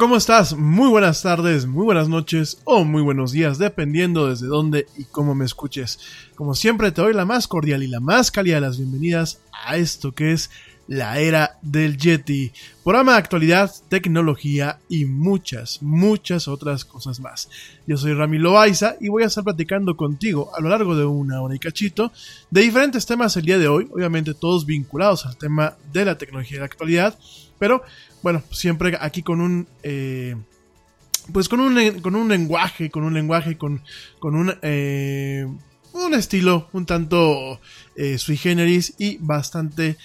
¿Cómo estás? Muy buenas tardes, muy buenas noches o muy buenos días, dependiendo desde dónde y cómo me escuches. Como siempre, te doy la más cordial y la más cálida de las bienvenidas a esto que es la era del Yeti, programa de actualidad, tecnología y muchas, muchas otras cosas más. Yo soy Rami Loaiza y voy a estar platicando contigo a lo largo de una hora y cachito de diferentes temas el día de hoy, obviamente todos vinculados al tema de la tecnología y la actualidad, pero bueno, siempre aquí con un... Eh, pues con un, con un lenguaje, con un lenguaje, con, con un, eh, un estilo un tanto eh, sui generis y bastante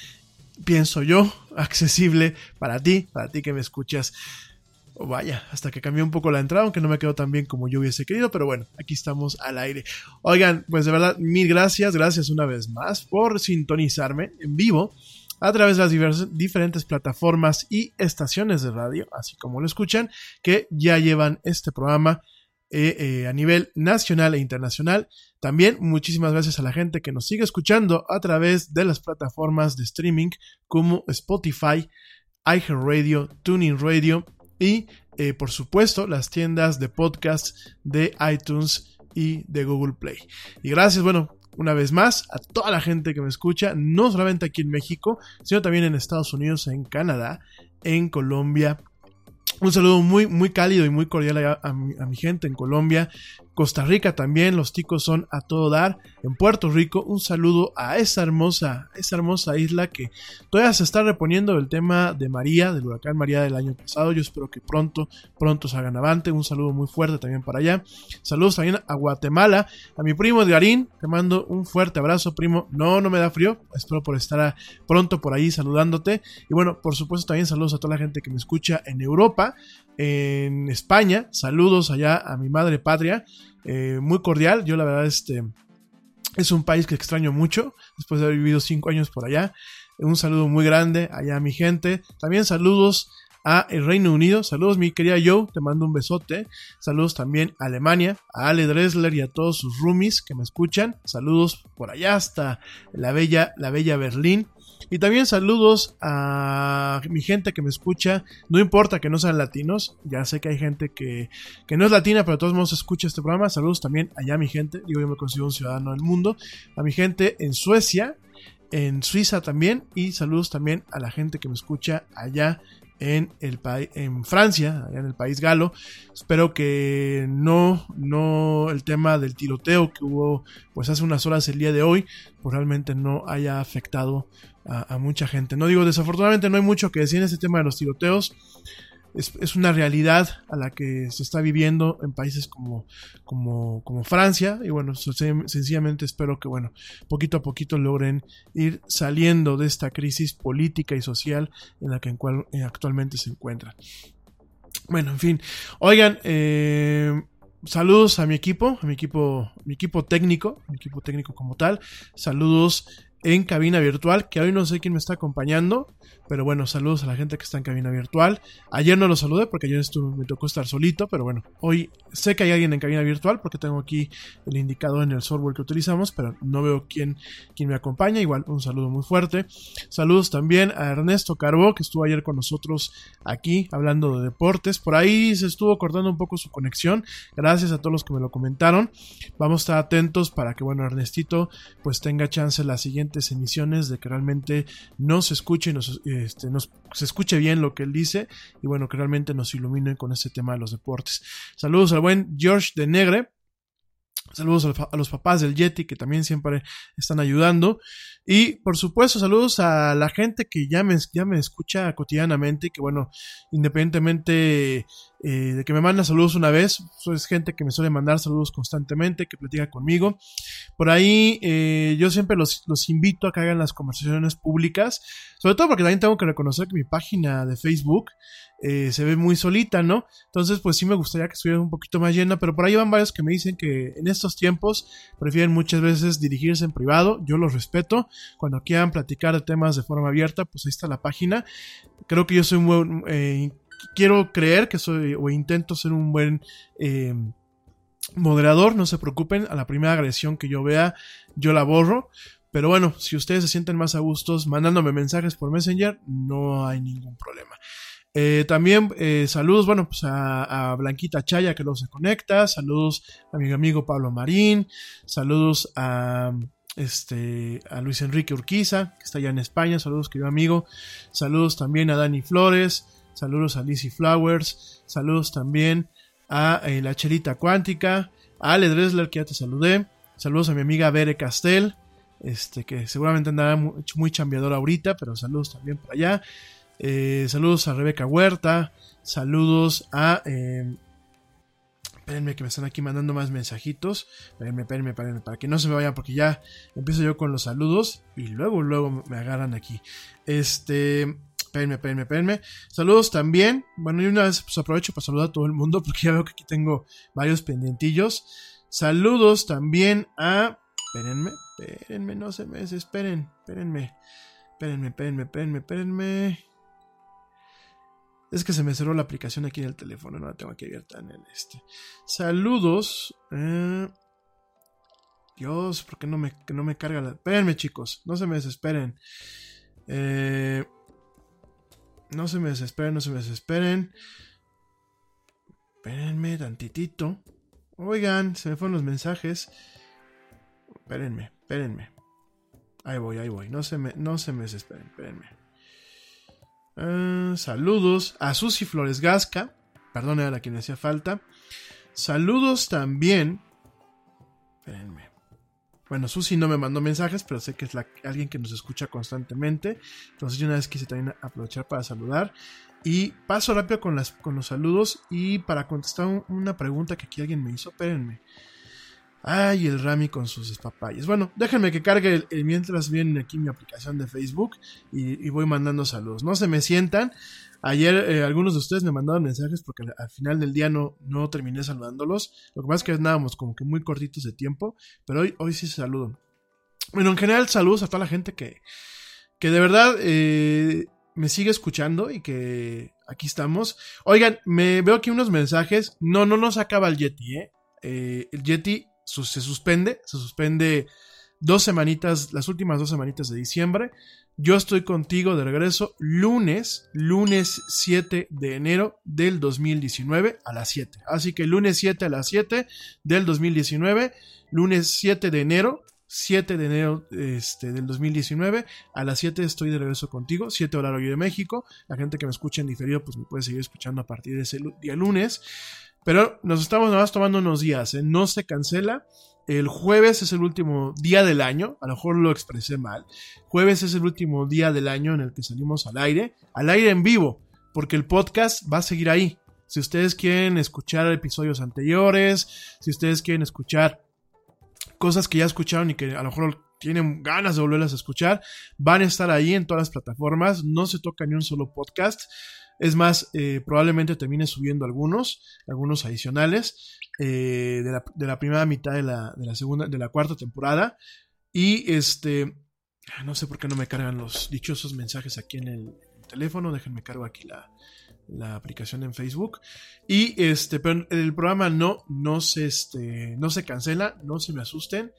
pienso yo, accesible para ti, para ti que me escuchas. Oh, vaya, hasta que cambió un poco la entrada, aunque no me quedó tan bien como yo hubiese querido, pero bueno, aquí estamos al aire. Oigan, pues de verdad, mil gracias, gracias una vez más por sintonizarme en vivo a través de las diferentes plataformas y estaciones de radio, así como lo escuchan, que ya llevan este programa eh, eh, a nivel nacional e internacional. También muchísimas gracias a la gente que nos sigue escuchando a través de las plataformas de streaming como Spotify, iHeartRadio, Tuning Radio y eh, por supuesto las tiendas de podcast de iTunes y de Google Play. Y gracias, bueno, una vez más a toda la gente que me escucha, no solamente aquí en México, sino también en Estados Unidos, en Canadá, en Colombia, un saludo muy, muy cálido y muy cordial a, mi, gente en Colombia, Costa Rica también, los ticos son a todo dar. En Puerto Rico, un saludo a esa hermosa, esa hermosa isla que todavía se está reponiendo del tema de María, del huracán María del año pasado. Yo espero que pronto, pronto salgan avante. Un saludo muy fuerte también para allá. Saludos también a Guatemala, a mi primo Edgarín. Te mando un fuerte abrazo, primo. No, no me da frío. Espero por estar pronto por ahí saludándote. Y bueno, por supuesto también saludos a toda la gente que me escucha en Europa en España. Saludos allá a mi madre patria. Eh, muy cordial. Yo la verdad este, es un país que extraño mucho después de haber vivido cinco años por allá. Un saludo muy grande allá a mi gente. También saludos a el Reino Unido. Saludos mi querida Joe, te mando un besote. Saludos también a Alemania, a Ale Dressler y a todos sus roomies que me escuchan. Saludos por allá hasta la bella, la bella Berlín. Y también saludos a mi gente que me escucha. No importa que no sean latinos. Ya sé que hay gente que, no es latina, pero de todos modos escucha este programa. Saludos también allá a mi gente. Digo, yo me considero un ciudadano del mundo. A mi gente en Suecia, en Suiza también. Y saludos también a la gente que me escucha allá en el en Francia, allá en el país galo. Espero que no, no el tema del tiroteo que hubo pues hace unas horas el día de hoy, pues realmente no haya afectado a, mucha gente. No digo, desafortunadamente no hay mucho que decir en este tema de los tiroteos. Es, una realidad a la que se está viviendo en países como, como, Francia. Y bueno, sencillamente espero que, bueno, poquito a poquito logren ir saliendo de esta crisis política y social en la que eh, actualmente se encuentran. Bueno, en fin. Oigan, eh, saludos a mi equipo, a mi equipo, mi equipo técnico, mi equipo técnico como tal. Saludos en cabina virtual, que hoy no sé quién me está acompañando. Pero bueno, saludos a la gente que está en cabina virtual. Ayer no lo saludé porque ayer estuve, me tocó estar solito, pero bueno, hoy sé que hay alguien en cabina virtual porque tengo aquí el indicador en el software que utilizamos, pero no veo quién, quién me acompaña. Igual un saludo muy fuerte. Saludos también a Ernesto Carbó, que estuvo ayer con nosotros aquí hablando de deportes. Por ahí se estuvo cortando un poco su conexión. Gracias a todos los que me lo comentaron. Vamos a estar atentos para que, bueno, Ernestito pues tenga chance en las emisiones de que realmente no se escuche y nos este, nos, se escuche bien lo que él dice y bueno, que realmente nos ilumine con ese tema de los deportes. Saludos al buen George de Negre. Saludos a los papás del Yeti que también siempre están ayudando. Y por supuesto, saludos a la gente que ya me, ya me escucha cotidianamente. Que bueno, independientemente eh, de que me manda saludos una vez, es gente que me suele mandar saludos constantemente, que platica conmigo. Por ahí eh, yo siempre los, los, invito a que hagan las conversaciones públicas, sobre todo porque también tengo que reconocer que mi página de Facebook eh, se ve muy solita, ¿no? Entonces pues sí me gustaría que estuviera un poquito más llena, pero por ahí van varios que me dicen que en estos tiempos prefieren muchas veces dirigirse en privado, yo los respeto, cuando quieran platicar de temas de forma abierta, pues ahí está la página. Creo que yo soy un buen... Eh, quiero creer que soy o intento ser un buen eh, moderador, no se preocupen, a la primera agresión que yo vea, yo la borro. Pero bueno, si ustedes se sienten más a gustos mandándome mensajes por Messenger, no hay ningún problema. Eh, también saludos, bueno, pues a, a, Blanquita Chaya que luego se conecta, saludos a mi amigo Pablo Marín, saludos a este a Luis Enrique Urquiza, que está allá en España, saludos querido amigo, saludos también a Dani Flores, saludos a Lizzie Flowers, saludos también a eh, la Chelita Cuántica, a Ale Dresler que ya te saludé, saludos a mi amiga Bere Castel, este que seguramente andará muy, muy chambeador ahorita, pero saludos también por allá. Eh, saludos a Rebeca Huerta. Saludos a. Eh, espérenme que me están aquí mandando más mensajitos. Espérenme, espérenme, espérenme, para que no se me vayan, porque ya empiezo yo con los saludos y luego, luego me agarran aquí. Este. Espérenme, espérenme, espérenme. Saludos también. Bueno, y una vez pues, aprovecho para saludar a todo el mundo, porque ya veo que aquí tengo varios pendientillos. Saludos también a. Espérenme, espérenme, no se me desesperen. Espérenme. Espérenme, espérenme, espérenme, espérenme. Es que se me cerró la aplicación aquí en el teléfono, no la tengo aquí abierta en el este. Saludos. Eh... Dios, ¿por qué no me, no me carga la... Espérenme chicos, no se me desesperen. Eh... No se me desesperen, no se me desesperen. Espérenme tantitito. Oigan, se me fueron los mensajes. Espérenme, espérenme. Ahí voy, ahí voy. No se me, no se me desesperen, espérenme. Uh, saludos a Susi Flores Gasca. Perdón, era la que me hacía falta. Saludos también. Espérenme. Bueno, Susi no me mandó mensajes, pero sé que es la, alguien que nos escucha constantemente. Entonces yo una vez quise también aprovechar para saludar. Y paso rápido con, las, con los saludos y para contestar una pregunta que aquí alguien me hizo. Espérenme. Ay, el Rami con sus espapayes. Bueno, déjenme que cargue el, mientras viene aquí mi aplicación de Facebook y, voy mandando saludos. No se me sientan. Ayer eh, algunos de ustedes me mandaron mensajes porque al, al, final del día no, no terminé saludándolos. Lo que pasa es que andábamos como que muy cortitos de tiempo, pero hoy, hoy sí se saludo. Bueno, en general saludos a toda la gente que, que de verdad eh, me sigue escuchando y que aquí estamos. Oigan, me veo aquí unos mensajes. No, no nos acaba el Yeti, ¿eh? eh el Yeti se suspende, se suspende dos semanitas, las últimas dos semanitas de diciembre. Yo estoy contigo de regreso lunes, lunes 7 de enero del 2019 a las 7. Así que lunes 7 a las 7 del 2019, lunes 7 de enero, 7 de enero este, del 2019, a las 7 estoy de regreso contigo, 7 horario de México. La gente que me escucha en diferido, pues me puede seguir escuchando a partir de ese día lunes. Pero nos estamos nada más tomando unos días, ¿eh? no se cancela. El jueves es el último día del año, a lo mejor lo expresé mal. Jueves es el último día del año en el que salimos al aire, al aire en vivo, porque el podcast va a seguir ahí. Si ustedes quieren escuchar episodios anteriores, si ustedes quieren escuchar cosas que ya escucharon y que a lo mejor tienen ganas de volverlas a escuchar, van a estar ahí en todas las plataformas, no se toca ni un solo podcast. Es más, eh, probablemente termine subiendo algunos, algunos adicionales eh, de, la, de, la, primera mitad de la, de la, segunda, de la cuarta temporada. Y este, no sé por qué no me cargan los dichosos mensajes aquí en el, teléfono. Déjenme cargo aquí la, la aplicación en Facebook. Y este, pero el programa no, no se, este, no se cancela, no se me asusten.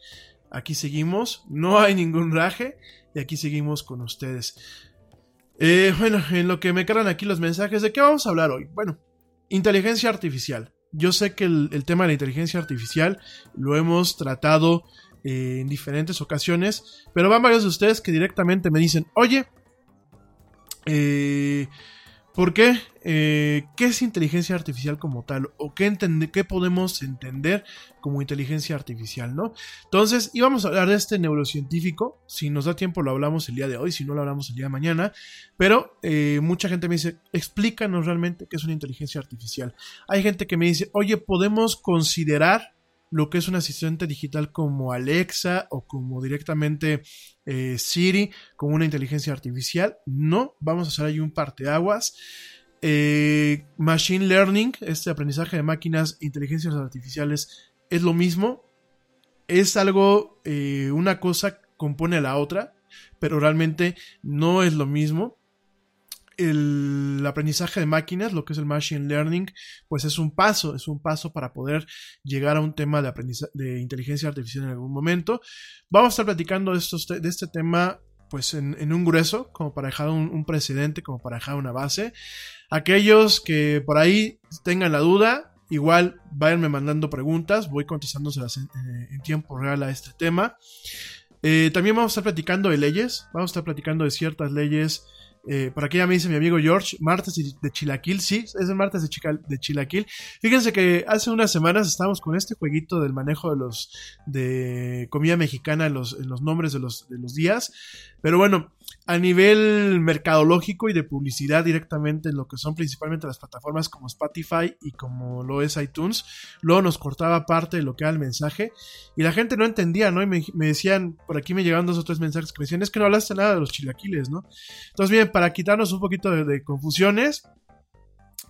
Aquí seguimos, no hay ningún raje y aquí seguimos con ustedes. Eh, bueno, en lo que me cargan aquí los mensajes, ¿de qué vamos a hablar hoy? Bueno, inteligencia artificial. Yo sé que el, tema de la inteligencia artificial lo hemos tratado eh, en diferentes ocasiones, pero van varios de ustedes que directamente me dicen, oye, eh, ¿Por qué? Eh, ¿Qué es inteligencia artificial como tal? ¿O qué, qué podemos entender como inteligencia artificial? ¿no? Entonces, íbamos a hablar de este neurocientífico. Si nos da tiempo lo hablamos el día de hoy, si no lo hablamos el día de mañana. Pero eh, mucha gente me dice, explícanos realmente qué es una inteligencia artificial. Hay gente que me dice, oye, ¿podemos considerar lo que es un asistente digital como Alexa o como directamente eh, Siri, como una inteligencia artificial. No, vamos a hacer ahí un parteaguas. Eh, machine Learning, este aprendizaje de máquinas, inteligencias artificiales, es lo mismo. Es algo, eh, una cosa compone a la otra, pero realmente no es lo mismo el aprendizaje de máquinas, lo que es el machine learning, pues es un paso, es un paso para poder llegar a un tema de, de inteligencia artificial en algún momento. Vamos a estar platicando de, de este tema pues en, en un grueso, como para dejar un, un precedente, como para dejar una base. Aquellos que por ahí tengan la duda, igual váyanme mandando preguntas, voy contestándoselas en, eh, en tiempo real a este tema. Eh, también vamos a estar platicando de leyes, vamos a estar platicando de ciertas leyes. Eh, por aquí ya me dice mi amigo George, martes de Chilaquil, sí, es el martes de, Chica- de Chilaquil. Fíjense que hace unas semanas estábamos con este jueguito del manejo de los de comida mexicana en los, en los nombres de los, de los días. Pero bueno, a nivel mercadológico y de publicidad directamente en lo que son principalmente las plataformas como Spotify y como lo es iTunes, luego nos cortaba parte de lo que era el mensaje y la gente no entendía, ¿no? Y me, me decían, por aquí me llegaban dos o tres mensajes que me decían, es que no hablaste nada de los chilaquiles, ¿no? Entonces, bien, para quitarnos un poquito de, confusiones,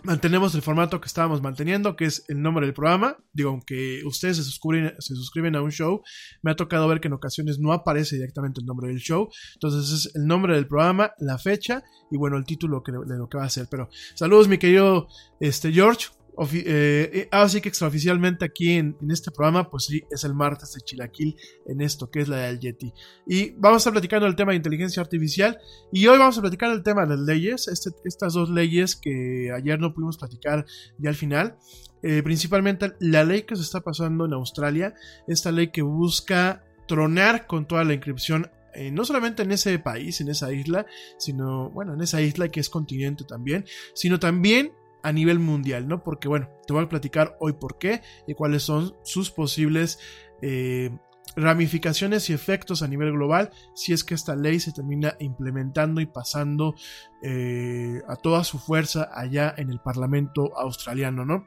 mantenemos el formato que estábamos manteniendo, que es el nombre del programa. Digo, aunque ustedes se suscriben, se suscriben a un show, me ha tocado ver que en ocasiones no aparece directamente el nombre del show. Entonces es el nombre del programa, la fecha y bueno, el título que, de lo que va a ser. Pero saludos, mi querido este, George. Ofi- eh, eh, ahora sí que extraoficialmente aquí en, en este programa, pues sí, es el martes de Chilaquil en esto, que es la del Yeti. Y vamos a estar platicando el tema de inteligencia artificial. Y hoy vamos a platicar el tema de las leyes, este- estas dos leyes que ayer no pudimos platicar ya al final. Eh, principalmente la ley que se está pasando en Australia, esta ley que busca tronar con toda la inscripción, eh, no solamente en ese país, en esa isla, sino, bueno, en esa isla que es continente también, sino también a nivel mundial, ¿no? Porque, bueno, te voy a platicar hoy por qué y cuáles son sus posibles eh, ramificaciones y efectos a nivel global si es que esta ley se termina implementando y pasando eh, a toda su fuerza allá en el Parlamento australiano, ¿no?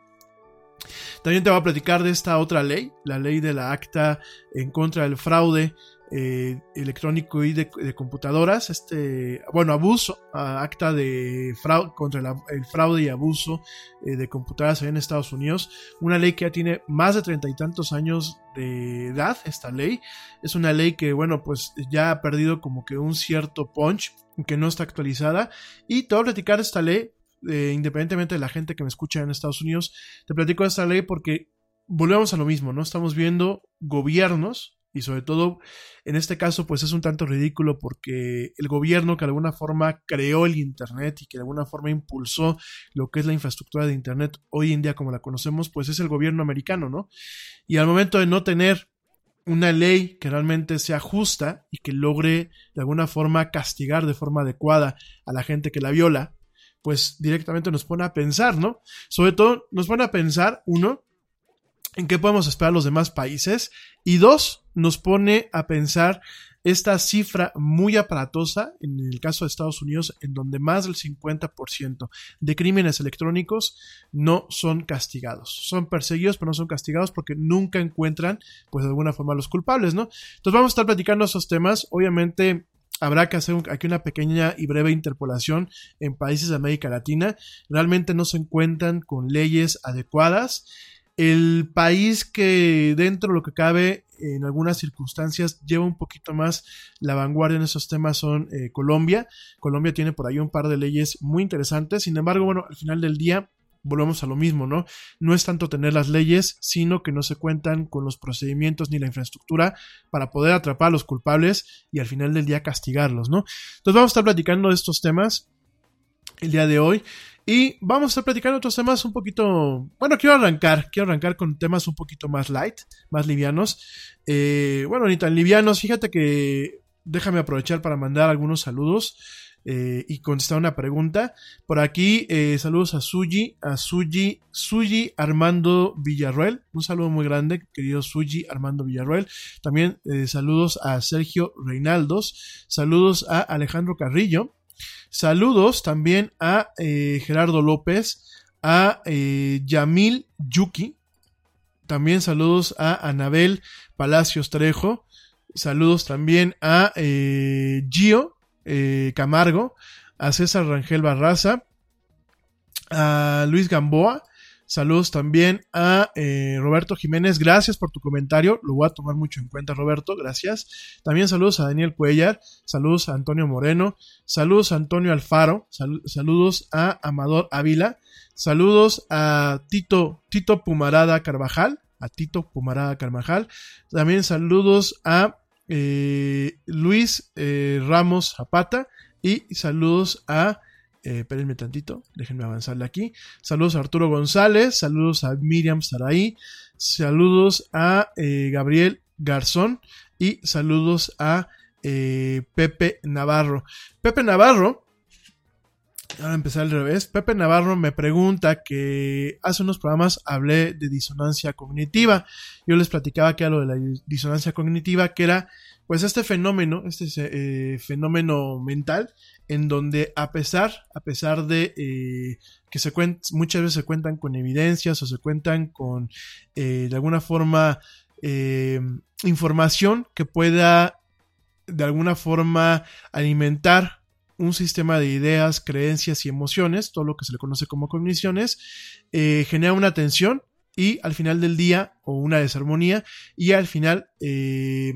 También te voy a platicar de esta otra ley, la ley de la acta en contra del fraude eh, electrónico y de, computadoras, este, bueno, abuso, acta de fraude contra el fraude y abuso eh, de computadoras en Estados Unidos, una ley que ya tiene más de treinta y tantos años de edad, esta ley, es una ley que, bueno, pues ya ha perdido como que un cierto punch, que no está actualizada, y te voy a platicar esta ley, eh, independientemente de la gente que me escucha en Estados Unidos, te platico esta ley porque volvemos a lo mismo, ¿no? Estamos viendo gobiernos y sobre todo en este caso pues es un tanto ridículo porque el gobierno que de alguna forma creó el internet y que de alguna forma impulsó lo que es la infraestructura de internet hoy en día como la conocemos pues es el gobierno americano, ¿no? Y al momento de no tener una ley que realmente sea justa y que logre de alguna forma castigar de forma adecuada a la gente que la viola, pues directamente nos pone a pensar, ¿no? Sobre todo nos pone a pensar, uno, en qué podemos esperar los demás países y dos, nos pone a pensar esta cifra muy aparatosa en el caso de Estados Unidos en donde más del 50% de crímenes electrónicos no son castigados. Son perseguidos pero no son castigados porque nunca encuentran pues de alguna forma los culpables, ¿no? Entonces vamos a estar platicando esos temas. Obviamente habrá que hacer aquí una pequeña y breve interpolación en países de América Latina. Realmente no se encuentran con leyes adecuadas. El país que dentro de lo que cabe en algunas circunstancias lleva un poquito más la vanguardia en esos temas son eh, Colombia. Colombia tiene por ahí un par de leyes muy interesantes. Sin embargo, bueno, al final del día volvemos a lo mismo, ¿no? No es tanto tener las leyes, sino que no se cuentan con los procedimientos ni la infraestructura para poder atrapar a los culpables y al final del día castigarlos, ¿no? Entonces vamos a estar platicando de estos temas el día de hoy. Y vamos a platicando otros temas un poquito. Bueno, quiero arrancar. Quiero arrancar con temas un poquito más light, más livianos. Eh, bueno, ni tan livianos. Fíjate que déjame aprovechar para mandar algunos saludos eh, y contestar una pregunta. Por aquí, eh, saludos a Suji, a Suji, Suji Armando Villarroel. Un saludo muy grande, querido Suji Armando Villarroel. También eh, saludos a Sergio Reinaldos. Saludos a Alejandro Carrillo. Saludos también a eh, Gerardo López, a eh, Yamil Yuki. También saludos a Anabel Palacios Trejo. Saludos también a eh, Gio Camargo, a César Rangel Barraza, a Luis Gamboa. Saludos también a eh, Roberto Jiménez. Gracias por tu comentario. Lo voy a tomar mucho en cuenta, Roberto. Gracias. También saludos a Daniel Cuellar. Saludos a Antonio Moreno. Saludos a Antonio Alfaro. Sal- saludos a Amador Ávila. Saludos a Tito, Tito Pumarada Carvajal. A Tito Pumarada Carvajal. También saludos a eh, Luis eh, Ramos Zapata y saludos a... Eh, espérenme tantito, déjenme avanzarle aquí. Saludos a Arturo González, saludos a Miriam Saraí, saludos a eh, Gabriel Garzón y saludos a eh, Pepe Navarro. Pepe Navarro, ahora empezar al revés, Pepe Navarro me pregunta que hace unos programas hablé de disonancia cognitiva. Yo les platicaba que era lo de la disonancia cognitiva, que era pues este fenómeno, este eh, fenómeno mental, en donde a pesar, a pesar de eh, que se muchas veces se cuentan con evidencias o se cuentan con eh, de alguna forma eh, información que pueda de alguna forma alimentar un sistema de ideas, creencias y emociones, todo lo que se le conoce como cogniciones, eh, genera una tensión y al final del día, o una desarmonía, y al final eh,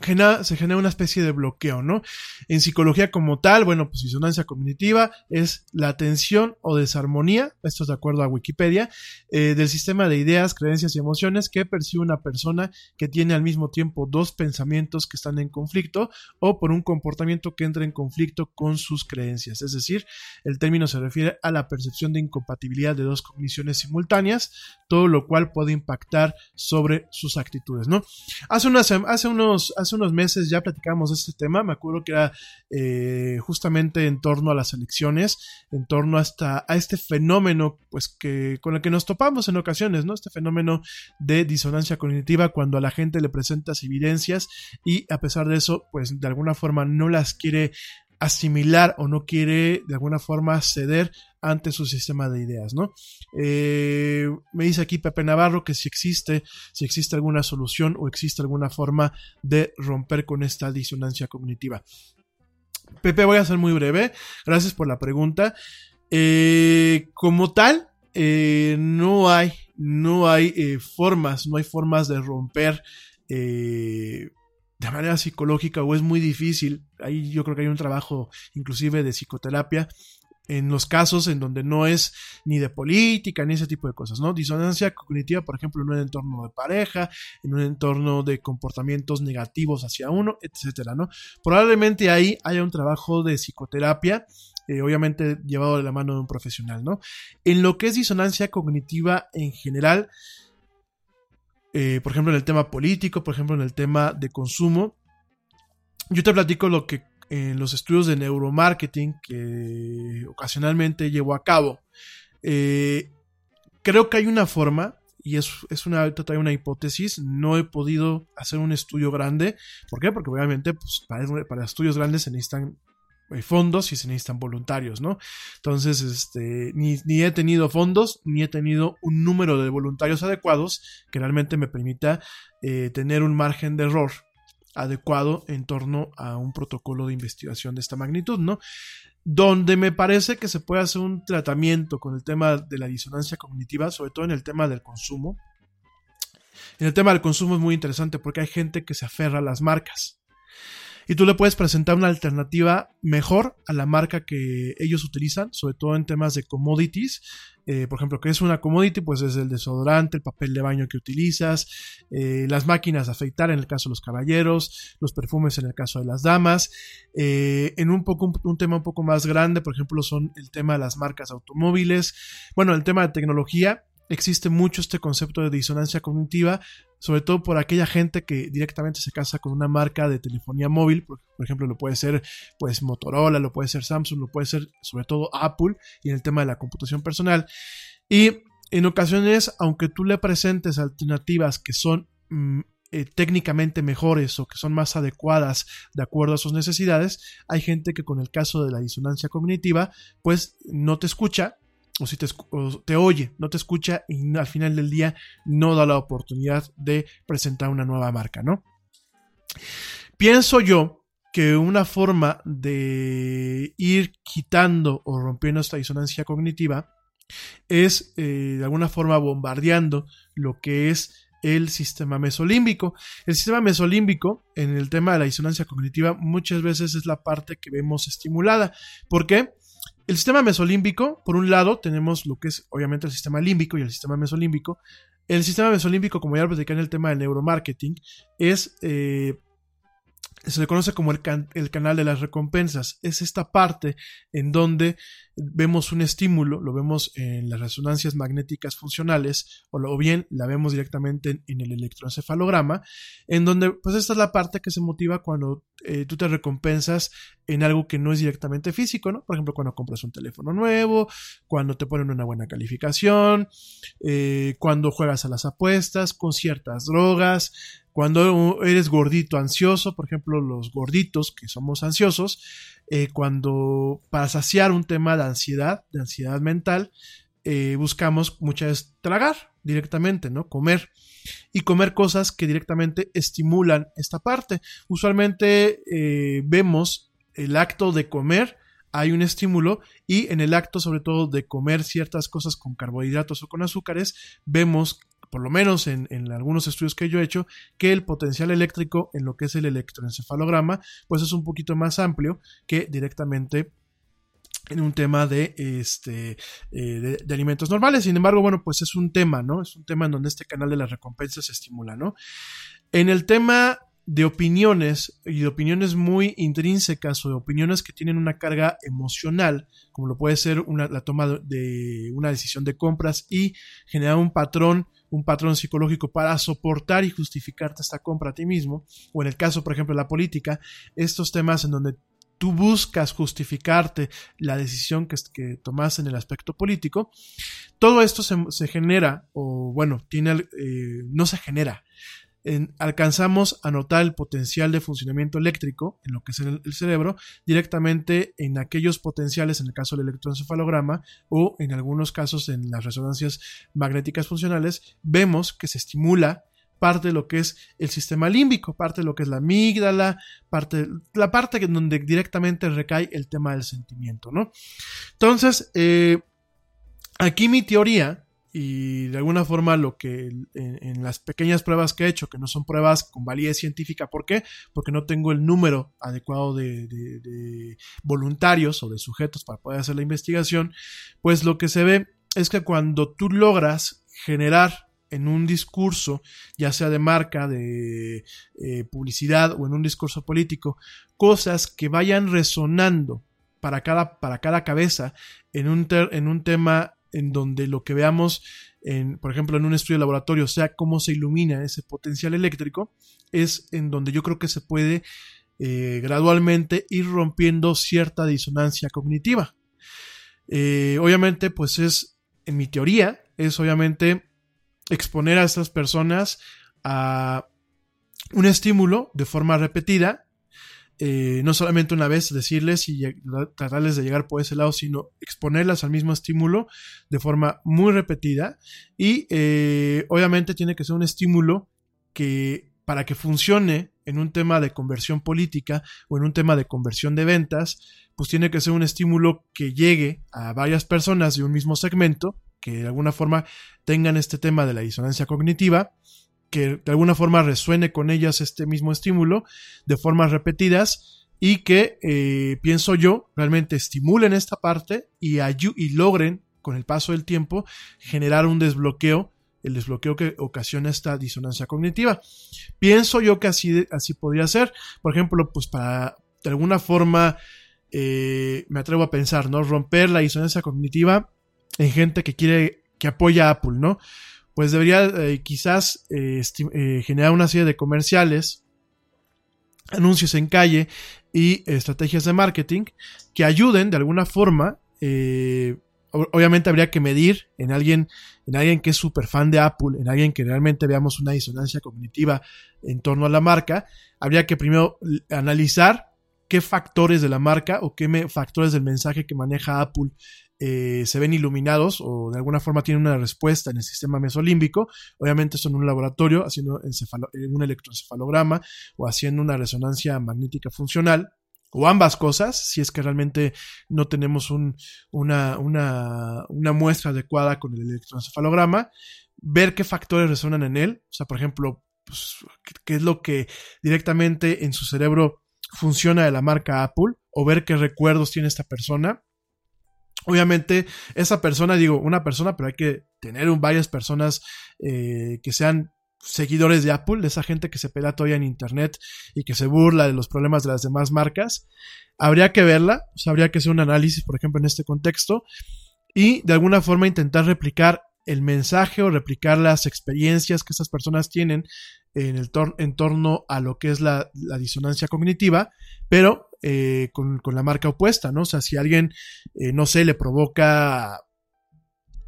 genera, se genera una especie de bloqueo, ¿no? En psicología como tal, bueno, pues disonancia cognitiva es la tensión o desarmonía, esto es de acuerdo a Wikipedia, eh, del sistema de ideas, creencias y emociones que percibe una persona que tiene al mismo tiempo dos pensamientos que están en conflicto o por un comportamiento que entra en conflicto con sus creencias. Es decir, el término se refiere a la percepción de incompatibilidad de dos cogniciones simultáneas, todo lo cual puede impactar sobre sus actitudes, ¿no? Hace, unos unos meses ya platicamos de este tema, me acuerdo que era eh, justamente en torno a las elecciones, en torno hasta a este fenómeno, pues que con el que nos topamos en ocasiones, ¿no? Este fenómeno de disonancia cognitiva cuando a la gente le presentas evidencias y a pesar de eso, pues de alguna forma no las quiere asimilar o no quiere de alguna forma ceder ante su sistema de ideas, ¿no? Eh, me dice aquí Pepe Navarro que si existe, si existe alguna solución o existe alguna forma de romper con esta disonancia cognitiva. Pepe, voy a ser muy breve. Gracias por la pregunta. Eh, como tal, eh, no hay, no hay formas, no hay formas de romper de manera psicológica o es muy difícil. Ahí yo creo que hay un trabajo inclusive de psicoterapia en los casos en donde no es ni de política ni ese tipo de cosas, ¿no? Disonancia cognitiva, por ejemplo, en un entorno de pareja, en un entorno de comportamientos negativos hacia uno, etcétera, ¿no? Probablemente ahí haya un trabajo de psicoterapia, eh, obviamente llevado de la mano de un profesional, ¿no? En lo que es disonancia cognitiva en general, eh, por ejemplo, en el tema político, por ejemplo, en el tema de consumo. Yo te platico lo que en los estudios de neuromarketing que ocasionalmente llevo a cabo. Eh, creo que hay una forma, y es, es una, una hipótesis, no he podido hacer un estudio grande. ¿Por qué? Porque obviamente pues, para, para estudios grandes se necesitan fondos y se necesitan voluntarios, ¿no? Entonces, este, ni, he tenido fondos, ni he tenido un número de voluntarios adecuados que realmente me permita eh, tener un margen de error adecuado en torno a un protocolo de investigación de esta magnitud, ¿no? Donde me parece que se puede hacer un tratamiento con el tema de la disonancia cognitiva, sobre todo en el tema del consumo. En el tema del consumo es muy interesante porque hay gente que se aferra a las marcas y tú le puedes presentar una alternativa mejor a la marca que ellos utilizan, sobre todo en temas de commodities. Eh, por ejemplo, ¿qué es una commodity? Pues es el desodorante, el papel de baño que utilizas, eh, las máquinas de afeitar en el caso de los caballeros, los perfumes en el caso de las damas. Eh, en un, poco, un, tema un poco más grande, por ejemplo, son el tema de las marcas automóviles. Bueno, el tema de tecnología, existe mucho este concepto de disonancia cognitiva, sobre todo por aquella gente que directamente se casa con una marca de telefonía móvil, por, ejemplo, lo puede ser pues Motorola, lo puede ser Samsung, lo puede ser sobre todo Apple y en el tema de la computación personal. Y en ocasiones, aunque tú le presentes alternativas que son mm, eh, técnicamente mejores o que son más adecuadas de acuerdo a sus necesidades, hay gente que con el caso de la disonancia cognitiva, pues no te escucha o si te, te, oye, no te escucha y al final del día no da la oportunidad de presentar una nueva marca, ¿no? Pienso yo que una forma de ir quitando o rompiendo esta disonancia cognitiva es eh, de alguna forma bombardeando lo que es el sistema mesolímbico. El sistema mesolímbico, en el tema de la disonancia cognitiva, muchas veces es la parte que vemos estimulada. ¿Por qué? El sistema mesolímbico, por un lado, tenemos lo que es obviamente el sistema límbico y el sistema mesolímbico. El sistema mesolímbico, como ya platicé en el tema del neuromarketing, es eh, se le conoce como el, can- el canal de las recompensas. Es esta parte en donde vemos un estímulo, lo vemos en las resonancias magnéticas funcionales, o, o bien la vemos directamente en, en el electroencefalograma, en donde, pues esta es la parte que se motiva cuando eh, tú te recompensas en algo que no es directamente físico, ¿no? Por ejemplo, cuando compras un teléfono nuevo, cuando te ponen una buena calificación, eh, cuando juegas a las apuestas, con ciertas drogas, cuando eres gordito ansioso, por ejemplo, los gorditos que somos ansiosos, eh, cuando para saciar un tema de ansiedad, de ansiedad mental, eh, buscamos muchas veces tragar directamente, ¿no? Comer. Y comer cosas que directamente estimulan esta parte. Usualmente eh, vemos el acto de comer, hay un estímulo y en el acto sobre todo de comer ciertas cosas con carbohidratos o con azúcares, vemos por lo menos en, algunos estudios que yo he hecho, que el potencial eléctrico en lo que es el electroencefalograma, pues es un poquito más amplio que directamente en un tema de, este, eh, de, de, alimentos normales. Sin embargo, bueno, pues es un tema, ¿no? Es un tema en donde este canal de las recompensas se estimula, ¿no? En el tema de opiniones y de opiniones muy intrínsecas o de opiniones que tienen una carga emocional, como lo puede ser una, la toma de una decisión de compras y generar un patrón un patrón psicológico para soportar y justificarte esta compra a ti mismo, o en el caso, por ejemplo, de la política, estos temas en donde tú buscas justificarte la decisión que, que tomas en el aspecto político, todo esto se, se genera, o bueno, tiene, eh, no se genera, alcanzamos a notar el potencial de funcionamiento eléctrico en lo que es el, el, cerebro directamente en aquellos potenciales, en el caso del electroencefalograma o en algunos casos en las resonancias magnéticas funcionales, vemos que se estimula parte de lo que es el sistema límbico, parte de lo que es la amígdala, parte, la parte en donde directamente recae el tema del sentimiento, ¿no? Entonces, eh, aquí mi teoría y de alguna forma lo que en, las pequeñas pruebas que he hecho, que no son pruebas con validez científica, ¿por qué? Porque no tengo el número adecuado de, de, de, voluntarios o de sujetos para poder hacer la investigación, pues lo que se ve es que cuando tú logras generar en un discurso, ya sea de marca, de eh, publicidad o en un discurso político, cosas que vayan resonando para cada, para cada cabeza en un, ter, en un tema en donde lo que veamos, en, por ejemplo, en un estudio de laboratorio, sea cómo se ilumina ese potencial eléctrico, es en donde yo creo que se puede eh, gradualmente ir rompiendo cierta disonancia cognitiva. Eh, obviamente, pues es, en mi teoría, es obviamente exponer a estas personas a un estímulo de forma repetida eh, no solamente una vez decirles y tratarles de llegar por ese lado, sino exponerlas al mismo estímulo de forma muy repetida. Y eh, obviamente tiene que ser un estímulo que para que funcione en un tema de conversión política o en un tema de conversión de ventas, pues tiene que ser un estímulo que llegue a varias personas de un mismo segmento, que de alguna forma tengan este tema de la disonancia cognitiva que de alguna forma resuene con ellas este mismo estímulo de formas repetidas y que, eh, pienso yo, realmente estimulen esta parte y, y logren, con el paso del tiempo, generar un desbloqueo, el desbloqueo que ocasiona esta disonancia cognitiva. Pienso yo que así, así podría ser, por ejemplo, pues para, de alguna forma, eh, me atrevo a pensar, ¿no? Romper la disonancia cognitiva en gente que quiere, que apoya a Apple, ¿no? Pues debería eh, quizás eh, eh, generar una serie de comerciales, anuncios en calle y estrategias de marketing que ayuden de alguna forma. obviamente habría que medir en alguien, en alguien que es súper fan de Apple, en alguien que realmente veamos una disonancia cognitiva en torno a la marca. Habría que primero analizar qué factores de la marca o qué factores del mensaje que maneja Apple eh, se ven iluminados o de alguna forma tienen una respuesta en el sistema mesolímbico. Obviamente son en un laboratorio haciendo un electroencefalograma o haciendo una resonancia magnética funcional o ambas cosas, si es que realmente no tenemos un, una, una, una, muestra adecuada con el electroencefalograma, ver qué factores resonan en él, o sea, por ejemplo, pues, qué es lo que directamente en su cerebro funciona de la marca Apple, o ver qué recuerdos tiene esta persona, Obviamente, esa persona, digo, una persona, pero hay que tener varias personas eh, que sean seguidores de Apple, de esa gente que se pelea todavía en Internet y que se burla de los problemas de las demás marcas. Habría que verla, o sea, habría que hacer un análisis, por ejemplo, en este contexto y de alguna forma intentar replicar el mensaje o replicar las experiencias que esas personas tienen en, el en torno a lo que es la, disonancia cognitiva, pero eh, con, la marca opuesta, ¿no? O sea, si alguien, eh, no sé, le provoca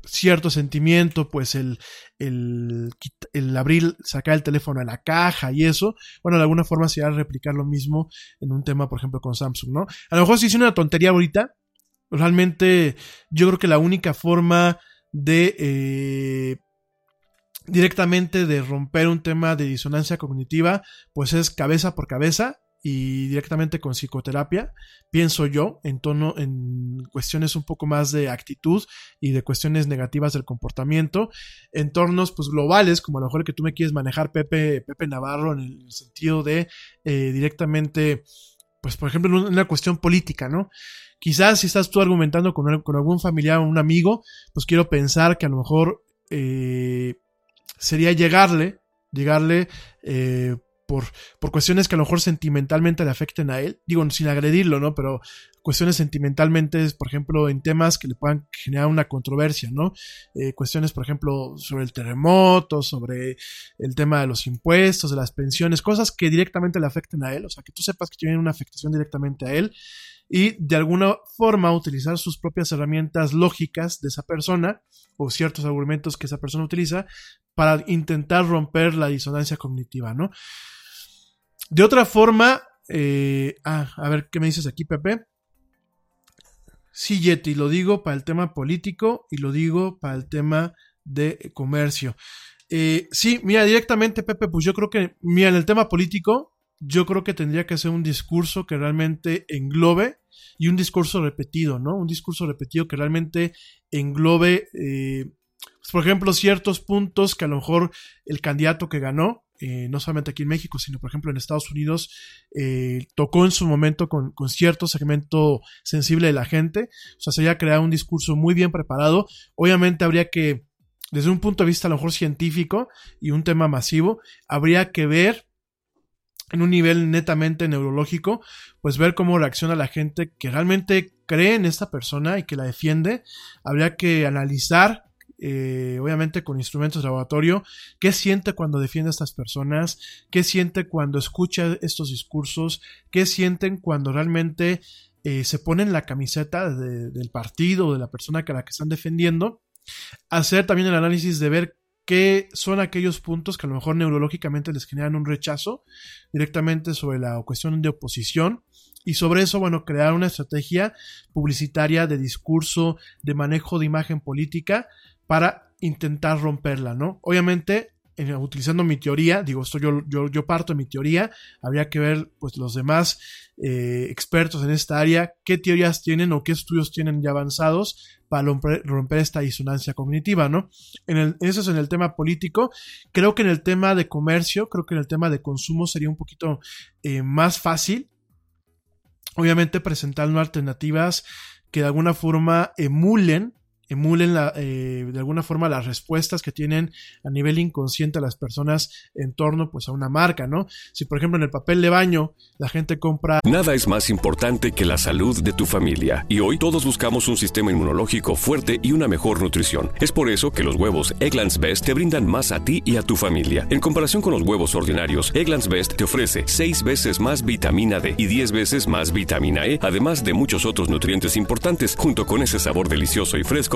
cierto sentimiento, pues el, el, el, abrir, sacar el teléfono a la caja y eso, bueno, de alguna forma se va a replicar lo mismo en un tema, por ejemplo, con Samsung, ¿no? A lo mejor si hice una tontería ahorita, realmente yo creo que la única forma de eh, directamente de romper un tema de disonancia cognitiva, pues es cabeza por cabeza y directamente con psicoterapia, pienso yo, en tono, en cuestiones un poco más de actitud y de cuestiones negativas del comportamiento, entornos pues globales, como a lo mejor que tú me quieres manejar, Pepe, Pepe Navarro, en el sentido de eh, directamente, pues por ejemplo, en una cuestión política, ¿no? Quizás si estás tú argumentando con, algún familiar o un amigo, pues quiero pensar que a lo mejor eh, sería llegarle, llegarle eh, por, por cuestiones que a lo mejor sentimentalmente le afecten a él, digo, sin agredirlo, ¿no? Pero cuestiones sentimentalmente, por ejemplo, en temas que le puedan generar una controversia, ¿no? Eh, cuestiones, por ejemplo, sobre el terremoto, sobre el tema de los impuestos, de las pensiones, cosas que directamente le afecten a él, o sea, que tú sepas que tienen una afectación directamente a él y de alguna forma utilizar sus propias herramientas lógicas de esa persona o ciertos argumentos que esa persona utiliza para intentar romper la disonancia cognitiva, ¿no? De otra forma, eh, ah, a ver qué me dices aquí, Pepe. Sí, Yeti, lo digo para el tema político y lo digo para el tema de comercio. Eh, sí, mira, directamente, Pepe, pues yo creo que, mira, en el tema político, yo creo que tendría que ser un discurso que realmente englobe y un discurso repetido, ¿no? Un discurso repetido que realmente englobe, eh, pues, por ejemplo, ciertos puntos que a lo mejor el candidato que ganó, eh, no solamente aquí en México, sino por ejemplo en Estados Unidos, eh, tocó en su momento con, con, cierto segmento sensible de la gente. O sea, sería crear un discurso muy bien preparado. Obviamente habría que, desde un punto de vista a lo mejor científico y un tema masivo, habría que ver en un nivel netamente neurológico, pues ver cómo reacciona la gente que realmente cree en esta persona y que la defiende. Habría que analizar, eh, obviamente con instrumentos de laboratorio, qué siente cuando defiende a estas personas, qué siente cuando escucha estos discursos, qué sienten cuando realmente eh, se ponen la camiseta del partido, de la persona que a la que están defendiendo. Hacer también el análisis de ver que son aquellos puntos que a lo mejor neurológicamente les generan un rechazo directamente sobre la cuestión de oposición y sobre eso, bueno, crear una estrategia publicitaria de discurso, de manejo de imagen política para intentar romperla, ¿no? Obviamente utilizando mi teoría, digo, esto yo, yo, yo, parto de mi teoría, habría que ver pues los demás eh, expertos en esta área, qué teorías tienen o qué estudios tienen ya avanzados para romper, esta disonancia cognitiva, ¿no? En el, eso es en el tema político. Creo que en el tema de comercio, creo que en el tema de consumo sería un poquito eh, más fácil. Obviamente presentando alternativas que de alguna forma emulen emulen la, eh, de alguna forma las respuestas que tienen a nivel inconsciente las personas en torno pues a una marca, ¿no? Si por ejemplo en el papel de baño la gente compra... Nada es más importante que la salud de tu familia y hoy todos buscamos un sistema inmunológico fuerte y una mejor nutrición. Es por eso que los huevos Egglands Best te brindan más a ti y a tu familia. En comparación con los huevos ordinarios, Egglands Best te ofrece 6 veces más vitamina D y 10 veces más vitamina E, además de muchos otros nutrientes importantes, junto con ese sabor delicioso y fresco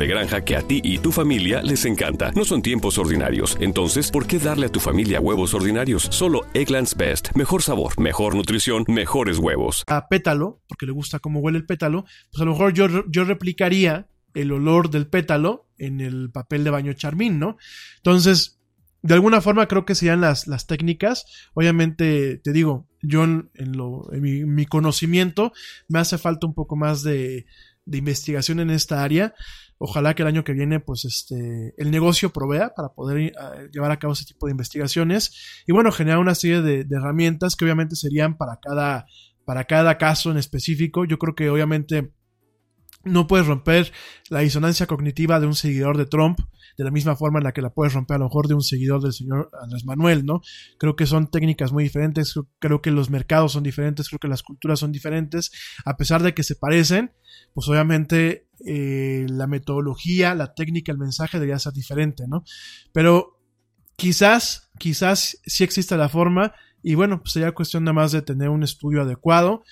granja que a ti y tu familia les encanta. No son tiempos ordinarios, entonces, ¿por qué darle a tu familia huevos ordinarios? Solo Egglands Best. Mejor sabor, mejor nutrición, mejores huevos. A pétalo, porque le gusta cómo huele el pétalo, pues a lo mejor yo, yo replicaría el olor del pétalo en el papel de baño Charmín, ¿no? Entonces, de alguna forma creo que serían las, las técnicas. Obviamente, te digo, yo en, lo, en mi, mi, conocimiento me hace falta un poco más de, de investigación en esta área. Ojalá que el año que viene, pues, este, el negocio provea para poder eh, llevar a cabo ese tipo de investigaciones y bueno, generar una serie de, de, herramientas que obviamente serían para cada, para cada caso en específico. Yo creo que obviamente no puedes romper la disonancia cognitiva de un seguidor de Trump de la misma forma en la que la puedes romper a lo mejor de un seguidor del señor Andrés Manuel, ¿no? Creo que son técnicas muy diferentes, creo que los mercados son diferentes, creo que las culturas son diferentes, a pesar de que se parecen, pues obviamente eh, la metodología, la técnica, el mensaje debería ser diferente, ¿no? Pero quizás, quizás sí exista la forma y bueno, pues sería cuestión nada más de tener un estudio adecuado,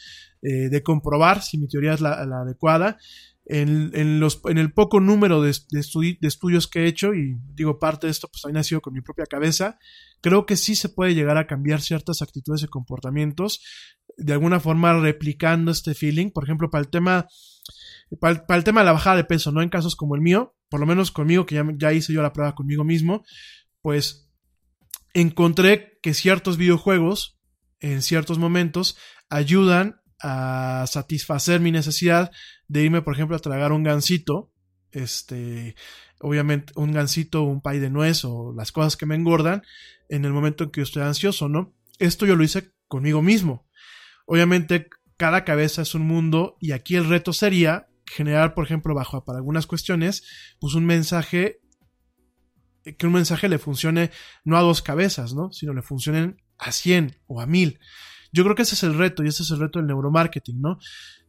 eh, de comprobar si mi teoría es la, adecuada en, en, los, en el poco número de, de, de, estudios que he hecho, y digo parte de esto, pues también ha sido con mi propia cabeza, creo que sí se puede llegar a cambiar ciertas actitudes y comportamientos, de alguna forma replicando este feeling, por ejemplo, para el tema, para el, para el tema de la bajada de peso, ¿no? En casos como el mío, por lo menos conmigo, que ya, ya hice yo la prueba conmigo mismo, pues encontré que ciertos videojuegos, en ciertos momentos, ayudan a satisfacer mi necesidad de irme, por ejemplo, a tragar un gansito, este, obviamente un gansito, un pay de nuez o las cosas que me engordan en el momento en que yo estoy ansioso, ¿no? Esto yo lo hice conmigo mismo. Obviamente cada cabeza es un mundo y aquí el reto sería generar, por ejemplo, bajo para algunas cuestiones, pues un mensaje que un mensaje le funcione no a dos cabezas, ¿no? Sino le funcionen a 100 o a 1000. Yo creo que ese es el reto y ese es el reto del neuromarketing, ¿no?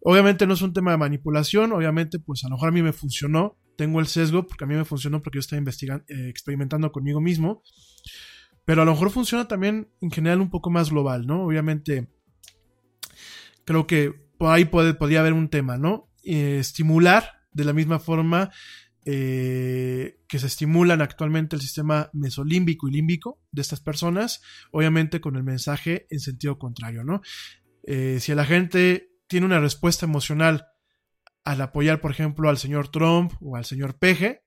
Obviamente no es un tema de manipulación, obviamente pues a lo mejor a mí me funcionó, tengo el sesgo porque a mí me funcionó porque yo estaba investigando, eh, experimentando conmigo mismo, pero a lo mejor funciona también en general un poco más global, ¿no? Obviamente creo que por ahí puede, podría haber un tema, ¿no? Eh, estimular de la misma forma eh, que se estimulan actualmente el sistema mesolímbico y límbico de estas personas, obviamente con el mensaje en sentido contrario, ¿no? Eh, si la gente tiene una respuesta emocional al apoyar, por ejemplo, al señor Trump o al señor Peje,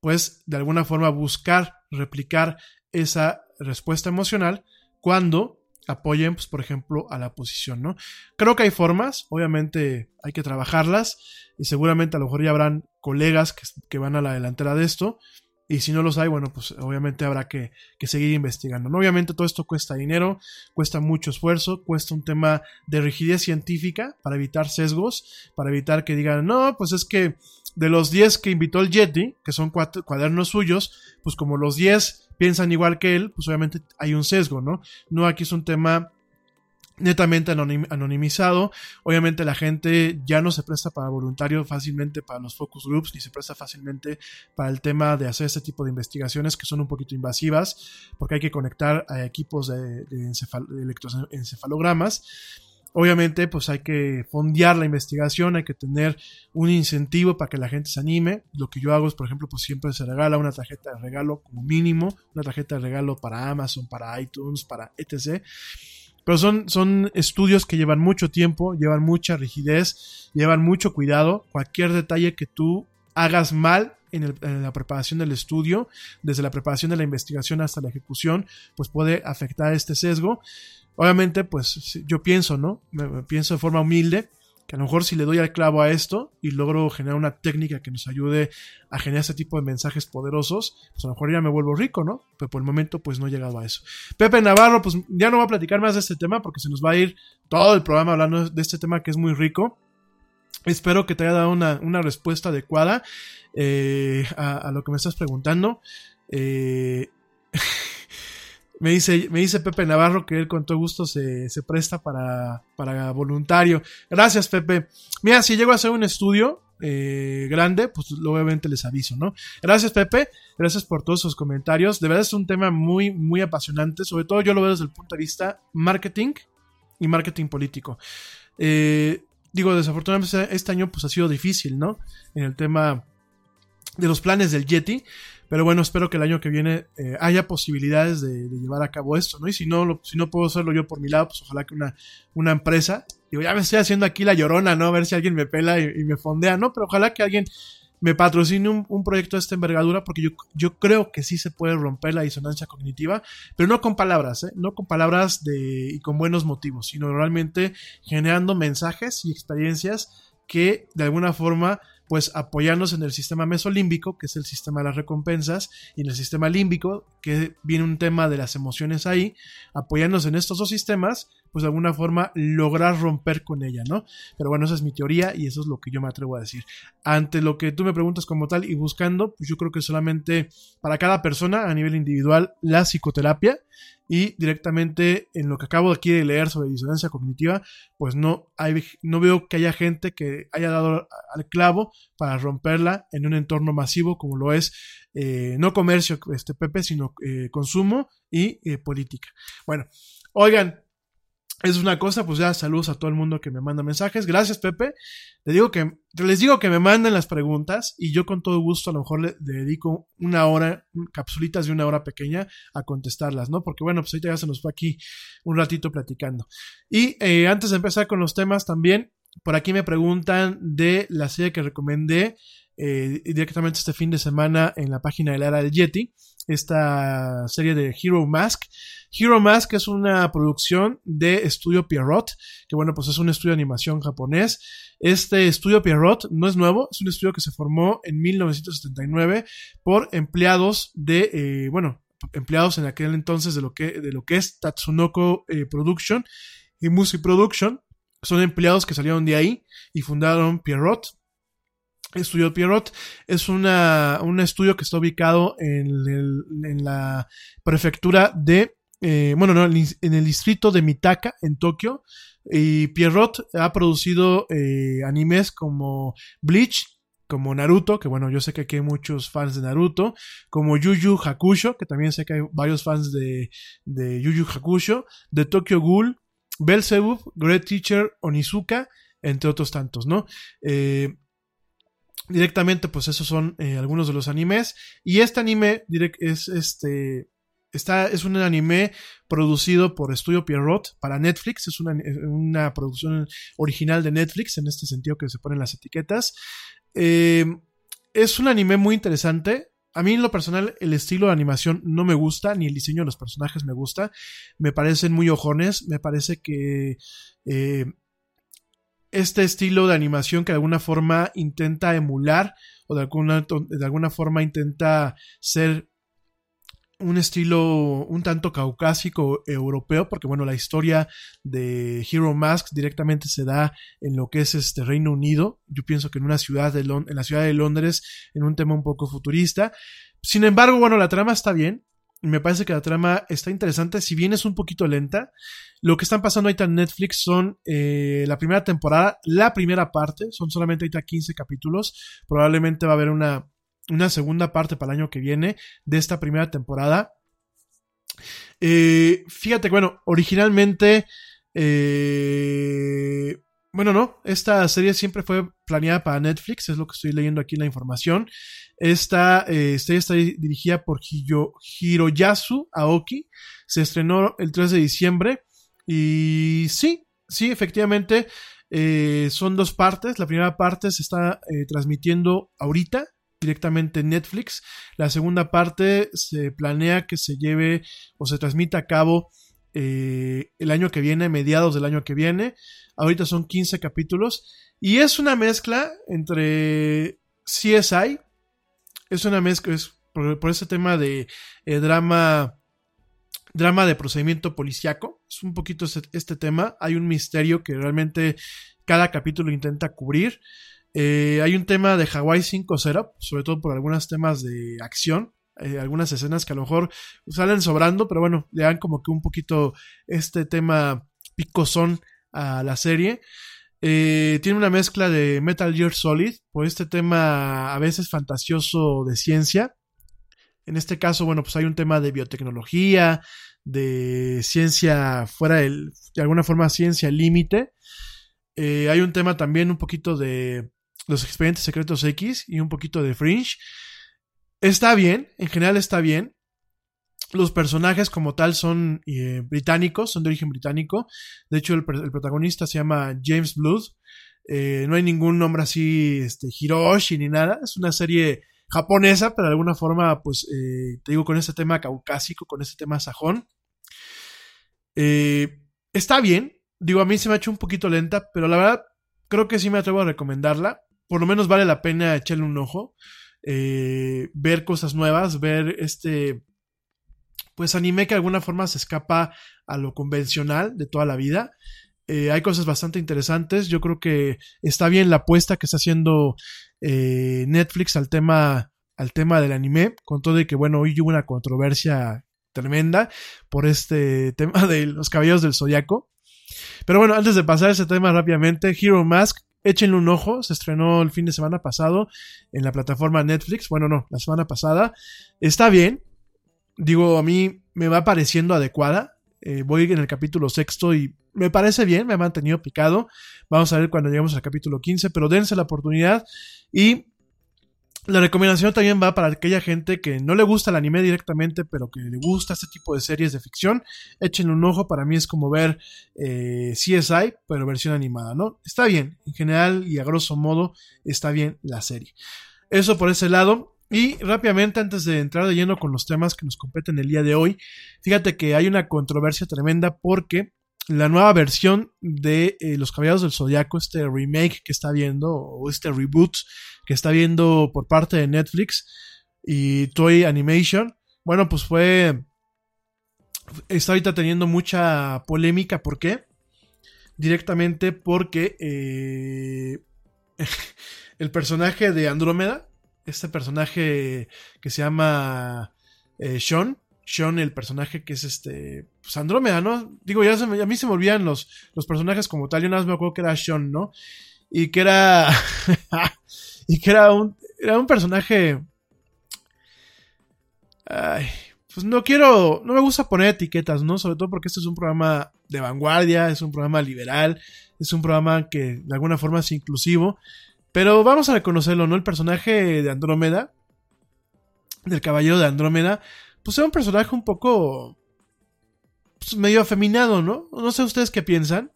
pues de alguna forma buscar replicar esa respuesta emocional cuando apoyen, pues, por ejemplo, a la oposición, ¿no? Creo que hay formas, obviamente hay que trabajarlas y seguramente a lo mejor ya habrán colegas que, que van a la delantera de esto y si no los hay, bueno, pues obviamente habrá que, seguir investigando. ¿no? Obviamente todo esto cuesta dinero, cuesta mucho esfuerzo, cuesta un tema de rigidez científica para evitar sesgos, para evitar que digan, no, pues es que de los 10 que invitó el Yeti, que son cuadernos suyos, pues como los 10 piensan igual que él, pues obviamente hay un sesgo, ¿no? No aquí es un tema netamente anonim anonimizado. Obviamente la gente ya no se presta para voluntario fácilmente para los focus groups, ni se presta fácilmente para el tema de hacer este tipo de investigaciones que son un poquito invasivas, porque hay que conectar a equipos de, de electroencefalogramas. Obviamente, pues hay que fondear la investigación, hay que tener un incentivo para que la gente se anime. Lo que yo hago es, por ejemplo, pues siempre se regala una tarjeta de regalo como mínimo, una tarjeta de regalo para Amazon, para iTunes, para etc. Pero son, son estudios que llevan mucho tiempo, llevan mucha rigidez, llevan mucho cuidado. Cualquier detalle que tú hagas mal en, el, en, la preparación del estudio, desde la preparación de la investigación hasta la ejecución, pues puede afectar este sesgo. Obviamente, pues yo pienso, ¿no? Me, pienso de forma humilde a lo mejor si le doy al clavo a esto y logro generar una técnica que nos ayude a generar este tipo de mensajes poderosos, pues a lo mejor ya me vuelvo rico, ¿no? Pero por el momento pues no he llegado a eso. Pepe Navarro, pues ya no voy a platicar más de este tema porque se nos va a ir todo el programa hablando de este tema que es muy rico. Espero que te haya dado una, una respuesta adecuada eh, a, a, lo que me estás preguntando. Eh, me dice, me dice Pepe Navarro que él con todo gusto se, se presta para, para voluntario. Gracias, Pepe. Mira, si llego a hacer un estudio eh, grande, pues obviamente les aviso, ¿no? Gracias, Pepe. Gracias por todos sus comentarios. De verdad es un tema muy, muy apasionante. Sobre todo yo lo veo desde el punto de vista marketing y marketing político. Eh, digo, desafortunadamente este año pues ha sido difícil, ¿no? En el tema de los planes del Yeti. Pero bueno, espero que el año que viene eh, haya posibilidades de, llevar a cabo esto, ¿no? Y si no, si no puedo hacerlo yo por mi lado, pues ojalá que una, una empresa, digo, ya me estoy haciendo aquí la llorona, ¿no? A ver si alguien me pela y, me fondea, ¿no? Pero ojalá que alguien me patrocine un, un proyecto de esta envergadura porque yo, yo creo que sí se puede romper la disonancia cognitiva, pero no con palabras, ¿eh? no con palabras de, y con buenos motivos, sino realmente generando mensajes y experiencias que de alguna forma pues apoyarnos en el sistema mesolímbico, que es el sistema de las recompensas, y en el sistema límbico, que viene un tema de las emociones ahí, apoyarnos en estos dos sistemas, pues de alguna forma lograr romper con ella, ¿no? Pero bueno, esa es mi teoría y eso es lo que yo me atrevo a decir. Ante lo que tú me preguntas como tal y buscando, pues yo creo que solamente para cada persona a nivel individual la psicoterapia y directamente en lo que acabo aquí de leer sobre disonancia cognitiva, pues no, hay, no veo que haya gente que haya dado al clavo para romperla en un entorno masivo como lo es eh, no comercio, este Pepe, sino eh, consumo y eh, política. Bueno, oigan, es una cosa, pues ya saludos a todo el mundo que me manda mensajes. Gracias, Pepe. Les digo que, les digo que me manden las preguntas y yo con todo gusto a lo mejor le, dedico una hora, capsulitas de una hora pequeña a contestarlas, ¿no? Porque bueno, pues ahorita ya se nos fue aquí un ratito platicando. Y eh, antes de empezar con los temas también, por aquí me preguntan de la serie que recomendé eh, directamente este fin de semana en la página de la era del Yeti, esta serie de Hero Mask. Hero Mask es una producción de Estudio Pierrot, que bueno, pues es un estudio de animación japonés. Este estudio Pierrot no es nuevo, es un estudio que se formó en 1979 por empleados de, eh, bueno, empleados en aquel entonces de lo que, de lo que es Tatsunoko eh, Production y Music Production. Son empleados que salieron de ahí y fundaron Pierrot, Estudio Pierrot es una, un estudio que está ubicado en, el, en la prefectura de, eh, bueno, no, en el distrito de Mitaka, en Tokio. Y Pierrot ha producido eh, animes como Bleach, como Naruto, que bueno, yo sé que aquí hay muchos fans de Naruto, como Yu Yu Hakusho, que también sé que hay varios fans de, de Yu Yu Hakusho, de Tokyo Ghoul, Belzebub, Great Teacher, Onizuka, entre otros tantos, ¿no? Eh, directamente, pues esos son eh, algunos de los animes. Y este anime es este. Está, es un anime producido por Studio Pierrot para Netflix. Es una, una, producción original de Netflix, en este sentido que se ponen las etiquetas. Eh, es un anime muy interesante. A mí en lo personal el estilo de animación no me gusta, ni el diseño de los personajes me gusta. Me parecen muy ojones, me parece que eh, este estilo de animación que de alguna forma intenta emular o de alguna, de alguna forma intenta ser un estilo un tanto caucásico europeo, porque bueno, la historia de Hero Mask directamente se da en lo que es este Reino Unido. Yo pienso que en una ciudad de en la ciudad de Londres, en un tema un poco futurista. Sin embargo, bueno, la trama está bien me parece que la trama está interesante, si bien es un poquito lenta. Lo que están pasando ahorita en Netflix son eh, la primera temporada, la primera parte, son solamente ahorita 15 capítulos. Probablemente va a haber una, una segunda parte para el año que viene de esta primera temporada. Eh, fíjate, bueno, originalmente eh, bueno, no, esta serie siempre fue planeada para Netflix, es lo que estoy leyendo aquí en la información. Esta eh, serie está dirigida por Hiroyasu Aoki, se estrenó el 3 de diciembre y sí, sí, efectivamente eh, son dos partes. La primera parte se está eh, transmitiendo ahorita directamente en Netflix. La segunda parte se planea que se lleve o se transmita a cabo el año que viene, mediados del año que viene. Ahorita son 15 capítulos. Y es una mezcla entre CSI. Es una mezcla, es por, ese tema de eh, drama. Drama de procedimiento policiaco. Es un poquito este, tema. Hay un misterio que realmente cada capítulo intenta cubrir. Eh, hay un tema de Hawaii 5-0, sobre todo por algunos temas de acción. Eh, algunas escenas que a lo mejor salen sobrando, pero bueno, le dan como que un poquito este tema picosón a la serie. Eh, tiene una mezcla de Metal Gear Solid, por este tema a veces fantasioso de ciencia. En este caso, bueno, pues hay un tema de biotecnología, de ciencia fuera del, de alguna forma, ciencia límite. Eh, hay un tema también un poquito de los expedientes secretos X y un poquito de Fringe. Está bien, en general está bien. Los personajes como tal son eh, británicos, son de origen británico. De hecho, el, protagonista se llama James Blood. Eh, no hay ningún nombre así, este, Hiroshi ni nada. Es una serie japonesa, pero de alguna forma, pues, eh, te digo, con ese tema caucásico, con ese tema sajón. Eh, está bien. Digo, a mí se me ha hecho un poquito lenta, pero la verdad, creo que sí me atrevo a recomendarla. Por lo menos vale la pena echarle un ojo. Ver cosas nuevas, ver este pues anime que de alguna forma se escapa a lo convencional de toda la vida. Eh, hay cosas bastante interesantes. Yo creo que está bien la apuesta que está haciendo eh, Netflix al tema, al tema del anime, con todo de que, bueno, hoy hubo una controversia tremenda por este tema de los caballos del zodiaco. Pero bueno, antes de pasar a ese tema rápidamente, Hero Mask, échenle un ojo, se estrenó el fin de semana pasado en la plataforma Netflix, bueno, no, la semana pasada. Está bien, digo, a mí me va pareciendo adecuada. Eh, voy en el capítulo sexto y me parece bien, me ha mantenido picado. Vamos a ver cuando lleguemos al capítulo 15, pero dense la oportunidad. Y la recomendación también va para aquella gente que no le gusta el anime directamente, pero que le gusta este tipo de series de ficción. Échenle un ojo, para mí es como ver eh, CSI, pero versión animada, ¿no? Está bien, en general y a grosso modo está bien la serie. Eso por ese lado. Y rápidamente, antes de entrar de lleno con los temas que nos competen el día de hoy, fíjate que hay una controversia tremenda porque la nueva versión de eh, Los Caballeros del Zodiaco, este remake que está viendo, o este reboot que está viendo por parte de Netflix y Toy Animation, bueno, pues fue. Está ahorita teniendo mucha polémica. ¿Por qué? Directamente porque eh, el personaje de Andrómeda este personaje que se llama eh, Sean. Sean, el personaje que es este. Pues Andrómeda, ¿no? Digo, ya a mí se me olvidan los, los personajes como tal. Yo nada más me acuerdo que era Sean, ¿no? Y que era. y que era un. Era un personaje. Ay, pues no quiero. No me gusta poner etiquetas, ¿no? Sobre todo porque este es un programa de vanguardia, es un programa liberal, es un programa que de alguna forma es inclusivo. Pero vamos a reconocerlo, ¿no? El personaje de Andrómeda, del caballero de Andrómeda, pues era un personaje un poco pues, medio afeminado, ¿no? No sé ustedes qué piensan.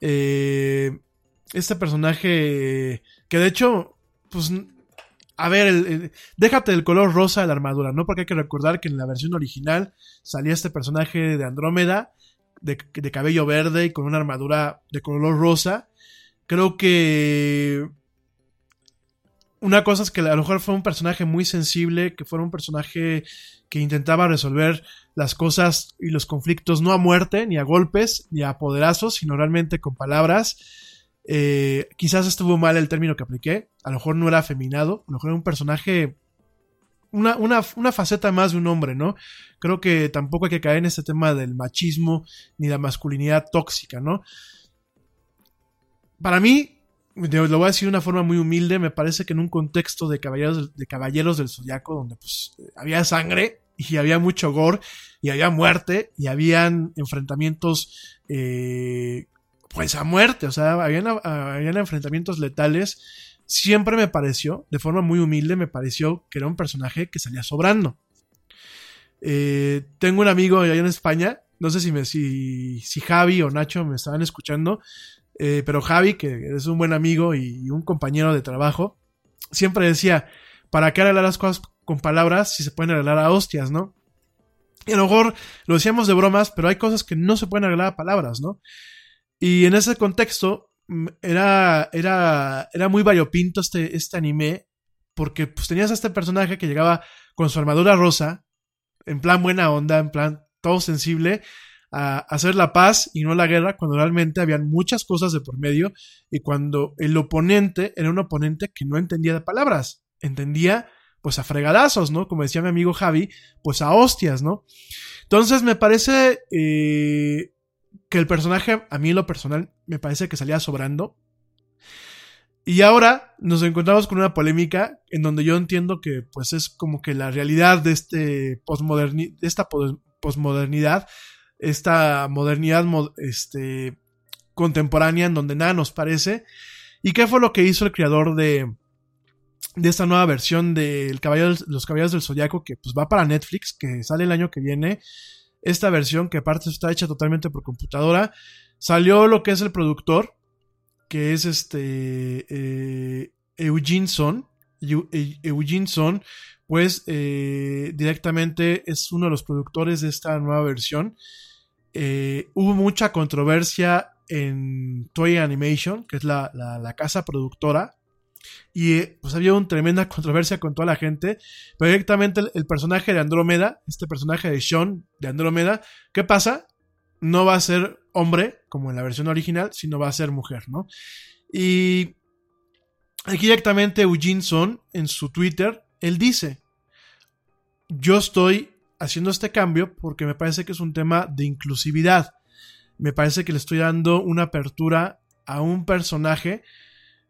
Eh, este personaje que de hecho, pues, a ver, déjate del color rosa de la armadura, ¿no? Porque hay que recordar que en la versión original salía este personaje de Andrómeda de, de cabello verde y con una armadura de color rosa. Creo que una cosa es que a lo mejor fue un personaje muy sensible, que fue un personaje que intentaba resolver las cosas y los conflictos no a muerte, ni a golpes, ni a poderazos, sino realmente con palabras. Eh, quizás estuvo mal el término que apliqué, a lo mejor no era afeminado, a lo mejor era un personaje, una, una, una faceta más de un hombre, ¿no? Creo que tampoco hay que caer en este tema del machismo ni la masculinidad tóxica, ¿no? Para mí, lo voy a decir de una forma muy humilde, me parece que en un contexto de caballeros, de caballeros del zodiaco, donde pues había sangre y había mucho gore y había muerte y habían enfrentamientos eh, pues a muerte, o sea, habían, habían enfrentamientos letales, siempre me pareció, de forma muy humilde, me pareció que era un personaje que salía sobrando. Eh, tengo un amigo allá en España, no sé si, me, si, si Javi o Nacho me estaban escuchando, eh, pero Javi, que es un buen amigo y, un compañero de trabajo, siempre decía, ¿para qué arreglar las cosas con palabras si se pueden arreglar a hostias, no? Y a lo mejor lo decíamos de bromas, pero hay cosas que no se pueden arreglar a palabras, ¿no? Y en ese contexto mm, era, era, era muy variopinto este, este anime, porque pues tenías a este personaje que llegaba con su armadura rosa, en plan buena onda, en plan todo sensible, a hacer la paz y no la guerra cuando realmente habían muchas cosas de por medio y cuando el oponente era un oponente que no entendía de palabras, entendía pues a fregadazos, ¿no? Como decía mi amigo Javi, pues a hostias, ¿no? Entonces me parece eh, que el personaje, a mí lo personal, me parece que salía sobrando. Y ahora nos encontramos con una polémica en donde yo entiendo que pues es como que la realidad de, este de esta posmodernidad esta modernidad este, contemporánea en donde nada nos parece. ¿Y qué fue lo que hizo el creador de, de esta nueva versión de Los Caballeros del Zodiaco que pues va para Netflix, que sale el año que viene? Esta versión que aparte está hecha totalmente por computadora. Salió lo que es el productor, que es este eh, Eugene Son. Eu- Eugene pues eh, directamente es uno de los productores de esta nueva versión. Eh, hubo mucha controversia en Toy Animation, que es la, la- casa productora. Y eh, pues había una tremenda controversia con toda la gente. Pero directamente el, el personaje de Andrómeda, este personaje de Sean de Andrómeda, ¿qué pasa? No va a ser hombre, como en la versión original, sino va a ser mujer, ¿no? Y aquí directamente Eugene Son, en su Twitter, él dice, yo estoy haciendo este cambio porque me parece que es un tema de inclusividad. Me parece que le estoy dando una apertura a un personaje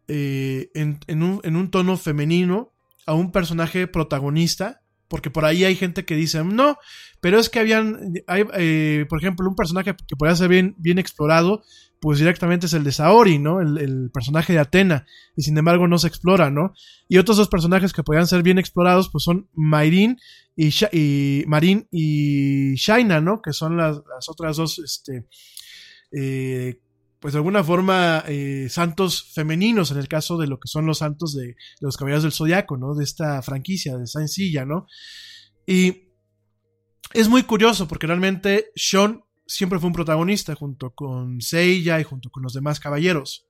eh, en, un, en un tono femenino, a un personaje protagonista, porque por ahí hay gente que dice, no, pero es que habían, hay, eh, por ejemplo, un personaje que podría ser bien explorado, pues directamente es el de Saori, ¿no? El, personaje de Atena, y sin embargo no se explora, ¿no? Y otros dos personajes que podrían ser bien explorados, pues son Mayrin y, Sha- y Shaina, ¿no? Que son las, otras dos, este, eh, pues de alguna forma, eh, santos femeninos, en el caso de lo que son los santos de, los caballeros del zodiaco, ¿no? De esta franquicia, de Saint Seiya, ¿no? Y es muy curioso porque realmente Sean siempre fue un protagonista junto con Seiya y junto con los demás caballeros.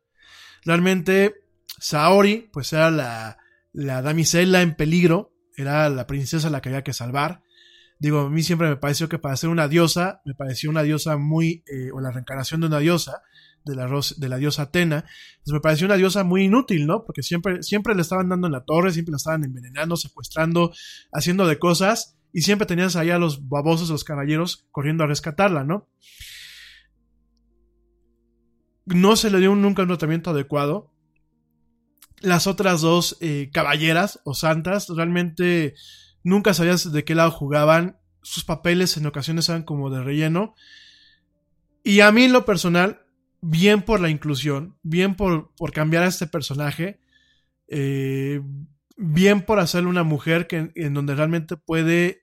Realmente Saori, pues era la, la damisela en peligro, era la princesa a la que había que salvar. Digo, a mí siempre me pareció que para ser una diosa, me pareció una diosa muy, eh, o la reencarnación de una diosa, de la, de la diosa Atena, pues me pareció una diosa muy inútil, ¿no? Porque siempre, siempre le estaban dando en la torre, siempre la estaban envenenando, secuestrando, haciendo de cosas, y siempre tenías ahí a los babosos, los caballeros, corriendo a rescatarla, ¿no? No se le dio nunca un tratamiento adecuado. Las otras dos eh, caballeras o santas realmente nunca sabías de qué lado jugaban. Sus papeles en ocasiones eran como de relleno. Y a mí en lo personal, bien por la inclusión, bien por, por cambiar a este personaje, eh, bien por hacerle una mujer que, en donde realmente puede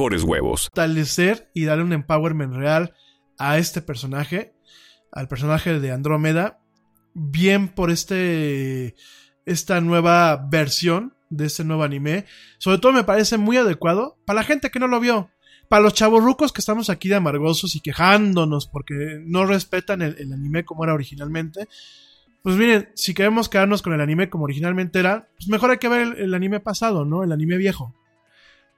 mejores huevos. y darle un empowerment real a este personaje, al personaje de Andrómeda, bien por este esta nueva versión de este nuevo anime. Sobre todo me parece muy adecuado para la gente que no lo vio. Para los chavorrucos que estamos aquí de amargosos y quejándonos porque no respetan el, anime como era originalmente. Pues miren, si queremos quedarnos con el anime como originalmente era, pues mejor hay que ver el anime pasado, ¿no? El anime viejo.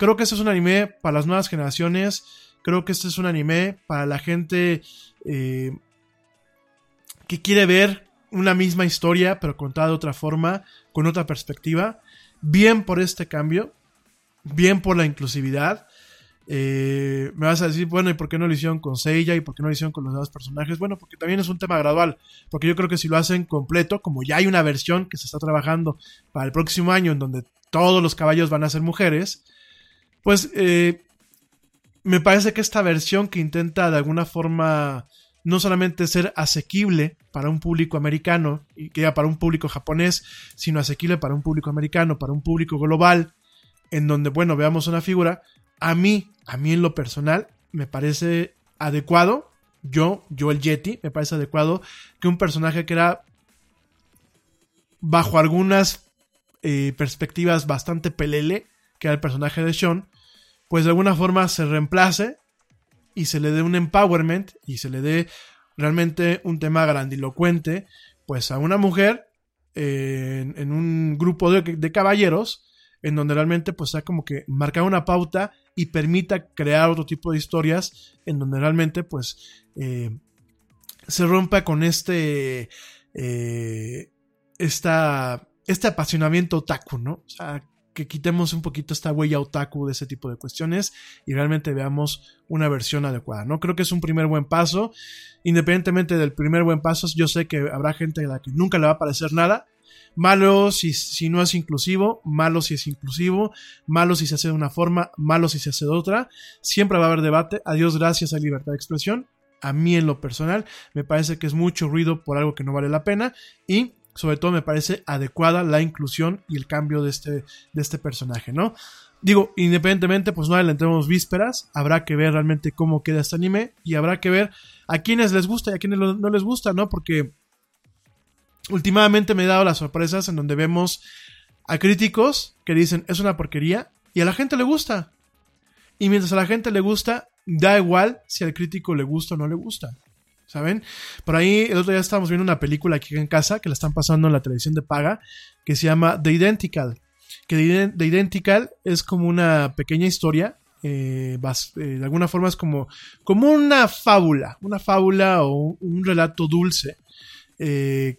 Creo que este es un anime para las nuevas generaciones. Creo que este es un anime para la gente eh, que quiere ver una misma historia, pero contada de otra forma, con otra perspectiva. Bien por este cambio, bien por la inclusividad. Eh, me vas a decir, bueno, ¿y por qué no lo hicieron con Seiya? ¿Y por qué no lo hicieron con los demás personajes? Bueno, porque también es un tema gradual. Porque yo creo que si lo hacen completo, como ya hay una versión que se está trabajando para el próximo año en donde todos los caballos van a ser mujeres, pues eh, me parece que esta versión que intenta de alguna forma no solamente ser asequible para un público americano y que para un público japonés, sino asequible para un público americano, para un público global, en donde, bueno, veamos una figura, a mí, a mí en lo personal, me parece adecuado, yo, yo el Yeti, me parece adecuado que un personaje que era bajo algunas eh, perspectivas bastante pelele, que era el personaje de Sean, pues de alguna forma se reemplace y se le dé un empowerment y se le dé realmente un tema grandilocuente pues a una mujer eh, en, un grupo de, de caballeros en donde realmente pues sea como que marcar una pauta y permita crear otro tipo de historias en donde realmente pues eh, se rompa con este eh, esta, este apasionamiento otaku, ¿no? O sea, que quitemos un poquito esta huella otaku de ese tipo de cuestiones y realmente veamos una versión adecuada, ¿no? Creo que es un primer buen paso. Independientemente del primer buen paso, yo sé que habrá gente a la que nunca le va a parecer nada. Malo si, si no es inclusivo, malo si es inclusivo, malo si se hace de una forma, malo si se hace de otra. Siempre va a haber debate. A Dios gracias, hay libertad de expresión. A mí en lo personal me parece que es mucho ruido por algo que no vale la pena y sobre todo me parece adecuada la inclusión y el cambio de este, de este personaje, ¿no? Digo, independientemente, pues no adelantemos vísperas, habrá que ver realmente cómo queda este anime y habrá que ver a quienes les gusta y a quienes no les gusta, ¿no? Porque últimamente me he dado las sorpresas en donde vemos a críticos que dicen es una porquería y a la gente le gusta. Y mientras a la gente le gusta, da igual si al crítico le gusta o no le gusta. ¿Saben? Por ahí el otro día estábamos viendo una película aquí en casa que la están pasando en la televisión de paga que se llama The Identical. Que The Identical es como una pequeña historia. Eh, eh, de alguna forma es como, como una fábula, una fábula o un relato dulce eh,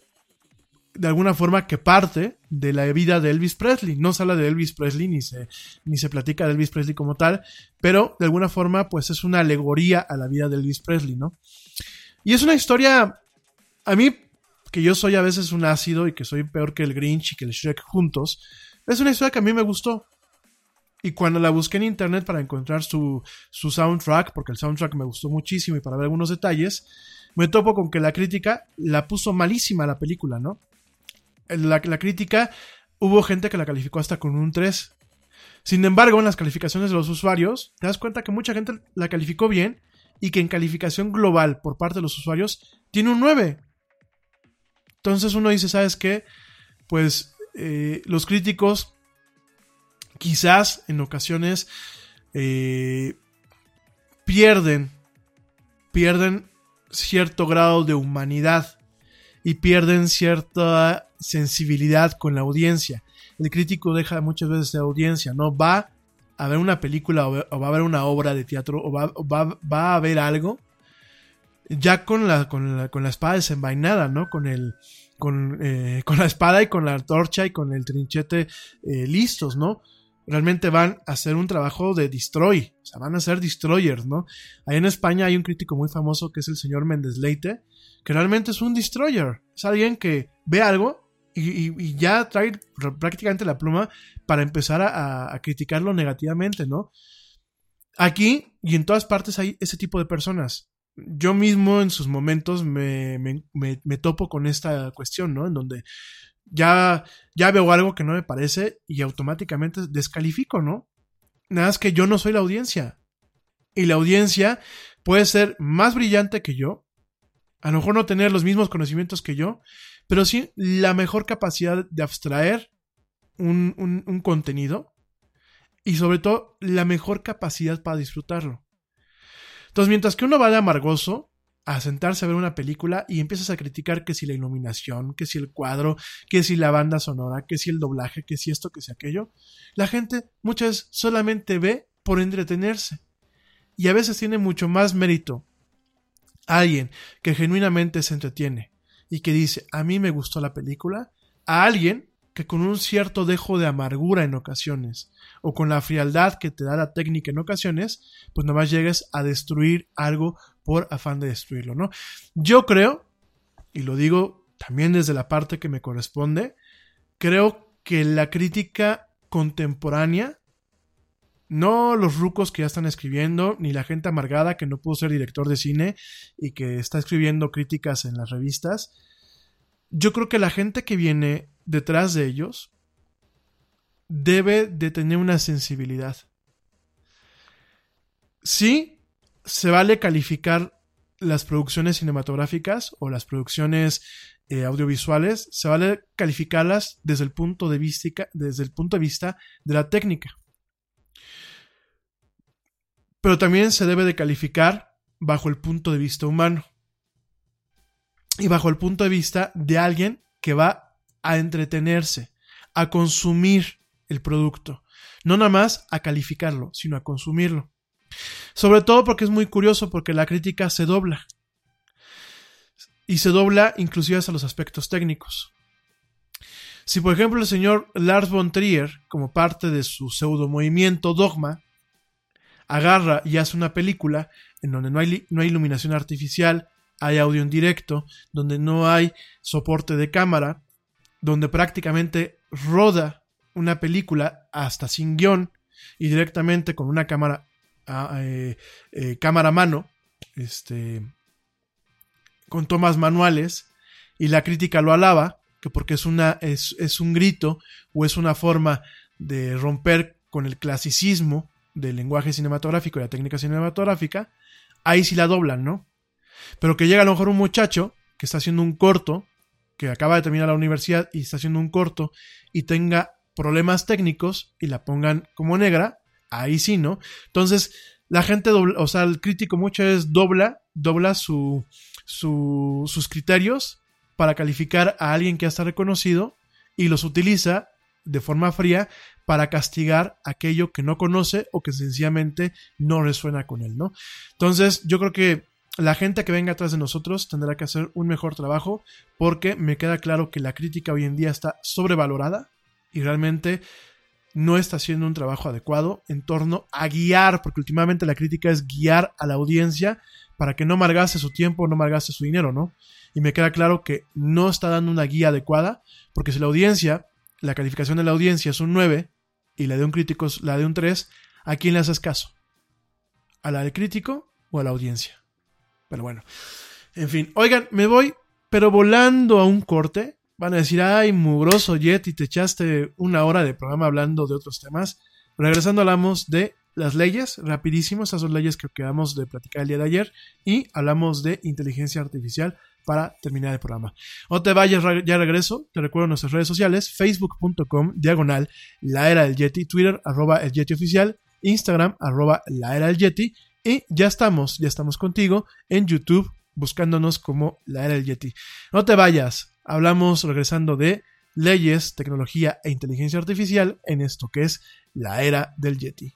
de alguna forma que parte de la vida de Elvis Presley. No se habla de Elvis Presley ni se, ni se platica de Elvis Presley como tal, pero de alguna forma pues es una alegoría a la vida de Elvis Presley, ¿no? Y es una historia, a mí, que yo soy a veces un ácido y que soy peor que el Grinch y que el Shrek juntos, es una historia que a mí me gustó. Y cuando la busqué en internet para encontrar su, su soundtrack, porque el soundtrack me gustó muchísimo y para ver algunos detalles, me topo con que la crítica la puso malísima la película, ¿no? La, la crítica, hubo gente que la calificó hasta con un 3. Sin embargo, en las calificaciones de los usuarios, te das cuenta que mucha gente la calificó bien y que en calificación global por parte de los usuarios tiene un 9. Entonces uno dice, ¿sabes qué? Pues eh, los críticos quizás en ocasiones eh, pierden, pierden cierto grado de humanidad y pierden cierta sensibilidad con la audiencia. El crítico deja muchas veces de audiencia, ¿no? Va a ver una película o, va a ver una obra de teatro o va, va, a ver algo ya con la, con la, con la espada desenvainada, ¿no? Con el, con, eh, con la espada y con la torcha y con el trinchete eh, listos, ¿no? Realmente van a hacer un trabajo de destroy, o sea, van a ser destroyers, ¿no? Ahí en España hay un crítico muy famoso que es el señor Méndez Leite, que realmente es un destroyer, es alguien que ve algo y, ya trae prácticamente la pluma para empezar a, criticarlo negativamente, ¿no? Aquí y en todas partes hay ese tipo de personas. Yo mismo en sus momentos me, me, topo con esta cuestión, ¿no? En donde ya, ya veo algo que no me parece y automáticamente descalifico, ¿no? Nada más que yo no soy la audiencia. Y la audiencia puede ser más brillante que yo, a lo mejor no tener los mismos conocimientos que yo, pero sí la mejor capacidad de abstraer un, contenido y sobre todo la mejor capacidad para disfrutarlo. Entonces, mientras que uno va de amargoso a sentarse a ver una película y empiezas a criticar que si la iluminación, que si el cuadro, que si la banda sonora, que si el doblaje, que si esto, que si aquello, la gente muchas veces solamente ve por entretenerse. Y a veces tiene mucho más mérito alguien que genuinamente se entretiene y que dice, a mí me gustó la película, a alguien que con un cierto dejo de amargura en ocasiones, o con la frialdad que te da la técnica en ocasiones, pues nomás llegues a destruir algo por afán de destruirlo, ¿no? Yo creo, y lo digo también desde la parte que me corresponde, creo que la crítica contemporánea no los rucos que ya están escribiendo, ni la gente amargada que no pudo ser director de cine y que está escribiendo críticas en las revistas. Yo creo que la gente que viene detrás de ellos debe de tener una sensibilidad. Sí, se vale calificar las producciones cinematográficas o las producciones eh, audiovisuales, se vale calificarlas desde el punto de vista, desde el punto de vista de la técnica pero también se debe de calificar bajo el punto de vista humano. y bajo el punto de vista de alguien que va a entretenerse, a consumir el producto. No nada más a calificarlo, sino a consumirlo. Sobre todo porque es muy curioso porque la crítica se dobla. Y se dobla inclusive hasta los aspectos técnicos. Si por ejemplo el señor Lars von Trier, como parte de su pseudo movimiento Dogma, agarra y hace una película en donde no hay, no hay iluminación artificial, hay audio en directo, donde no hay soporte de cámara, donde prácticamente roda una película hasta sin guion y directamente con una cámara a, eh, eh, cámara a mano, este, con tomas manuales, y la crítica lo alaba, que porque es, una, es, es un grito o es una forma de romper con el clasicismo del lenguaje cinematográfico y la técnica cinematográfica, ahí sí la doblan, ¿no? Pero que llega a lo mejor un muchacho que está haciendo un corto, que acaba de terminar la universidad y está haciendo un corto y tenga problemas técnicos y la pongan como negra, ahí sí, ¿no? Entonces, la gente dobla, o sea, el crítico muchas veces dobla, dobla su, su, sus criterios para calificar a alguien que ya está reconocido y los utiliza de forma fría para castigar aquello que no conoce o que sencillamente no resuena con él, ¿no? Entonces, yo creo que la gente que venga atrás de nosotros tendrá que hacer un mejor trabajo porque me queda claro que la crítica hoy en día está sobrevalorada y realmente no está haciendo un trabajo adecuado en torno a guiar, porque últimamente la crítica es guiar a la audiencia para que no malgaste su tiempo, no malgaste su dinero, ¿no? Y me queda claro que no está dando una guía adecuada, porque si la audiencia, la calificación de la audiencia es un 9 y la de un crítico es la de un 3, ¿a quién le haces caso? ¿A la del crítico o a la audiencia? Pero bueno, en fin, oigan, me voy, pero volando a un corte, Van a decir, ay, mugroso Jet, y te echaste una hora de programa hablando de otros temas. Regresando hablamos de las leyes, rapidísimo, esas son leyes que quedamos de platicar el día de ayer, y hablamos de inteligencia artificial para terminar el programa. No te vayas, ya regreso, te recuerdo nuestras redes sociales, facebook.com, diagonal, la era del Yeti, Twitter, arroba el Yeti oficial, Instagram, arroba la era del Yeti, y ya estamos, ya estamos contigo en YouTube, buscándonos como la era del Yeti. No te vayas, hablamos regresando de leyes, tecnología e inteligencia artificial en esto que es la era del Yeti.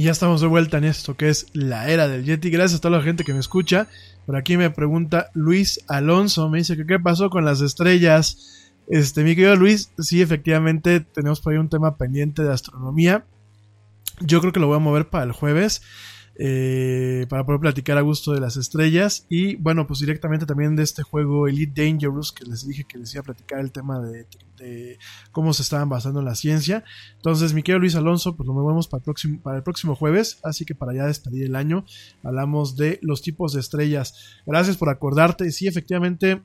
Y ya estamos de vuelta en esto que es la era del Yeti. Gracias a toda la gente que me escucha. Por aquí me pregunta Luis Alonso. Me dice que qué pasó con las estrellas. Este, mi querido Luis, sí, efectivamente tenemos por ahí un tema pendiente de astronomía. Yo creo que lo voy a mover para el jueves. Eh, para poder platicar a gusto de las estrellas. Y bueno, pues directamente también de este juego Elite Dangerous, que les dije que les iba a platicar el tema de, cómo se estaban basando en la ciencia. Entonces, mi querido Luis Alonso, pues lo movemos para el, próximo, jueves. Así que para ya despedir el año, hablamos de los tipos de estrellas. Gracias por acordarte. Sí, efectivamente.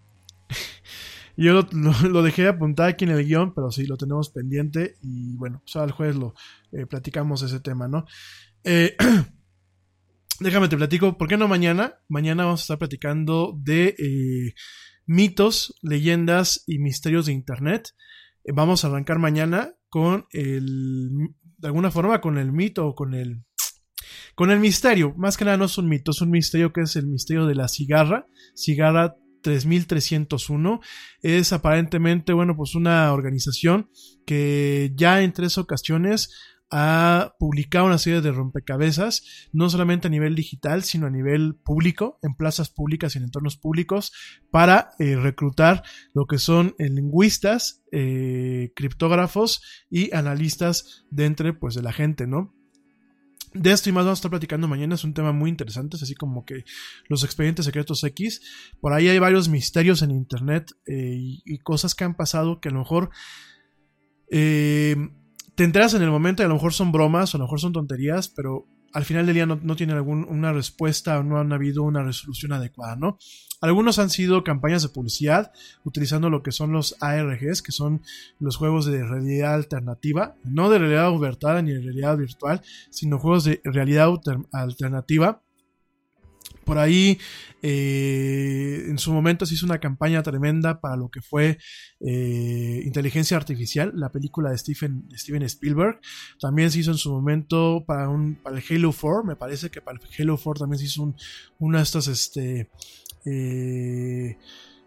Yo lo, lo, lo, dejé apuntar aquí en el guion, pero sí, lo tenemos pendiente. Y bueno, pues al jueves lo eh, platicamos ese tema, ¿no? Eh, déjame te platico, ¿por qué no mañana? Mañana vamos a estar platicando de eh, mitos, leyendas y misterios de Internet. Eh, vamos a arrancar mañana con el, de alguna forma, con el mito o con el, con el misterio. Más que nada no es un mito, es un misterio que es el misterio de la cigarra. Cigarra 3301 es aparentemente, bueno, pues una organización que ya en tres ocasiones ha publicado una serie de rompecabezas, no solamente a nivel digital, sino a nivel público, en plazas públicas y en entornos públicos, para eh, reclutar lo que son eh, lingüistas, eh, criptógrafos y analistas de entre pues, de la gente, ¿no? De esto y más vamos a estar platicando mañana, es un tema muy interesante, es así como que los expedientes secretos X. Por ahí hay varios misterios en internet eh, y, y, cosas que han pasado que a lo mejor te enteras en el momento y a lo mejor son bromas o a lo mejor son tonterías, pero al final del día no, no tienen alguna respuesta o no han habido una resolución adecuada, ¿no? Algunos han sido campañas de publicidad utilizando lo que son los ARGs, que son los juegos de realidad alternativa, no de realidad aumentada ni de realidad virtual, sino juegos de realidad alternativa. Por ahí, eh, en su momento se hizo una campaña tremenda para lo que fue eh, Inteligencia Artificial, la película de Steven, de Steven, Spielberg. También se hizo en su momento para, un, para el Halo 4, me parece que para el Halo 4 también se hizo un, una de estas, este, eh,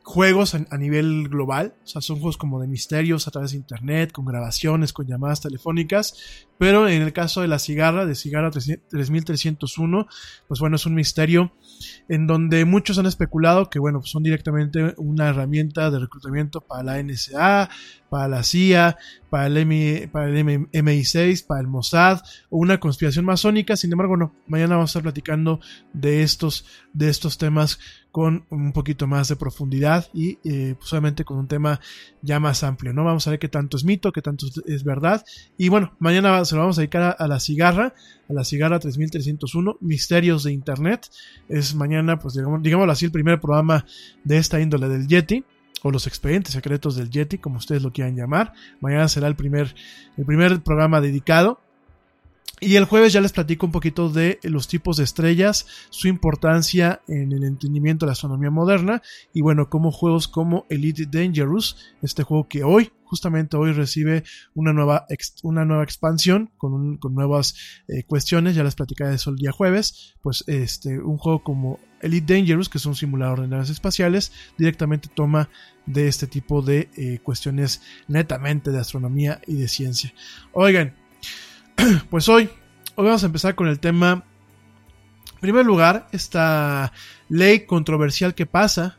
juegos a, nivel global, o sea, son juegos como de misterios a través de internet, con grabaciones, con llamadas telefónicas, pero en el caso de la cigarra, de cigarra 3301, pues bueno, es un misterio en donde muchos han especulado que, bueno, son directamente una herramienta de reclutamiento para la NSA, para la CIA, para el, M, para el M, MI6, para el Mossad, o una conspiración masónica. Sin embargo, no, mañana vamos a estar platicando de estos, de estos temas con un poquito más de profundidad y eh, pues obviamente con un tema ya más amplio, ¿no? Vamos a ver qué tanto es mito, qué tanto es verdad. Y bueno, mañana se lo vamos a dedicar a, la cigarra, a la cigarra 3301, Misterios de Internet. Es mañana, pues digamos, digámoslo así, el primer programa de esta índole del Yeti o los expedientes secretos del Yeti, como ustedes lo quieran llamar. Mañana será el primer, el primer programa dedicado. Y el jueves ya les platico un poquito de los tipos de estrellas, su importancia en el entendimiento de la astronomía moderna y bueno, como juegos como Elite Dangerous, este juego que hoy, justamente hoy recibe una nueva, una nueva expansión con, un, con nuevas eh, cuestiones, ya les platicaré eso el día jueves, pues este, un juego como Elite Dangerous, que es un simulador de naves espaciales, directamente toma de este tipo de eh, cuestiones netamente de astronomía y de ciencia. Oigan, pues hoy, hoy vamos a empezar con el tema. En primer lugar, esta ley controversial que pasa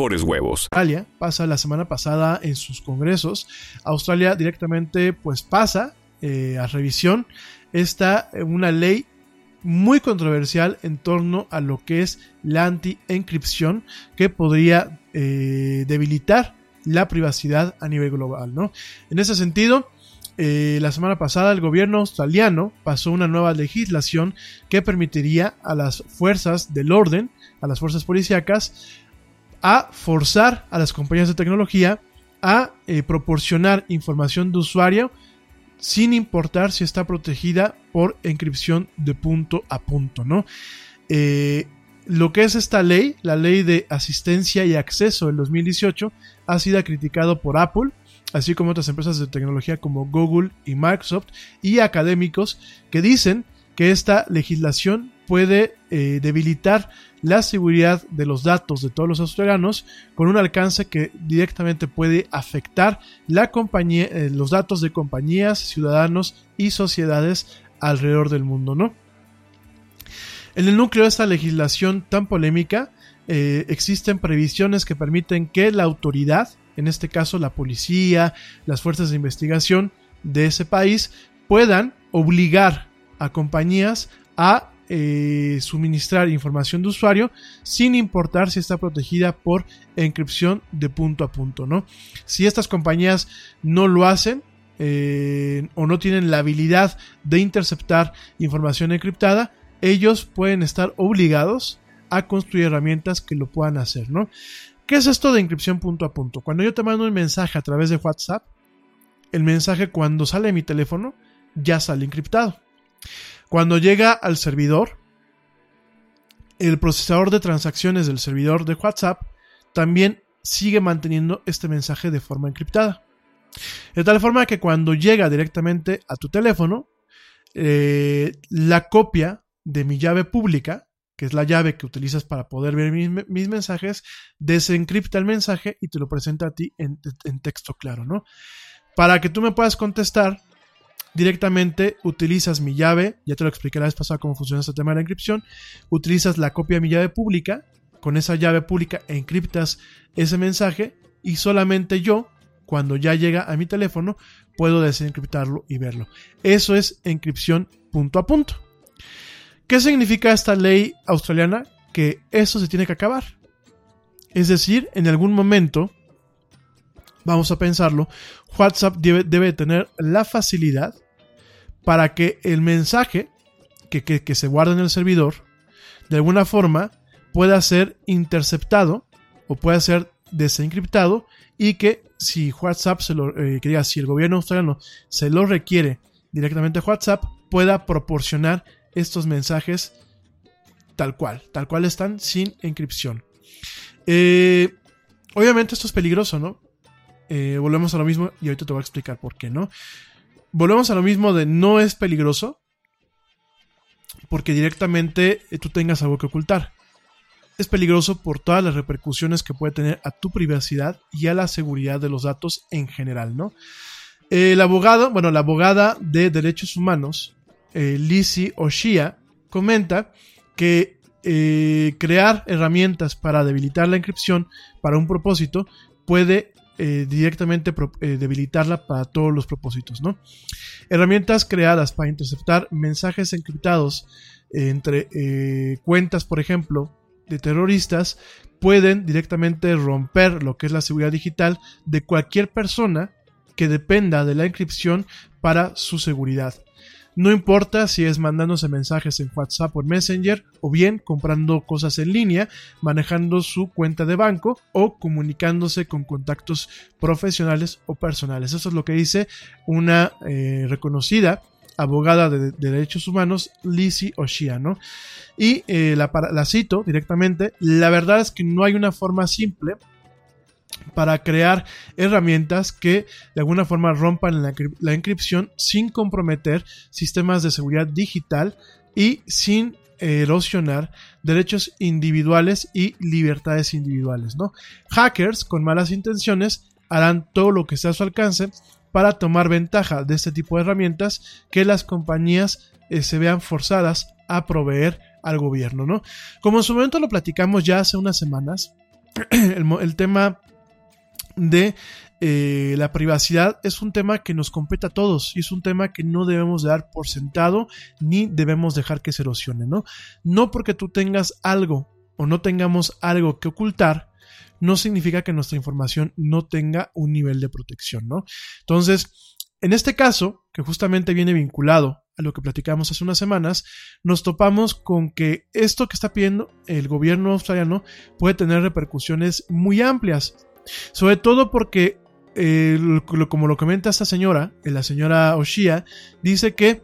huevos. Australia pasa la semana pasada en sus congresos. Australia directamente pues pasa eh, a revisión esta eh, una ley muy controversial en torno a lo que es la anti-encripción que podría eh, debilitar la privacidad a nivel global. ¿no? En ese sentido, la semana pasada el gobierno australiano pasó una nueva legislación que permitiría a las fuerzas del orden, a las fuerzas policíacas, a forzar a las compañías de tecnología a eh, proporcionar información de usuario sin importar si está protegida por encripción de punto a punto, ¿no? Eh, lo que es esta ley, la ley de asistencia y acceso del 2018, ha sido criticado por Apple, así como otras empresas de tecnología como Google y Microsoft, y académicos que dicen que esta legislación puede eh, debilitar la seguridad de los datos de todos los australianos con un alcance que directamente puede afectar la compañía, eh, los datos de compañías, ciudadanos y sociedades alrededor del mundo, ¿no? En el núcleo de esta legislación tan polémica eh, existen previsiones que permiten que la autoridad, en este caso la policía, las fuerzas de investigación de ese país, puedan obligar a compañías a eh, suministrar información de usuario sin importar si está protegida por encripción de punto a punto, ¿no? Si estas compañías no lo hacen eh, o no tienen la habilidad de interceptar información encriptada, ellos pueden estar obligados a construir herramientas que lo puedan hacer, ¿no? ¿Qué es esto de encripción punto a punto? Cuando yo te mando un mensaje a través de WhatsApp, el mensaje cuando sale de mi teléfono ya sale encriptado. Cuando llega al servidor, el procesador de transacciones del servidor de WhatsApp también sigue manteniendo este mensaje de forma encriptada. De tal forma que cuando llega directamente a tu teléfono, eh, la copia de mi llave pública, que es la llave que utilizas para poder ver mis, mensajes, desencripta el mensaje y te lo presenta a ti en, en texto claro, ¿no? Para que tú me puedas contestar, directamente utilizas mi llave, ya te lo expliqué la vez pasada cómo funciona este tema de la encripción, utilizas la copia de mi llave pública, con esa llave pública encriptas ese mensaje y solamente yo, cuando ya llega a mi teléfono, puedo desencriptarlo y verlo. Eso es encripción punto a punto. ¿Qué significa esta ley australiana? Que eso se tiene que acabar. Es decir, en algún momento, vamos a pensarlo, WhatsApp debe, tener la facilidad para que el mensaje que, se guarda en el servidor, de alguna forma, pueda ser interceptado o pueda ser desencriptado y que si WhatsApp se lo, eh, si el gobierno australiano se lo requiere directamente a WhatsApp, pueda proporcionar estos mensajes tal cual, tal cual están sin encripción. Eh, obviamente esto es peligroso, ¿no? Eh, volvemos a lo mismo y ahorita te voy a explicar por qué, ¿no? Volvemos a lo mismo de no es peligroso porque directamente tú tengas algo que ocultar. Es peligroso por todas las repercusiones que puede tener a tu privacidad y a la seguridad de los datos en general, ¿no? El abogado, bueno, la abogada de derechos humanos, eh, Lizzie Oshia, comenta que eh, crear herramientas para debilitar la encripción para un propósito puede eh, directamente eh, debilitarla para todos los propósitos, ¿no? Herramientas creadas para interceptar mensajes encriptados eh, entre cuentas, por ejemplo, de terroristas, pueden directamente romper lo que es la seguridad digital de cualquier persona que dependa de la encripción para su seguridad. No importa si es mandándose mensajes en WhatsApp o en Messenger, o bien comprando cosas en línea, manejando su cuenta de banco o comunicándose con contactos profesionales o personales. Eso es lo que dice una eh, reconocida abogada de, de derechos humanos, Lizzie Oshia, ¿no? Y eh, la, la cito directamente, la verdad es que no hay una forma simple para crear herramientas que de alguna forma rompan la, la encripción sin comprometer sistemas de seguridad digital y sin erosionar derechos individuales y libertades individuales, ¿no? Hackers con malas intenciones harán todo lo que esté a su alcance para tomar ventaja de este tipo de herramientas que las compañías eh, se vean forzadas a proveer al gobierno, ¿no? Como en su momento lo platicamos ya hace unas semanas, el tema de eh, la privacidad es un tema que nos compete a todos y es un tema que no debemos de dar por sentado ni debemos dejar que se erosione, ¿no? No porque tú tengas algo o no tengamos algo que ocultar, no significa que nuestra información no tenga un nivel de protección, ¿no? Entonces, en este caso, que justamente viene vinculado a lo que platicamos hace unas semanas, nos topamos con que esto que está pidiendo el gobierno australiano puede tener repercusiones muy amplias. Sobre todo porque, eh, como lo comenta esta señora, eh, la señora Oshia, dice que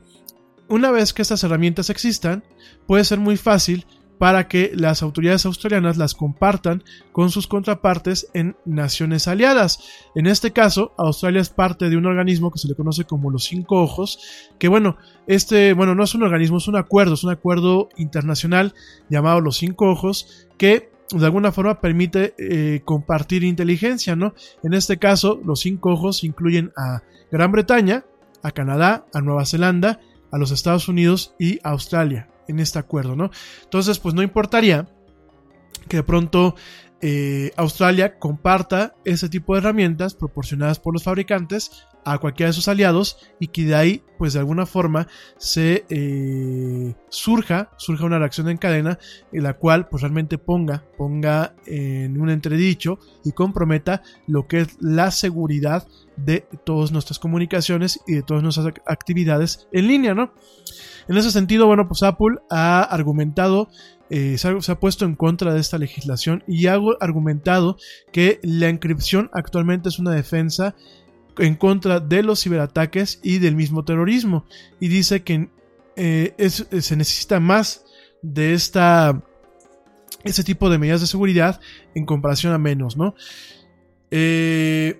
una vez que estas herramientas existan, puede ser muy fácil para que las autoridades australianas las compartan con sus contrapartes en naciones aliadas. En este caso, Australia es parte de un organismo que se le conoce como los Cinco Ojos, que bueno, este, bueno, no es un organismo, es un acuerdo, es un acuerdo internacional llamado los Cinco Ojos, que de alguna forma permite eh, compartir inteligencia, ¿no? En este caso, los Cinco Ojos incluyen a Gran Bretaña, a Canadá, a Nueva Zelanda, a los Estados Unidos y a Australia en este acuerdo, ¿no? Entonces, pues no importaría que de pronto eh, Australia comparta ese tipo de herramientas proporcionadas por los fabricantes a cualquiera de sus aliados y que de ahí, pues de alguna forma, se eh, surja, surja una reacción en cadena en la cual pues realmente ponga, ponga en un entredicho y comprometa lo que es la seguridad de todas nuestras comunicaciones y de todas nuestras ac- actividades en línea, ¿no? En ese sentido, bueno, pues Apple ha argumentado, eh, se, ha, se ha puesto en contra de esta legislación y ha argumentado que la encripción actualmente es una defensa en contra de los ciberataques y del mismo terrorismo. Y dice que eh, es- se necesita más de esta ese tipo de medidas de seguridad en comparación a menos, ¿no? Eh,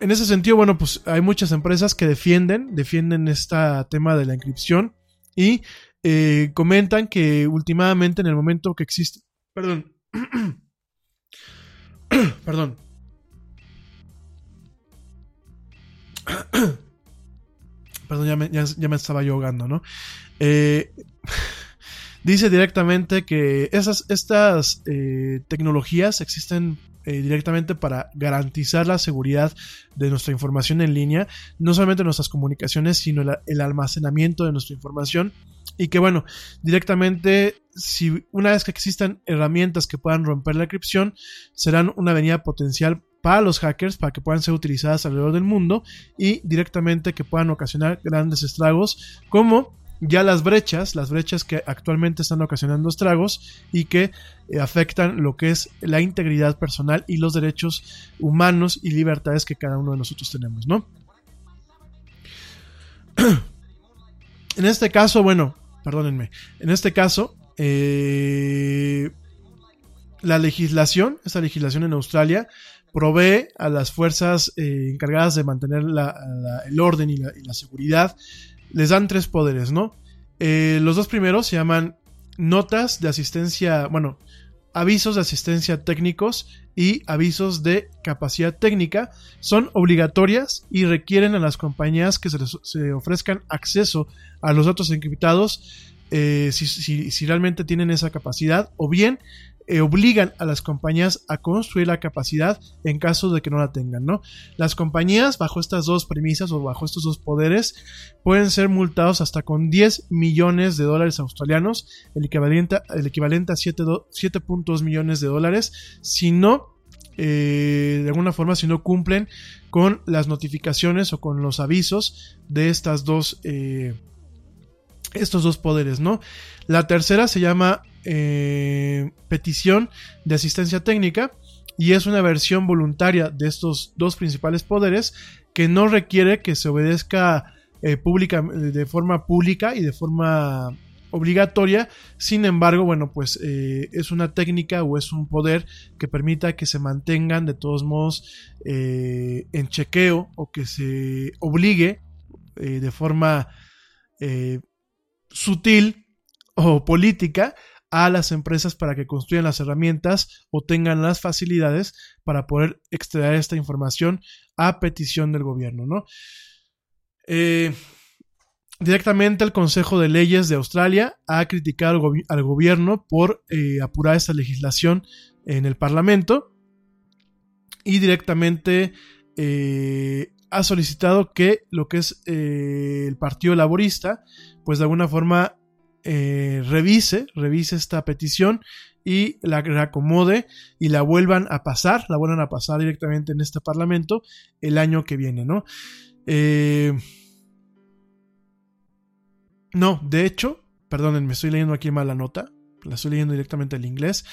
en ese sentido, bueno, pues hay muchas empresas que defienden, defienden este tema de la encripción y eh, comentan que últimamente en el momento que existe, perdón, perdón, perdón, ya me, estaba yo ahogando, ¿no? Eh, dice directamente que esas, estas eh, tecnologías existen eh, directamente para garantizar la seguridad de nuestra información en línea, no solamente nuestras comunicaciones, sino el, almacenamiento de nuestra información. Y que bueno, directamente, si una vez que existan herramientas que puedan romper la encripción, serán una avenida potencial para los hackers, para que puedan ser utilizadas alrededor del mundo y directamente que puedan ocasionar grandes estragos, como ya las brechas, las brechas que actualmente están ocasionando estragos y que eh, afectan lo que es la integridad personal y los derechos humanos y libertades que cada uno de nosotros tenemos, ¿no? en este caso, bueno, perdónenme, en este caso, eh, la legislación, esta legislación en Australia, provee a las fuerzas eh, encargadas de mantener el orden y la, seguridad, les dan tres poderes, ¿no? Eh, los dos primeros se llaman notas de asistencia, bueno, avisos de asistencia técnicos y avisos de capacidad técnica son obligatorias y requieren a las compañías que se les ofrezcan acceso a los datos encriptados eh, si, realmente tienen esa capacidad o bien obligan a las compañías a construir la capacidad en caso de que no la tengan, ¿no? Las compañías, bajo estas dos premisas o bajo estos dos poderes, pueden ser multados hasta con 10 millones de dólares australianos, el equivalente, el equivalente a 7.2 millones de dólares, si no eh, de alguna forma si no cumplen con las notificaciones o con los avisos de estas dos eh, estos dos poderes, ¿no? La tercera se llama eh, petición de asistencia técnica y es una versión voluntaria de estos dos principales poderes que no requiere que se obedezca eh, pública, de forma pública y de forma obligatoria. Sin embargo, bueno, pues eh, es una técnica o es un poder que permita que se mantengan de todos modos en chequeo o que se obligue de forma sutil o política a las empresas para que construyan las herramientas o tengan las facilidades para poder extraer esta información a petición del gobierno, ¿no? Eh, directamente el Consejo de Leyes de Australia ha criticado al, gobierno por eh, apurar esta legislación en el Parlamento y directamente eh, ha solicitado que lo que es el Partido Laborista pues de alguna forma eh, revise, revise esta petición y la reacomode y la vuelvan a pasar, la vuelvan a pasar directamente en este parlamento el año que viene, ¿no? Eh, no, de hecho, perdonen, me estoy leyendo aquí mal la nota, la estoy leyendo directamente en inglés.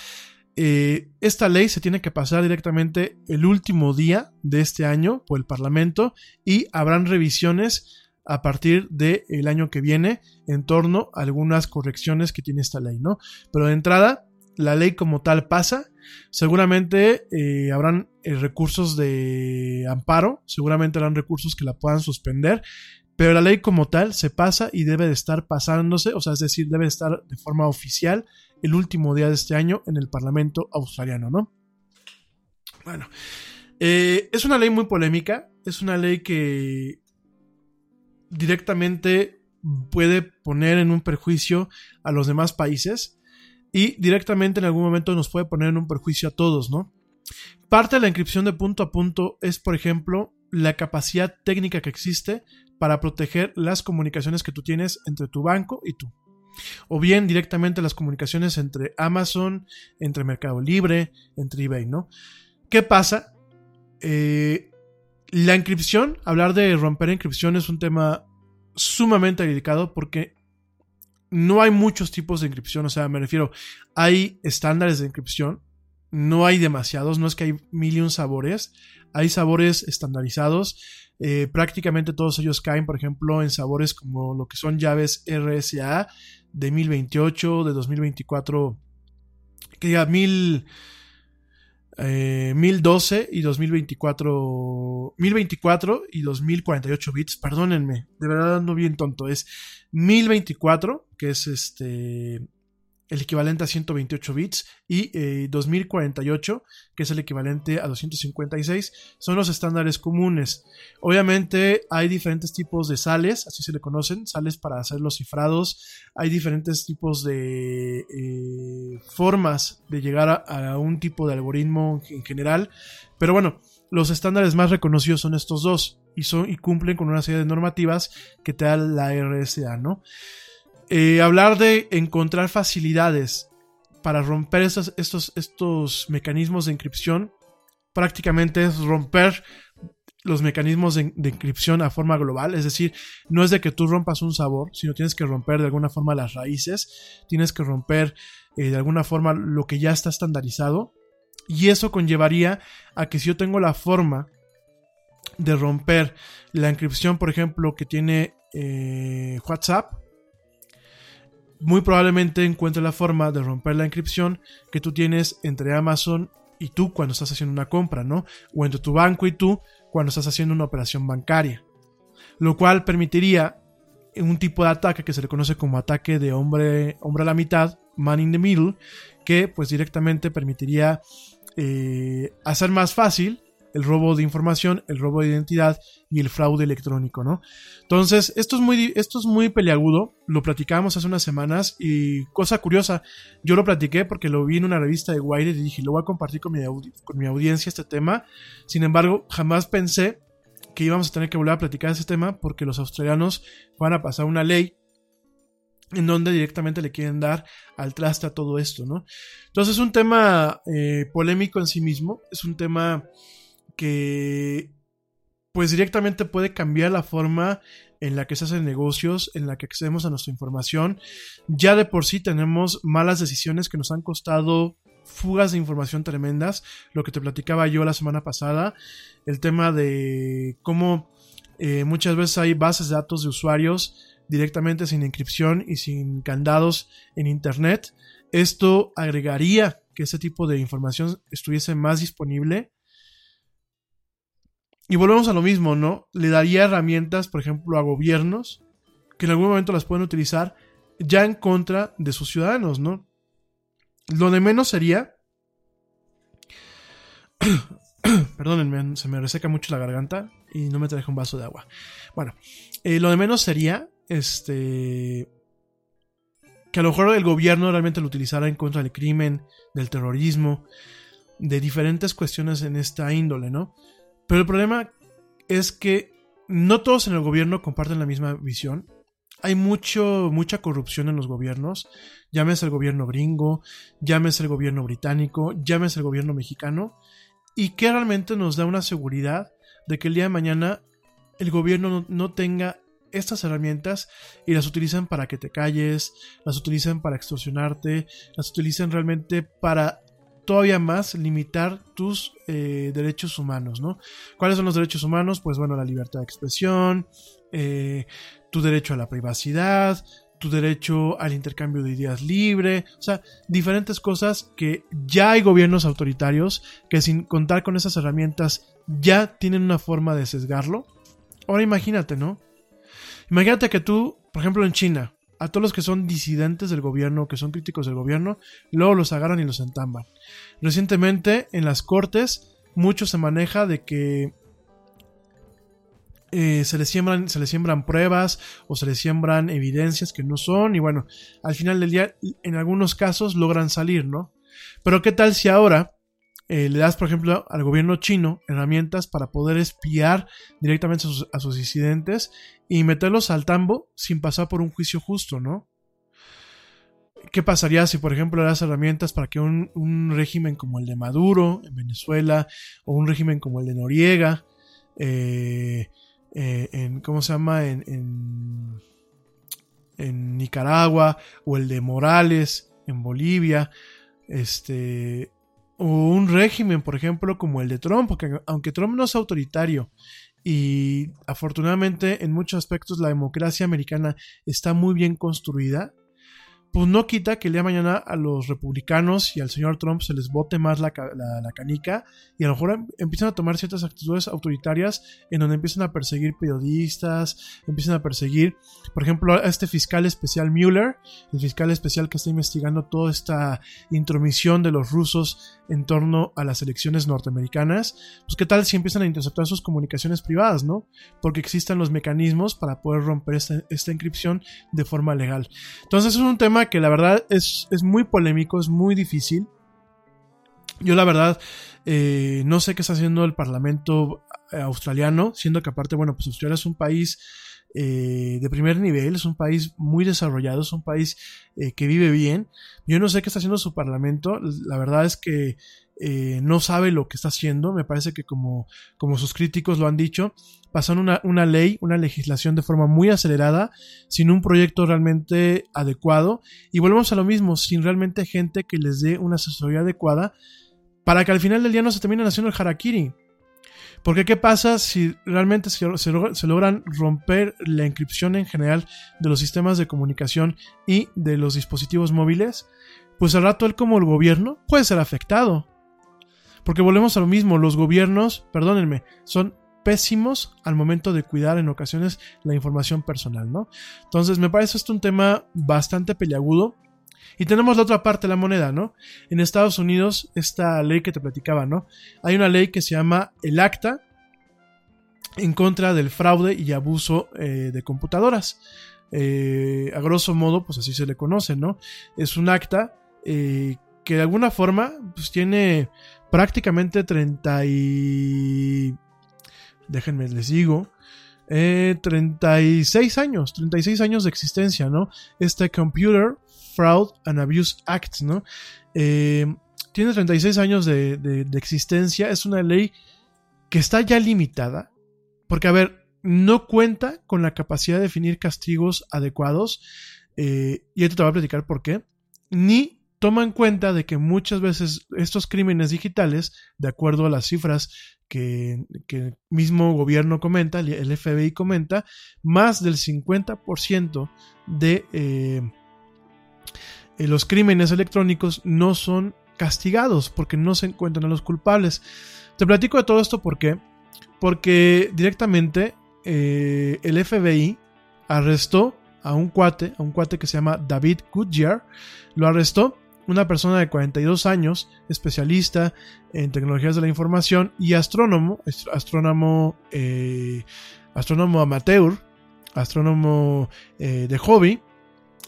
Eh, esta ley se tiene que pasar directamente el último día de este año por el Parlamento y habrán revisiones a partir del año que viene en torno a algunas correcciones que tiene esta ley, ¿no? Pero de entrada, la ley como tal pasa, seguramente eh, habrán eh, recursos de amparo, seguramente habrán recursos que la puedan suspender, pero la ley como tal se pasa y debe de estar pasándose, o sea, es decir, debe estar de forma oficial el último día de este año en el Parlamento australiano, ¿no? Bueno, eh, es una ley muy polémica, es una ley que directamente puede poner en un perjuicio a los demás países y directamente en algún momento nos puede poner en un perjuicio a todos, ¿no? Parte de la encripción de punto a punto es, por ejemplo, la capacidad técnica que existe para proteger las comunicaciones que tú tienes entre tu banco y tú. O bien directamente las comunicaciones entre Amazon, entre Mercado Libre, entre eBay, ¿no? ¿Qué pasa? Eh, la encripción, hablar de romper encripción es un tema sumamente delicado porque no hay muchos tipos de encripción, o sea, me refiero, hay estándares de encripción, no hay demasiados, no es que hay mil y un sabores, hay sabores estandarizados, eh, prácticamente todos ellos caen, por ejemplo, en sabores como lo que son llaves RSA de 1028, de 2024, que diga mil... 1012 eh, y 2024, 1024 y 2048 bits, perdónenme, de verdad ando bien tonto, es 1024, que es este el equivalente a 128 bits, y 2048, eh, que es el equivalente a 256, son los estándares comunes. Obviamente hay diferentes tipos de sales, así se le conocen, sales para hacer los cifrados, hay diferentes tipos de eh, formas de llegar a, un tipo de algoritmo en general, pero bueno, los estándares más reconocidos son estos dos, y, son, y cumplen con una serie de normativas que te da la RSA, ¿no? Eh, hablar de encontrar facilidades para romper estos, estos, estos mecanismos de encripción prácticamente es romper los mecanismos de, encripción a forma global, es decir, no es de que tú rompas un sabor, sino tienes que romper de alguna forma las raíces, tienes que romper eh, de alguna forma lo que ya está estandarizado, y eso conllevaría a que si yo tengo la forma de romper la encripción, por ejemplo, que tiene eh, WhatsApp, muy probablemente encuentre la forma de romper la inscripción que tú tienes entre Amazon y tú cuando estás haciendo una compra, ¿no? O entre tu banco y tú cuando estás haciendo una operación bancaria. Lo cual permitiría un tipo de ataque que se le conoce como ataque de hombre, a la mitad, man in the middle, que pues directamente permitiría eh, hacer más fácil el robo de información, el robo de identidad y el fraude electrónico, ¿no? Entonces, esto es muy, esto es muy peleagudo, lo platicamos hace unas semanas y cosa curiosa, yo lo platiqué porque lo vi en una revista de Wired y dije, lo voy a compartir con mi, con mi audiencia este tema, sin embargo, jamás pensé que íbamos a tener que volver a platicar ese tema porque los australianos van a pasar una ley en donde directamente le quieren dar al traste a todo esto, ¿no? Entonces es un tema eh, polémico en sí mismo, es un tema que pues directamente puede cambiar la forma en la que se hacen negocios, en la que accedemos a nuestra información. Ya de por sí tenemos malas decisiones que nos han costado fugas de información tremendas, lo que te platicaba yo la semana pasada, el tema de cómo eh, muchas veces hay bases de datos de usuarios directamente sin inscripción y sin candados en Internet. Esto agregaría que ese tipo de información estuviese más disponible y volvemos a lo mismo, ¿no? Le daría herramientas, por ejemplo, a gobiernos que en algún momento las pueden utilizar ya en contra de sus ciudadanos, ¿no? Lo de menos sería... Perdónenme, se me reseca mucho la garganta y no me traje un vaso de agua. Bueno, eh, lo de menos sería, este... Que a lo mejor el gobierno realmente lo utilizara en contra del crimen, del terrorismo, de diferentes cuestiones en esta índole, ¿no? Pero el problema es que no todos en el gobierno comparten la misma visión. Hay mucho, mucha corrupción en los gobiernos. Llámese el gobierno gringo, llámese el gobierno británico, llámese el gobierno mexicano. Y que realmente nos da una seguridad de que el día de mañana el gobierno no, no tenga estas herramientas y las utilicen para que te calles, las utilicen para extorsionarte, las utilicen realmente para todavía más limitar tus eh, derechos humanos, ¿no? ¿Cuáles son los derechos humanos? Pues bueno, la libertad de expresión, eh, tu derecho a la privacidad, tu derecho al intercambio de ideas libre, o sea, diferentes cosas que ya hay gobiernos autoritarios que sin contar con esas herramientas ya tienen una forma de sesgarlo. Ahora imagínate, ¿no? Imagínate que tú, por ejemplo, en China, a todos los que son disidentes del gobierno, que son críticos del gobierno, luego los agarran y los entamban. Recientemente en las cortes mucho se maneja de que eh, se, les siembran, se les siembran pruebas o se les siembran evidencias que no son y bueno, al final del día en algunos casos logran salir, ¿no? Pero ¿qué tal si ahora eh, le das, por ejemplo, al gobierno chino herramientas para poder espiar directamente a sus, disidentes y meterlos al tambo sin pasar por un juicio justo, ¿no? ¿Qué pasaría si, por ejemplo, le das herramientas para que un, régimen como el de Maduro en Venezuela o un régimen como el de Noriega, eh, eh, en, ¿cómo se llama? En, en, en Nicaragua o el de Morales en Bolivia, este, o un régimen, por ejemplo, como el de Trump, porque aunque Trump no es autoritario y afortunadamente en muchos aspectos la democracia americana está muy bien construida, pues no quita que el día de mañana a los republicanos y al señor Trump se les bote más la, canica y a lo mejor em, empiezan a tomar ciertas actitudes autoritarias en donde empiezan a perseguir periodistas, empiezan a perseguir, por ejemplo, a este fiscal especial Mueller, el fiscal especial que está investigando toda esta intromisión de los rusos en torno a las elecciones norteamericanas, pues qué tal si empiezan a interceptar sus comunicaciones privadas, ¿no? Porque existen los mecanismos para poder romper esta, esta inscripción de forma legal. Entonces es un tema que la verdad es, muy polémico, es muy difícil. Yo la verdad eh, no sé qué está haciendo el Parlamento eh, australiano, siendo que aparte, bueno, pues Australia es un país eh, de primer nivel, es un país muy desarrollado, es un país que vive bien. Yo no sé qué está haciendo su Parlamento, la verdad es que no sabe lo que está haciendo, me parece que como, como sus críticos lo han dicho, pasaron una, una, ley, una legislación de forma muy acelerada, sin un proyecto realmente adecuado. Y volvemos a lo mismo, sin realmente gente que les dé una asesoría adecuada para que al final del día no se terminen haciendo el harakiri. Porque ¿qué pasa si realmente se, logran romper la inscripción en general de los sistemas de comunicación y de los dispositivos móviles? Pues al rato él como el gobierno puede ser afectado. Porque volvemos a lo mismo, los gobiernos, perdónenme, son pésimos al momento de cuidar en ocasiones la información personal, ¿no? Entonces me parece esto un tema bastante peliagudo Y tenemos la otra parte de la moneda, ¿no? En Estados Unidos, esta ley que te platicaba, ¿no? Hay una ley que se llama el ACTA en contra del fraude y abuso eh, de computadoras. Eh, a grosso modo, pues así se le conoce, ¿no? Es un acta eh, que de alguna forma, pues tiene prácticamente 30 y... Déjenme, les digo. 36 años, 36 años de existencia, ¿no? Este Computer Fraud and Abuse Act, ¿no? tiene 36 años de, de existencia, es una ley que está ya limitada, porque, a ver, no cuenta con la capacidad de definir castigos adecuados, eh, y esto te voy a platicar por qué, ni toma en cuenta de que muchas veces estos crímenes digitales, de acuerdo a las cifras que, el mismo gobierno comenta, el FBI comenta, más del 50% de eh, los crímenes electrónicos no son castigados porque no se encuentran a los culpables. Te platico de todo esto porque porque directamente eh, el FBI arrestó a un cuate, a un cuate que se llama David Goodyear, lo arrestó una persona de 42 años, especialista en tecnologías de la información y astrónomo, astrónomo, eh, astrónomo amateur, astrónomo eh, de hobby,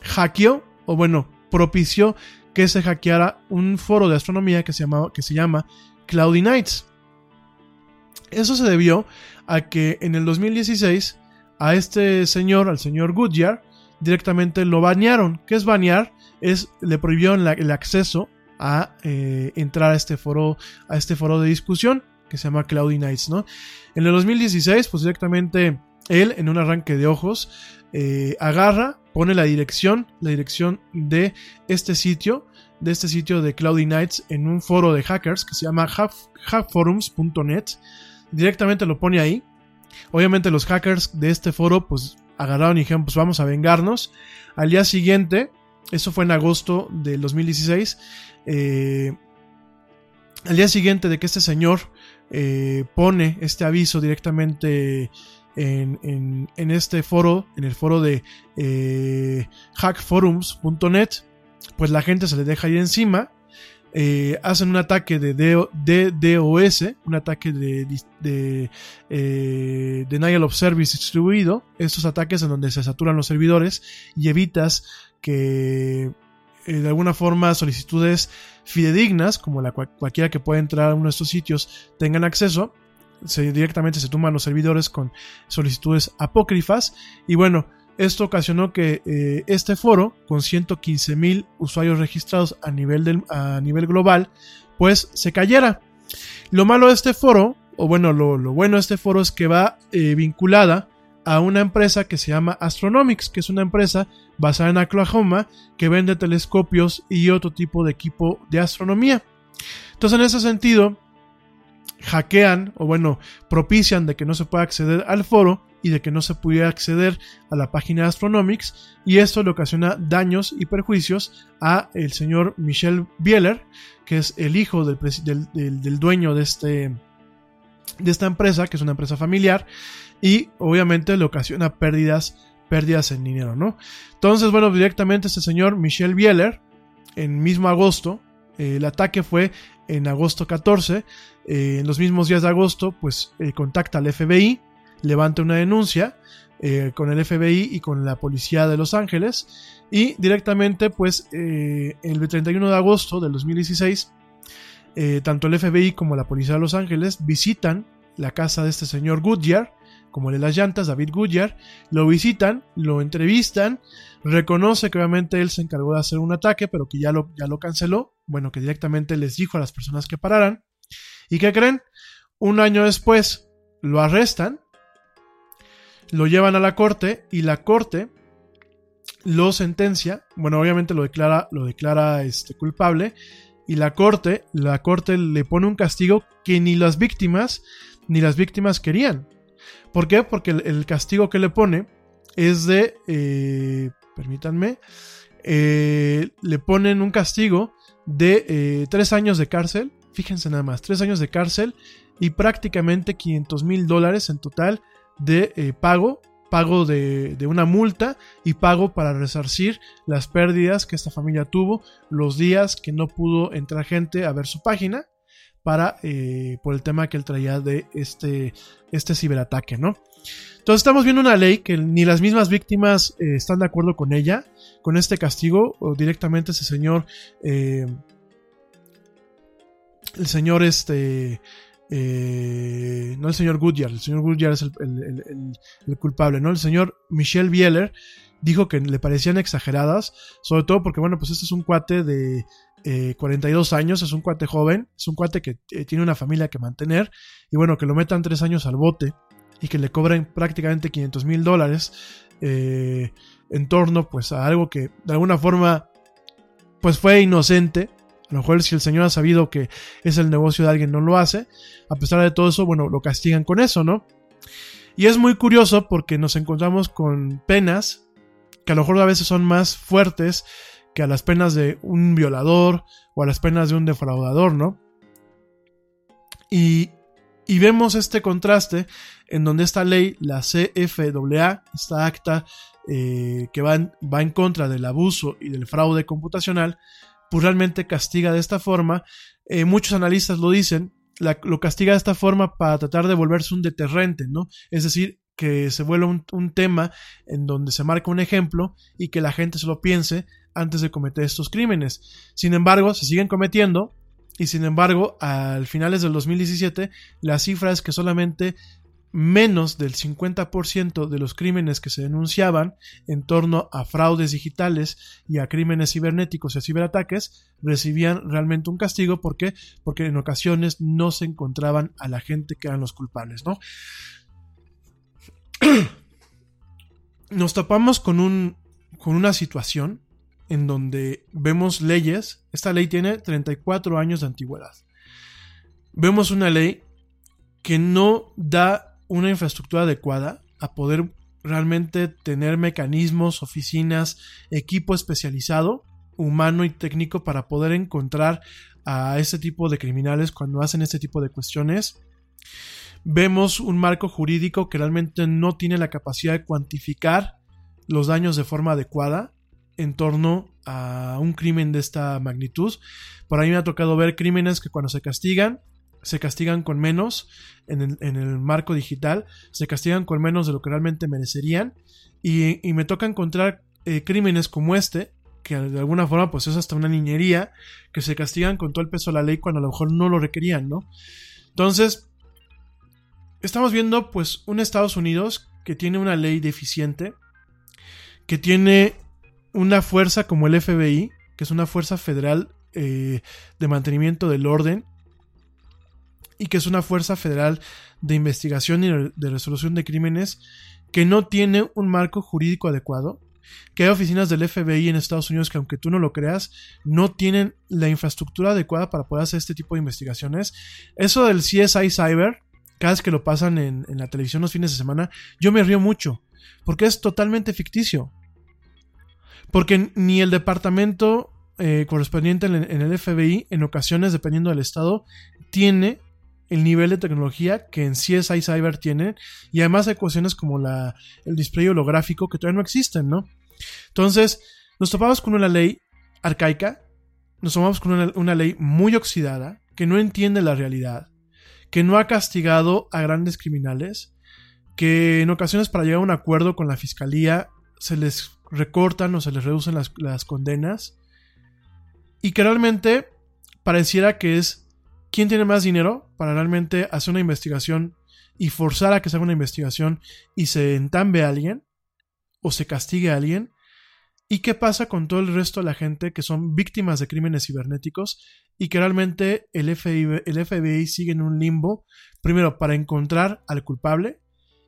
hackeó, o bueno, propició que se hackeara un foro de astronomía que se, llama, que se llama Cloudy Nights. Eso se debió a que en el 2016 a este señor, al señor Goodyear, directamente lo banearon. ¿Qué es banear? Es le prohibieron el acceso a eh, entrar a este foro, a este foro de discusión que se llama Cloudy Nights, ¿no? En el 2016, pues directamente él, en un arranque de ojos, eh, agarra, pone la dirección, la dirección de este sitio, de este sitio de Cloudy Nights en un foro de hackers que se llama hackforums.net directamente lo pone ahí. Obviamente los hackers de este foro pues agarraron y dijeron pues vamos a vengarnos. Al día siguiente, eso fue en agosto del 2016, eh, al día siguiente de que este señor eh, pone este aviso directamente en, este foro, en el foro de eh, hackforums.net, pues la gente se le deja ir encima eh, hacen un ataque de DDoS, un ataque de, eh, Denial of Service distribuido, estos ataques en donde se saturan los servidores y evitas que eh, de alguna forma solicitudes fidedignas, como la cualquiera que pueda entrar a uno de estos sitios, tengan acceso. Se, directamente se toman los servidores con solicitudes apócrifas y bueno, esto ocasionó que eh, este foro, con 115 mil usuarios registrados a nivel, a nivel global, pues se cayera. Lo malo de este foro, o bueno, lo, bueno de este foro es que va eh, vinculada a una empresa que se llama Astronomics, que es una empresa basada en Oklahoma que vende telescopios y otro tipo de equipo de astronomía. Entonces, en ese sentido, hackean o bueno, propician de que no se pueda acceder al foro y de que no se pudiera acceder a la página de Astronomics y esto le ocasiona daños y perjuicios a el señor Michel Bieler, que es el hijo del, del, dueño de, este, de esta empresa, que es una empresa familiar, y obviamente le ocasiona pérdidas, pérdidas en dinero, ¿no? Entonces, bueno, directamente este señor Michel Bieler, en mismo agosto, eh, el ataque fue en agosto 14, eh, en los mismos días de agosto, pues eh, contacta al FBI, levanta una denuncia eh, con el FBI y con la policía de Los Ángeles y directamente pues el 31 de agosto del 2016 eh, tanto el FBI como la policía de Los Ángeles visitan la casa de este señor Goodyear como el de las llantas, David Goodyear, lo visitan, lo entrevistan, reconoce que obviamente él se encargó de hacer un ataque, pero que ya lo, ya lo canceló, bueno, que directamente les dijo a las personas que pararan, y que creen, un año después lo arrestan, lo llevan a la corte y la corte lo sentencia, bueno, obviamente lo declara, lo declara este, culpable y la corte, la corte le pone un castigo que ni las víctimas ni las víctimas querían. ¿Por qué? Porque el, castigo que le pone es de, eh, permítanme, eh, le ponen un castigo de eh, tres años de cárcel, fíjense nada más, tres años de cárcel y prácticamente 500 mil dólares en total de pago pago de, de, una multa y pago para resarcir las pérdidas que esta familia tuvo los días que no pudo entrar gente a ver su página para eh, por el tema que él traía de este, este ciberataque, ¿no? Entonces estamos viendo una ley que ni las mismas víctimas eh, están de acuerdo con ella, con este castigo, o directamente ese señor, eh, el señor este, eh, no el señor Goodyear, el señor Goodyear es el, culpable, ¿no? El señor Michel Bieler dijo que le parecían exageradas, sobre todo porque, bueno, pues este es un cuate de eh, 42 años, es un cuate joven, es un cuate que eh, tiene una familia que mantener, y bueno, que lo metan tres años al bote y que le cobren prácticamente 500 mil dólares eh, en torno pues a algo que de alguna forma pues fue inocente, a lo mejor si el Señor ha sabido que es el negocio de alguien no lo hace, a pesar de todo eso, bueno, lo castigan con eso, ¿no? Y es muy curioso porque nos encontramos con penas que a lo mejor a veces son más fuertes que a las penas de un violador o a las penas de un defraudador, ¿no? Y, y vemos este contraste en donde esta ley, la CFAA, esta acta eh, que va en, va en contra del abuso y del fraude computacional, pues realmente castiga de esta forma. Eh, muchos analistas lo dicen, lo castiga de esta forma para tratar de volverse un deterrente, ¿no? Es decir, que se vuelva un, un, tema en donde se marca un ejemplo y que la gente se lo piense antes de cometer estos crímenes. Sin embargo, se siguen cometiendo y sin embargo, al finales del 2017, la cifra es que solamente menos del 50% de los crímenes que se denunciaban en torno a fraudes digitales y a crímenes cibernéticos y a ciberataques recibían realmente un castigo. ¿Por qué? Porque en ocasiones no se encontraban a la gente que eran los culpables, ¿no? Nos topamos con, un, con una situación en donde vemos leyes. Esta ley tiene 34 años de antigüedad. Vemos una ley que no da una infraestructura adecuada a poder realmente tener mecanismos, oficinas, equipo especializado, humano y técnico para poder encontrar a este tipo de criminales cuando hacen este tipo de cuestiones. Vemos un marco jurídico que realmente no tiene la capacidad de cuantificar los daños de forma adecuada en torno a un crimen de esta magnitud. Por ahí me ha tocado ver crímenes que cuando se castigan, se castigan con menos en el, en el marco digital, se castigan con menos de lo que realmente merecerían. Y, y me toca encontrar eh, crímenes como este, que de alguna forma pues es hasta una niñería, que se castigan con todo el peso de la ley cuando a lo mejor no lo requerían, ¿no? Entonces, estamos viendo pues un Estados Unidos que tiene una ley deficiente, que tiene una fuerza como el FBI, que es una fuerza federal eh, de mantenimiento del orden, y que es una fuerza federal de investigación y de resolución de crímenes, que no tiene un marco jurídico adecuado, que hay oficinas del FBI en Estados Unidos que aunque tú no lo creas, no tienen la infraestructura adecuada para poder hacer este tipo de investigaciones. Eso del CSI Cyber, cada vez que lo pasan en, en la televisión los fines de semana, yo me río mucho, porque es totalmente ficticio. Porque ni el departamento eh, correspondiente en, el FBI, en ocasiones, dependiendo del estado, tiene el nivel de tecnología que en CSI Cyber tiene. Y además hay cuestiones como la, el display holográfico que todavía no existen, ¿no? Entonces, nos topamos con una ley arcaica, nos topamos con una ley muy oxidada, que no entiende la realidad, que no ha castigado a grandes criminales, que en ocasiones para llegar a un acuerdo con la fiscalía se les recortan o se les reducen las, las condenas y que realmente pareciera que es quién tiene más dinero para realmente hacer una investigación y forzar a que se haga una investigación y se entambe a alguien o se castigue a alguien. ¿Y qué pasa con todo el resto de la gente que son víctimas de crímenes cibernéticos y que realmente el FBI, el FBI sigue en un limbo, primero para encontrar al culpable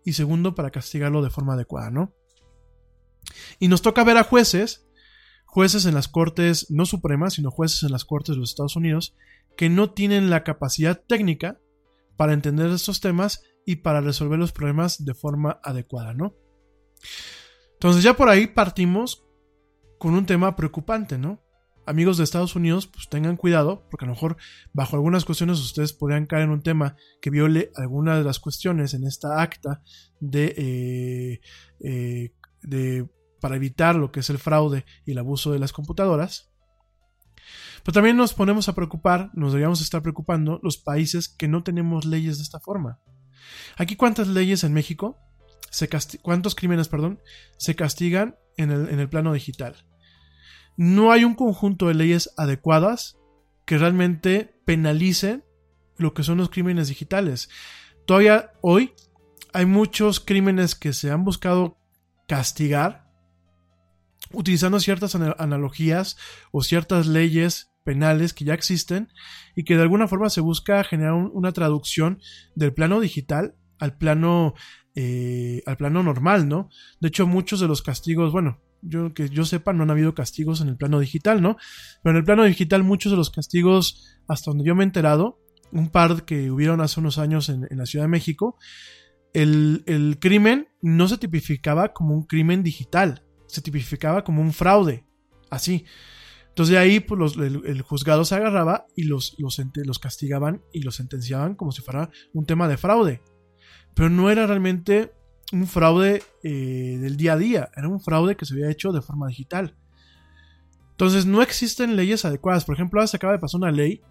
y segundo para castigarlo de forma adecuada, ¿no? Y nos toca ver a jueces, jueces en las cortes, no supremas, sino jueces en las cortes de los Estados Unidos, que no tienen la capacidad técnica para entender estos temas y para resolver los problemas de forma adecuada, ¿no? Entonces ya por ahí partimos con un tema preocupante, ¿no? amigos de Estados Unidos, pues tengan cuidado, porque a lo mejor bajo algunas cuestiones ustedes podrían caer en un tema que viole alguna de las cuestiones en esta acta de, eh, eh, de para evitar lo que es el fraude y el abuso de las computadoras. Pero también nos ponemos a preocupar, nos deberíamos estar preocupando los países que no tenemos leyes de esta forma. Aquí cuántas leyes en México, se cuántos crímenes, perdón, se castigan en el, en el plano digital. No hay un conjunto de leyes adecuadas que realmente penalicen lo que son los crímenes digitales. Todavía hoy hay muchos crímenes que se han buscado castigar utilizando ciertas analogías o ciertas leyes penales que ya existen y que de alguna forma se busca generar una traducción del plano digital al plano eh, al plano normal, ¿no? De hecho, muchos de los castigos, bueno, yo que yo sepa, no han habido castigos en el plano digital, ¿no? Pero en el plano digital, muchos de los castigos, hasta donde yo me he enterado, un par que hubieron hace unos años en, la Ciudad de México, el, el crimen no se tipificaba como un crimen digital, se tipificaba como un fraude, así. Entonces de ahí pues, el, juzgado se agarraba y los, los, los, castigaban y los sentenciaban como si fuera un tema de fraude. Pero no era realmente un fraude eh, del día a día, era un fraude que se había hecho de forma digital. Entonces no existen leyes adecuadas. Por ejemplo, ahora se acaba de pasar una ley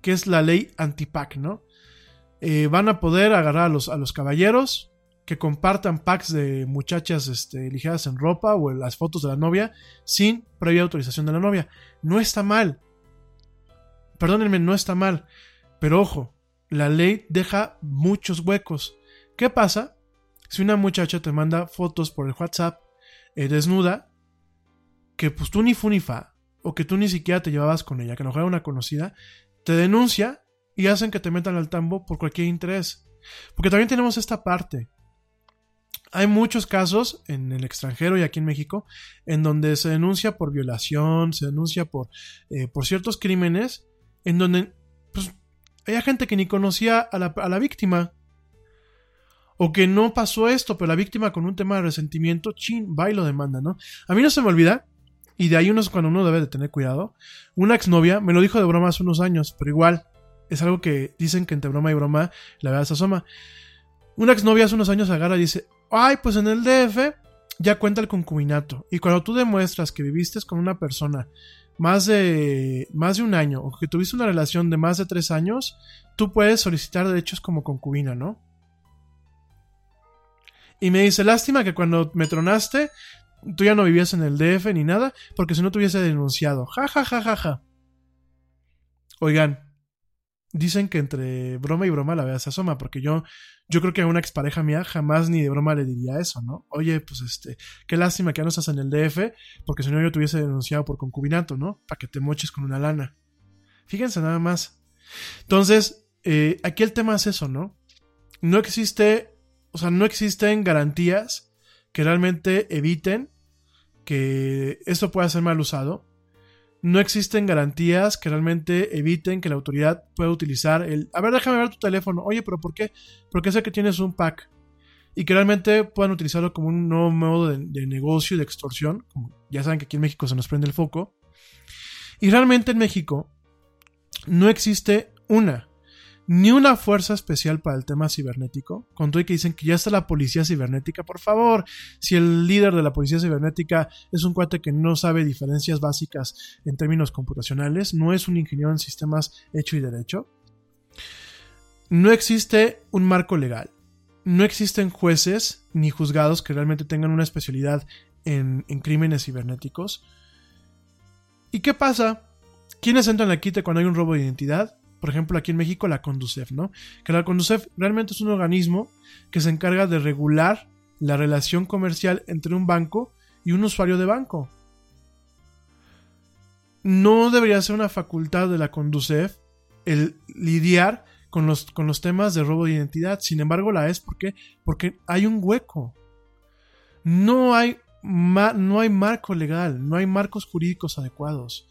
que es la ley anti-PAC, ¿no? Eh, van a poder agarrar los, a los caballeros, que compartan packs de muchachas este, ligeras en ropa o las fotos de la novia sin previa autorización de la novia. No está mal. Perdónenme, no está mal. Pero ojo, la ley deja muchos huecos. ¿Qué pasa si una muchacha te manda fotos por el WhatsApp eh, desnuda que pues tú ni fu ni fa o que tú ni siquiera te llevabas con ella, que no era una conocida, te denuncia y hacen que te metan al tambo por cualquier interés? Porque también tenemos esta parte hay muchos casos en el extranjero y aquí en México en donde se denuncia por violación, se denuncia por, eh, por ciertos crímenes, en donde pues, hay gente que ni conocía a la, a la, víctima. O que no pasó esto, pero la víctima con un tema de resentimiento, chin, va y lo demanda, ¿no? A mí no se me olvida, y de ahí uno es cuando uno debe de tener cuidado. Una exnovia me lo dijo de broma hace unos años, pero igual es algo que dicen que entre broma y broma la verdad se asoma. Una exnovia hace unos años agarra y dice, ay, pues en el DF ya cuenta el concubinato. Y cuando tú demuestras que viviste con una persona más de, más de un año o que tuviste una relación de más de tres años, tú puedes solicitar derechos como concubina, ¿no? Y me dice, lástima que cuando me tronaste, tú ya no vivías en el DF ni nada, porque si no te hubiese denunciado. Ja, ja, ja, ja, ja. Oigan, dicen que entre broma y broma la vea se asoma, porque yo, yo creo que a una expareja mía jamás ni de broma le diría eso, ¿no? Oye, pues este, qué lástima que ya no estás en el DF, porque si no yo te hubiese denunciado por concubinato, ¿no? Para que te moches con una lana. Fíjense nada más. Entonces, eh, aquí el tema es eso, ¿no? No existe, o sea, no existen garantías que realmente eviten que esto pueda ser mal usado no existen garantías que realmente eviten que la autoridad pueda utilizar el, a ver, déjame ver tu teléfono, oye, pero ¿por qué? Porque sé que tienes un pack y que realmente puedan utilizarlo como un nuevo modo de, negocio y de extorsión, como ya saben que aquí en México se nos prende el foco. Y realmente en México no existe una, ni una fuerza especial para el tema cibernético, con todo y que dicen que ya está la policía cibernética, por favor, si el líder de la policía cibernética es un cuate que no sabe diferencias básicas en términos computacionales, no es un ingeniero en sistemas hecho y derecho, no existe un marco legal, no existen jueces ni juzgados que realmente tengan una especialidad en, en crímenes cibernéticos. ¿Y qué pasa? ¿Quiénes entran la quite cuando hay un robo de identidad? Por ejemplo, aquí en México, la Conducef, ¿no? Que la Conducef realmente es un organismo que se encarga de regular la relación comercial entre un banco y un usuario de banco. No debería ser una facultad de la Conducef el lidiar con los, con los temas de robo de identidad. Sin embargo, la es porque, porque hay un hueco. No hay, no hay marco legal, no hay marcos jurídicos adecuados.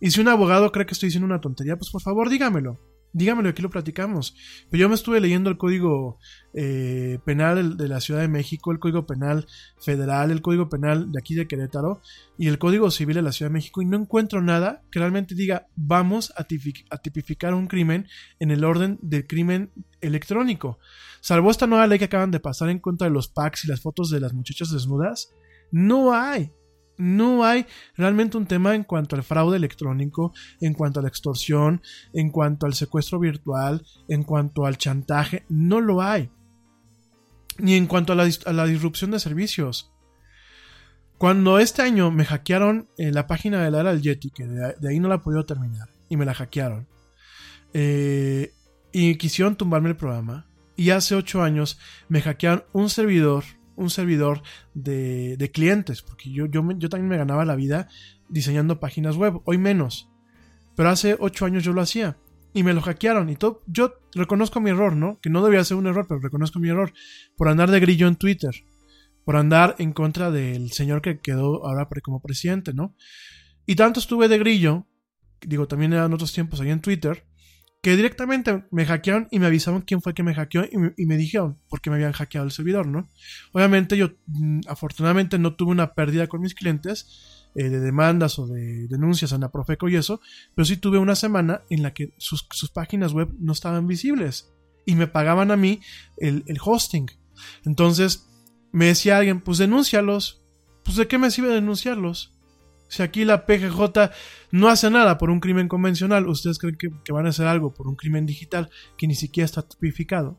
Y si un abogado cree que estoy diciendo una tontería, pues por favor dígamelo. dígamelo, aquí lo platicamos. Pero yo me estuve leyendo el código eh, penal de la Ciudad de México, el código penal federal, el código penal de aquí de Querétaro y el código civil de la Ciudad de México y no encuentro nada que realmente diga vamos a, a tipificar un crimen en el orden del crimen electrónico. Salvo esta nueva ley que acaban de pasar en contra de los packs y las fotos de las muchachas desnudas, no hay no hay realmente un tema en cuanto al fraude electrónico, en cuanto a la extorsión, en cuanto al secuestro virtual, en cuanto al chantaje, no lo hay. Ni en cuanto a la, disrupción de servicios. Cuando este año me hackearon eh, la página de la era del que de, ahí no la he terminar, y me la hackearon, eh, y quisieron tumbarme el programa, y hace ocho años me hackearon un servidor un servidor de, de clientes, porque yo, yo, yo, también me ganaba la vida diseñando páginas web, hoy menos. Pero hace ocho años yo lo hacía y me lo hackearon y todo. Yo reconozco mi error, ¿no? Que no debía ser un error, pero reconozco mi error por andar de grillo en Twitter, por andar en contra del señor que quedó ahora como presidente, ¿no? Y tanto estuve de grillo, digo, también eran otros tiempos ahí en Twitter, que directamente me hackearon y me avisaron quién fue que me hackeó y me, dijeron por qué me habían hackeado el servidor, ¿no? Obviamente yo mm, afortunadamente no tuve una pérdida con mis clientes eh, de demandas o de denuncias a Naprofeco y eso, pero sí tuve una semana en la que sus, páginas web no estaban visibles y me pagaban a mí el hosting. Entonces me decía alguien, pues denúncialos. Pues de qué me sirve denunciarlos? Si aquí la PGJ no hace nada por un crimen convencional, ¿ustedes creen que, que, van a hacer algo por un crimen digital que ni siquiera está tipificado?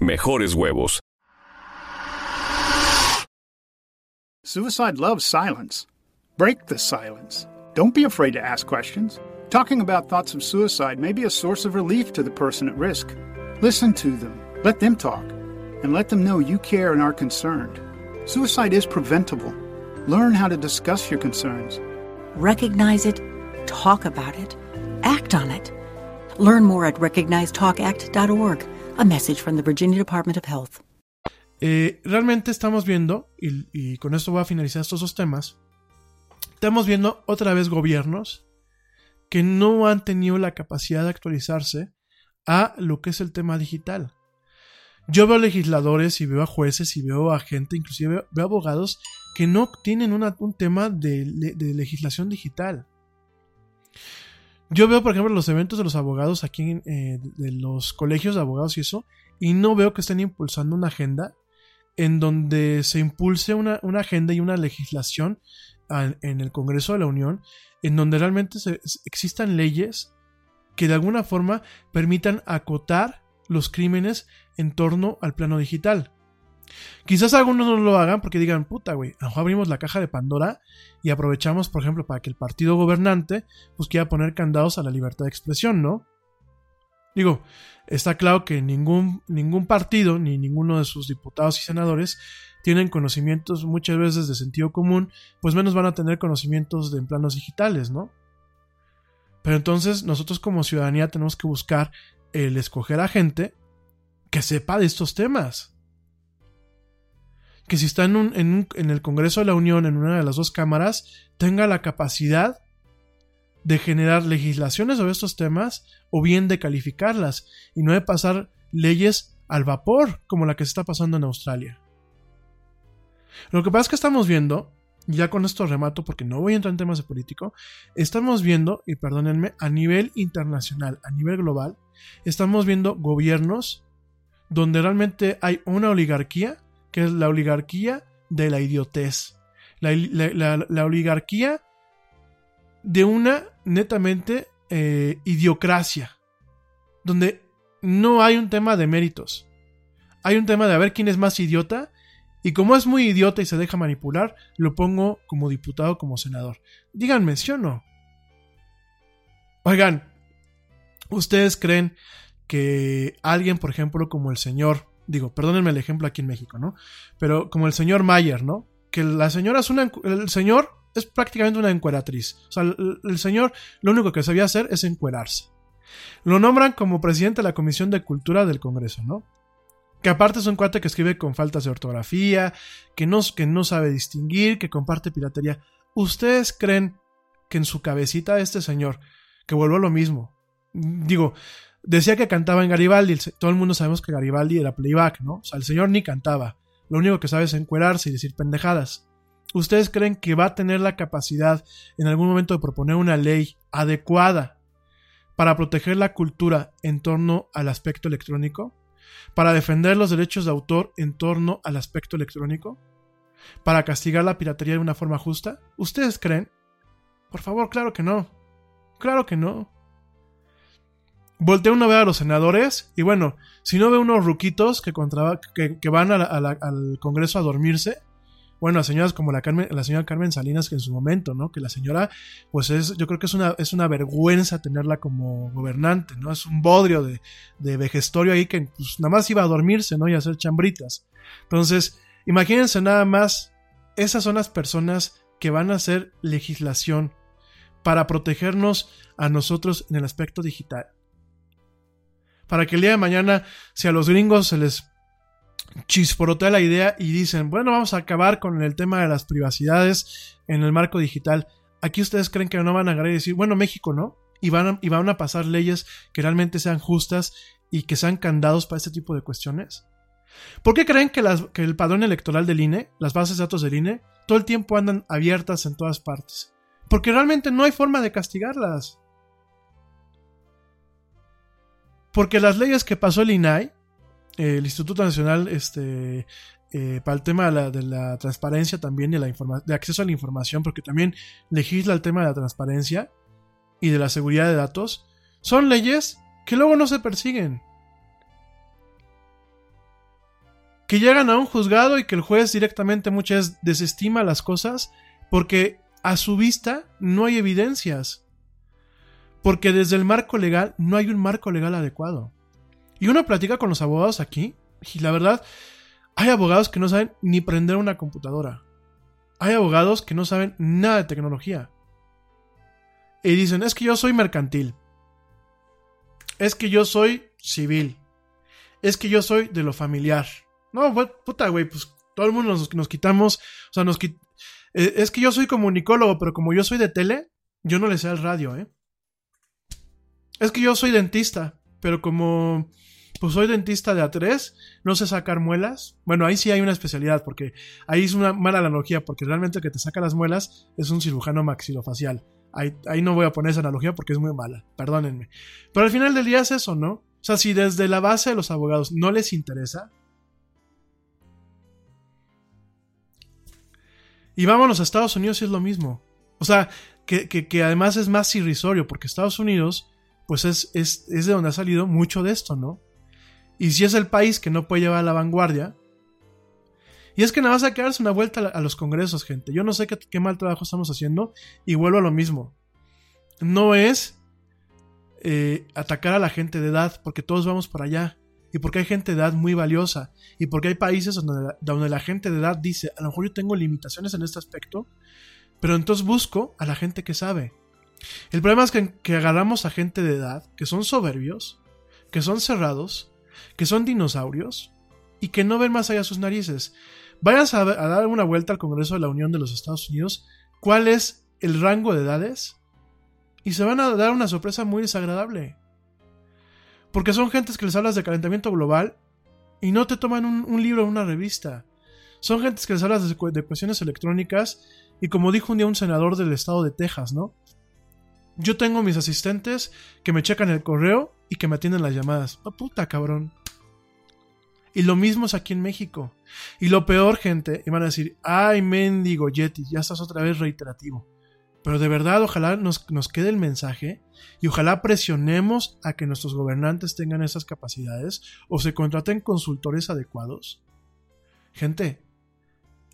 mejores huevos. Suicide loves silence. Break the silence. Don't be afraid to ask questions. Talking about thoughts of suicide may be a source of relief to the person at risk. Listen to them, let them talk, and let them know you care and are concerned. Suicide is preventable. Learn how to discuss your concerns. Recognize it, talk about it, act on it. Learn more at recognizetalkact.org. A message from the Virginia Department of Health. Eh, realmente estamos viendo, y, con esto voy a finalizar estos dos temas, estamos viendo otra vez gobiernos que no han tenido la capacidad de actualizarse a lo que es el tema digital. Yo veo legisladores y veo a jueces y veo a gente, inclusive veo, abogados que no tienen un tema de legislación digital. Yo veo, por ejemplo, los eventos de los abogados aquí, eh, de los colegios de abogados y eso, y no veo que estén impulsando una agenda en donde se impulse una, agenda y una legislación en el Congreso de la Unión, en donde realmente existan leyes que de alguna forma permitan acotar los crímenes en torno al plano digital. Quizás algunos no lo hagan porque digan, puta, güey, a abrimos la caja de Pandora y aprovechamos, por ejemplo, para que el partido gobernante pues quiera poner candados a la libertad de expresión, ¿no? Digo, está claro que ningún, ningún partido ni ninguno de sus diputados y senadores tienen conocimientos muchas veces de sentido común, pues menos van a tener conocimientos de en planos digitales, ¿no? Pero entonces nosotros como ciudadanía tenemos que buscar el escoger a gente que sepa de estos temas que si está en, en, el Congreso de la Unión, en una de las dos cámaras, tenga la capacidad de generar legislaciones sobre estos temas o bien de calificarlas y no de pasar leyes al vapor como la que se está pasando en Australia. Lo que pasa es que estamos viendo, ya con esto remato porque no voy a entrar en temas de político, estamos viendo, y perdónenme, a nivel internacional, a nivel global, estamos viendo gobiernos donde realmente hay una oligarquía que es la oligarquía de la idiotez. La, oligarquía de una netamente eh, idiocracia, donde no hay un tema de méritos. Hay un tema de a ver quién es más idiota y como es muy idiota y se deja manipular, lo pongo como diputado, como senador. Díganme, ¿sí o no? Oigan, ¿Ustedes creen que alguien, por ejemplo, como el señor, digo, perdónenme el ejemplo aquí en México, ¿no? Pero como el señor Mayer, ¿no? Que la señora es una, el señor es prácticamente una encueratriz. O sea, el, señor lo único que sabía hacer es encuerarse. Lo nombran como presidente de la Comisión de Cultura del Congreso, ¿no? Que aparte es un cuate que escribe con faltas de ortografía, que no, que no sabe distinguir, que comparte piratería. ¿Ustedes creen que en su cabecita este señor, que vuelvo a lo mismo, digo, decía que cantaba en Garibaldi, todo el mundo sabemos que Garibaldi era playback, ¿no? O sea, el señor ni cantaba, lo único que sabe es encuerarse y decir pendejadas. ¿Ustedes creen que va a tener la capacidad en algún momento de proponer una ley adecuada para proteger la cultura en torno al aspecto electrónico? ¿Para defender los derechos de autor en torno al aspecto electrónico? ¿Para castigar la piratería de una forma justa? ¿Ustedes creen? Por favor, claro que no. Claro que no. Voltea uno a ver a los senadores y bueno, si no ve unos ruquitos que, que, van al Congreso a dormirse, bueno, a señoras como la, la señora Carmen Salinas que en su momento, ¿no? Que la señora, pues es, yo creo que es una, es una vergüenza tenerla como gobernante, ¿no? Es un bodrio de, de vejestorio ahí que pues, nada más iba a dormirse, ¿no? Y a hacer chambritas. Entonces, imagínense nada más, esas son las personas que van a hacer legislación para protegernos a nosotros en el aspecto digital. Para que el día de mañana, si a los gringos se les chisporotea la idea y dicen, bueno, vamos a acabar con el tema de las privacidades en el marco digital. Aquí ustedes creen que no van a agarrar y decir, bueno, México no, y van a, y van a pasar leyes que realmente sean justas y que sean candados para este tipo de cuestiones. ¿Por qué creen que, que el padrón electoral del INE, las bases de datos del INE, todo el tiempo andan abiertas en todas partes? Porque realmente no hay forma de castigarlas. Porque las leyes que pasó el INAI el Instituto Nacional este, eh, para el tema de la, transparencia también y la de acceso a la información, porque también legisla el tema de la transparencia y de la seguridad de datos, son leyes que luego no se persiguen. Que llegan a un juzgado y que el juez directamente muchas desestima las cosas porque a su vista no hay evidencias. Porque desde el marco legal no hay un marco legal adecuado. Y uno platica con los abogados aquí, y la verdad, hay abogados que no saben ni prender una computadora. Hay abogados que no saben nada de tecnología. Y dicen, es que yo soy mercantil. Es que yo soy civil. Es que yo soy de lo familiar. No, puta, güey, pues todo el mundo nos, nos quitamos. O sea, nos quit... Eh, es que yo soy comunicólogo, pero como yo soy de tele, yo no le sé al radio, ¿eh? Es que yo soy dentista, pero como pues soy dentista de A3, no sé sacar muelas. Bueno, ahí sí hay una especialidad, porque ahí es una mala analogía, porque realmente el que te saca las muelas es un cirujano maxilofacial. Ahí, no voy a poner esa analogía porque es muy mala, perdónenme. Pero al final del día es eso, ¿no? O sea, si desde la base de los abogados no les interesa, Y vámonos a Estados Unidos y es lo mismo. O sea, que, que, además es más irrisorio, porque Estados Unidos, pues es, es, es, de donde ha salido mucho de esto, ¿no? Y si es el país que no puede llevar a la vanguardia. Y es que nada más hay que darse una vuelta a los congresos, gente. Yo no sé qué, mal trabajo estamos haciendo. Y vuelvo a lo mismo. No es eh, atacar a la gente de edad, porque todos vamos para allá. Y porque hay gente de edad muy valiosa. Y porque hay países donde, donde la gente de edad dice, a lo mejor yo tengo limitaciones en este aspecto. Pero entonces busco a la gente que sabe. El problema es que, agarramos a gente de edad que son soberbios, que son cerrados, que son dinosaurios y que no ven más allá sus narices. Vayas a, dar una vuelta al Congreso de la Unión de los Estados Unidos, cuál es el rango de edades y se van a dar una sorpresa muy desagradable. Porque son gentes que les hablas de calentamiento global y no te toman un, libro o una revista. Son gentes que les hablas de, de, cuestiones electrónicas y como dijo un día un senador del estado de Texas, ¿no? Yo tengo mis asistentes que me checan el correo y que me atienden las llamadas. Oh, puta, cabrón. Y lo mismo es aquí en México. Y lo peor, gente, y van a decir, ay, mendigo Yeti, ya estás otra vez reiterativo. Pero de verdad, ojalá nos, nos quede el mensaje y ojalá presionemos a que nuestros gobernantes tengan esas capacidades o se contraten consultores adecuados. Gente,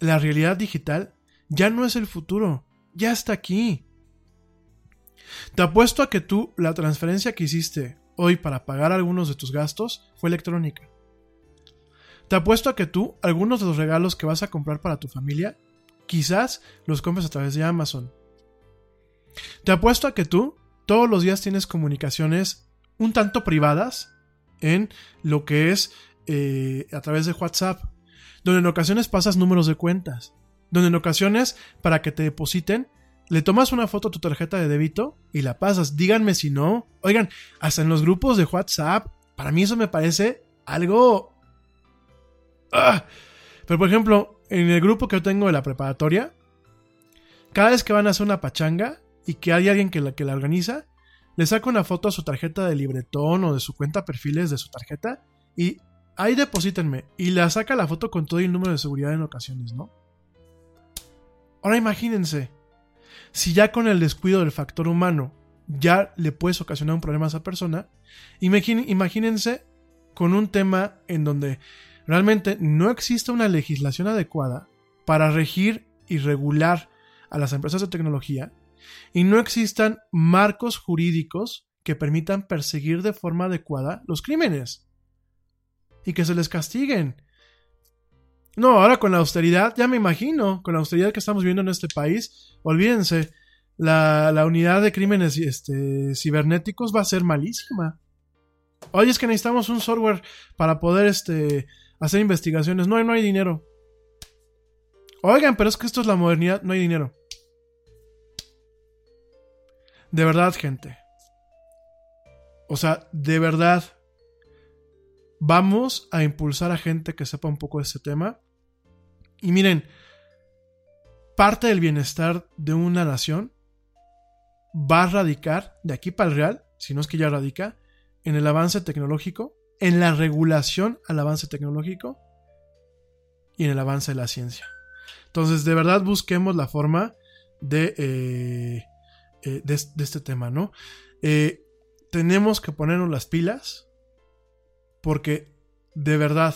la realidad digital ya no es el futuro, ya está aquí. Te apuesto a que tú, la transferencia que hiciste hoy para pagar algunos de tus gastos fue electrónica. Te apuesto a que tú, algunos de los regalos que vas a comprar para tu familia, quizás los compres a través de Amazon. Te apuesto a que tú, todos los días tienes comunicaciones un tanto privadas en lo que es eh, a través de WhatsApp, donde en ocasiones pasas números de cuentas, donde en ocasiones para que te depositen le tomas una foto a tu tarjeta de débito y la pasas. Díganme si no. Oigan, hasta en los grupos de WhatsApp, para mí eso me parece algo... ¡Ah! Pero por ejemplo, en el grupo que yo tengo de la preparatoria, cada vez que van a hacer una pachanga y que hay alguien que la, que la organiza, le saca una foto a su tarjeta de libretón o de su cuenta perfiles de su tarjeta y ahí deposítenme. Y la saca la foto con todo el número de seguridad en ocasiones, ¿no? Ahora imagínense, si ya con el descuido del factor humano ya le puedes ocasionar un problema a esa persona, imagínense con un tema en donde realmente no existe una legislación adecuada para regir y regular a las empresas de tecnología y no existan marcos jurídicos que permitan perseguir de forma adecuada los crímenes y que se les castiguen. No, ahora con la austeridad, ya me imagino, con la austeridad que estamos viendo en este país, olvídense, la, la unidad de crímenes este, cibernéticos va a ser malísima. Oye, es que necesitamos un software para poder este, hacer investigaciones. No, no hay dinero. Oigan, pero es que esto es la modernidad, no hay dinero. De verdad, gente. O sea, de verdad. Vamos a impulsar a gente que sepa un poco de este tema. Y miren, parte del bienestar de una nación va a radicar de aquí para el real, si no es que ya radica, en el avance tecnológico, en la regulación al avance tecnológico y en el avance de la ciencia. Entonces, de verdad busquemos la forma de, eh, eh, de, este tema, ¿no? Eh, tenemos que ponernos las pilas porque de verdad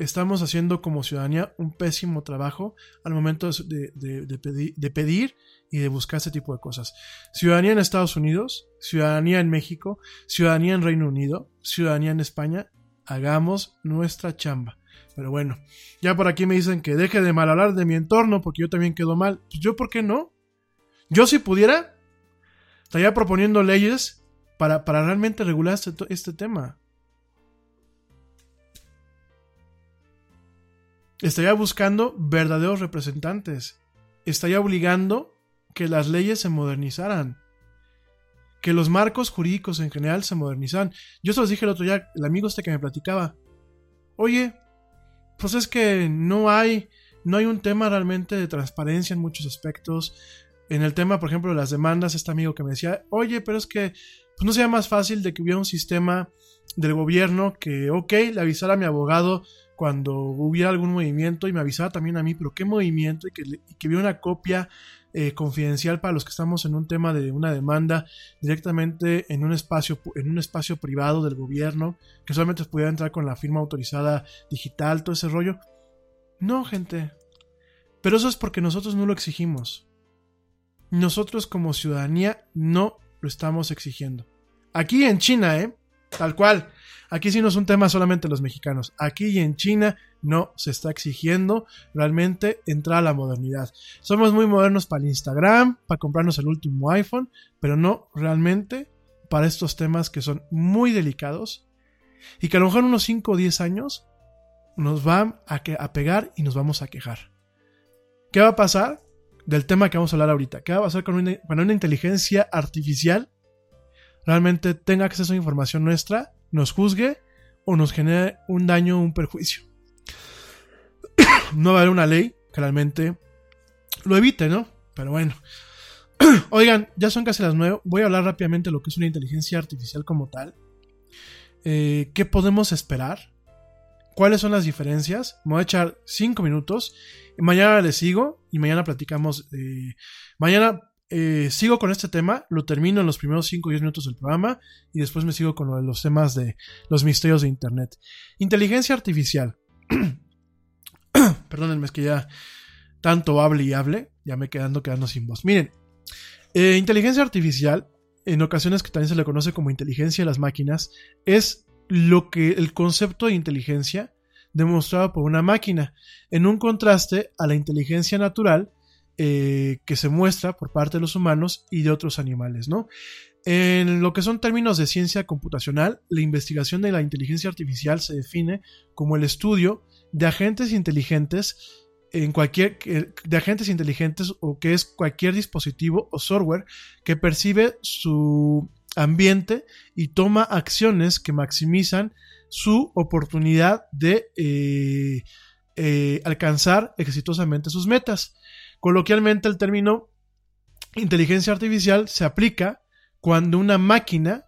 estamos haciendo como ciudadanía un pésimo trabajo al momento de, pedir, y de buscar ese tipo de cosas. Ciudadanía en Estados Unidos, ciudadanía en México, ciudadanía en Reino Unido, ciudadanía en España, hagamos nuestra chamba. Pero bueno, ya por aquí me dicen que deje de mal hablar de mi entorno porque yo también quedo mal. Pues yo, ¿por qué no? Yo si pudiera, estaría proponiendo leyes para, para realmente regular este, este tema. Estaría buscando verdaderos representantes, estaría obligando que las leyes se modernizaran, que los marcos jurídicos en general se modernizaran. Yo se los dije el otro día, el amigo este que me platicaba, oye, pues es que no hay, no hay un tema realmente de transparencia en muchos aspectos. En el tema, por ejemplo, de las demandas, este amigo que me decía, oye, pero es que pues no sería más fácil de que hubiera un sistema del gobierno que, ok, le avisara a mi abogado cuando hubiera algún movimiento y me avisaba también a mí, pero qué movimiento y que, y hubiera una copia eh, confidencial para los que estamos en un tema de una demanda directamente en un espacio en un espacio privado del gobierno que solamente pudiera entrar con la firma autorizada digital todo ese rollo. No gente. Pero eso es porque nosotros no lo exigimos. Nosotros como ciudadanía no lo estamos exigiendo. Aquí en China eh tal cual Aquí sí no es un tema solamente los mexicanos. Aquí y en China no se está exigiendo realmente entrar a la modernidad. Somos muy modernos para el Instagram, para comprarnos el último iPhone, pero no realmente para estos temas que son muy delicados y que a lo mejor en unos 5 o 10 años nos van a, a pegar y nos vamos a quejar. ¿Qué va a pasar? Del tema que vamos a hablar ahorita. ¿Qué va a pasar con cuando una inteligencia artificial realmente tenga acceso a información nuestra nos juzgue o nos genere un daño o un perjuicio. no va a haber una ley que realmente lo evite, ¿no? Pero bueno. Oigan, ya son casi las nueve. Voy a hablar rápidamente de lo que es una inteligencia artificial como tal. Eh, ¿Qué podemos esperar? ¿Cuáles son las diferencias? Me voy a echar cinco minutos. Mañana les sigo y mañana platicamos. Eh, mañana eh, sigo con este tema, lo termino en los primeros 5 o 10 minutos del programa y después me sigo con los temas de los misterios de Internet. Inteligencia artificial. Perdónenme, es que ya tanto hable y hable, ya me quedando quedando sin voz. Miren, eh, inteligencia artificial en ocasiones que también se le conoce como inteligencia de las máquinas, es lo que el concepto de inteligencia demostrado por una máquina, en un contraste a la inteligencia natural eh, que se muestra por parte de los humanos y de otros animales, ¿no? En lo que son términos de ciencia computacional, la investigación de la inteligencia artificial se define como el estudio de agentes inteligentes en cualquier de agentes inteligentes o que es cualquier dispositivo o software que percibe su ambiente y toma acciones que maximizan su oportunidad de eh, eh, alcanzar exitosamente sus metas. Coloquialmente el término inteligencia artificial se aplica cuando una máquina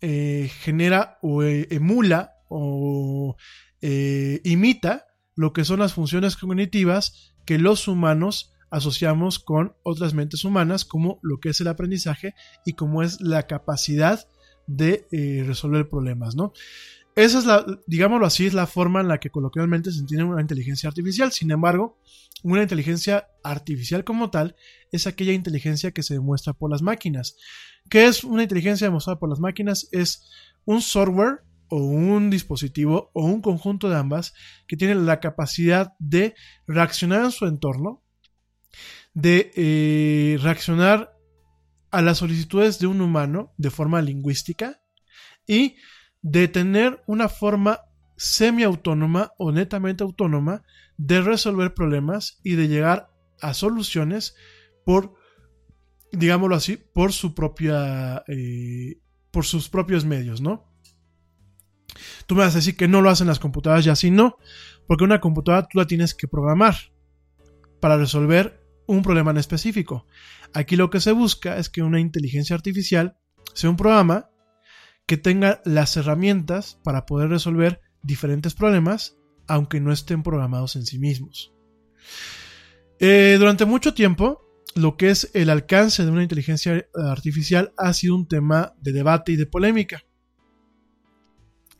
eh, genera o emula o imita lo que son las funciones cognitivas que los humanos asociamos con otras mentes humanas, como lo que es el aprendizaje y como es la capacidad de eh, resolver problemas, ¿no? Esa es la, digámoslo así, es la forma en la que coloquialmente se entiende una inteligencia artificial. Sin embargo, una inteligencia artificial como tal es aquella inteligencia que se demuestra por las máquinas. ¿Qué es una inteligencia demostrada por las máquinas? Es un software o un dispositivo o un conjunto de ambas que tienen la capacidad de reaccionar en su entorno, de eh, reaccionar a las solicitudes de un humano de forma lingüística y de tener una forma semiautónoma o netamente autónoma de resolver problemas y de llegar a soluciones por, digámoslo así, por su propia, eh, por sus propios medios, ¿no? Tú me vas a decir que no lo hacen las computadoras y así no, porque una computadora tú la tienes que programar para resolver un problema en específico. Aquí lo que se busca es que una inteligencia artificial sea un programa que tenga las herramientas para poder resolver diferentes problemas, aunque no estén programados en sí mismos. Eh, durante mucho tiempo, lo que es el alcance de una inteligencia artificial ha sido un tema de debate y de polémica.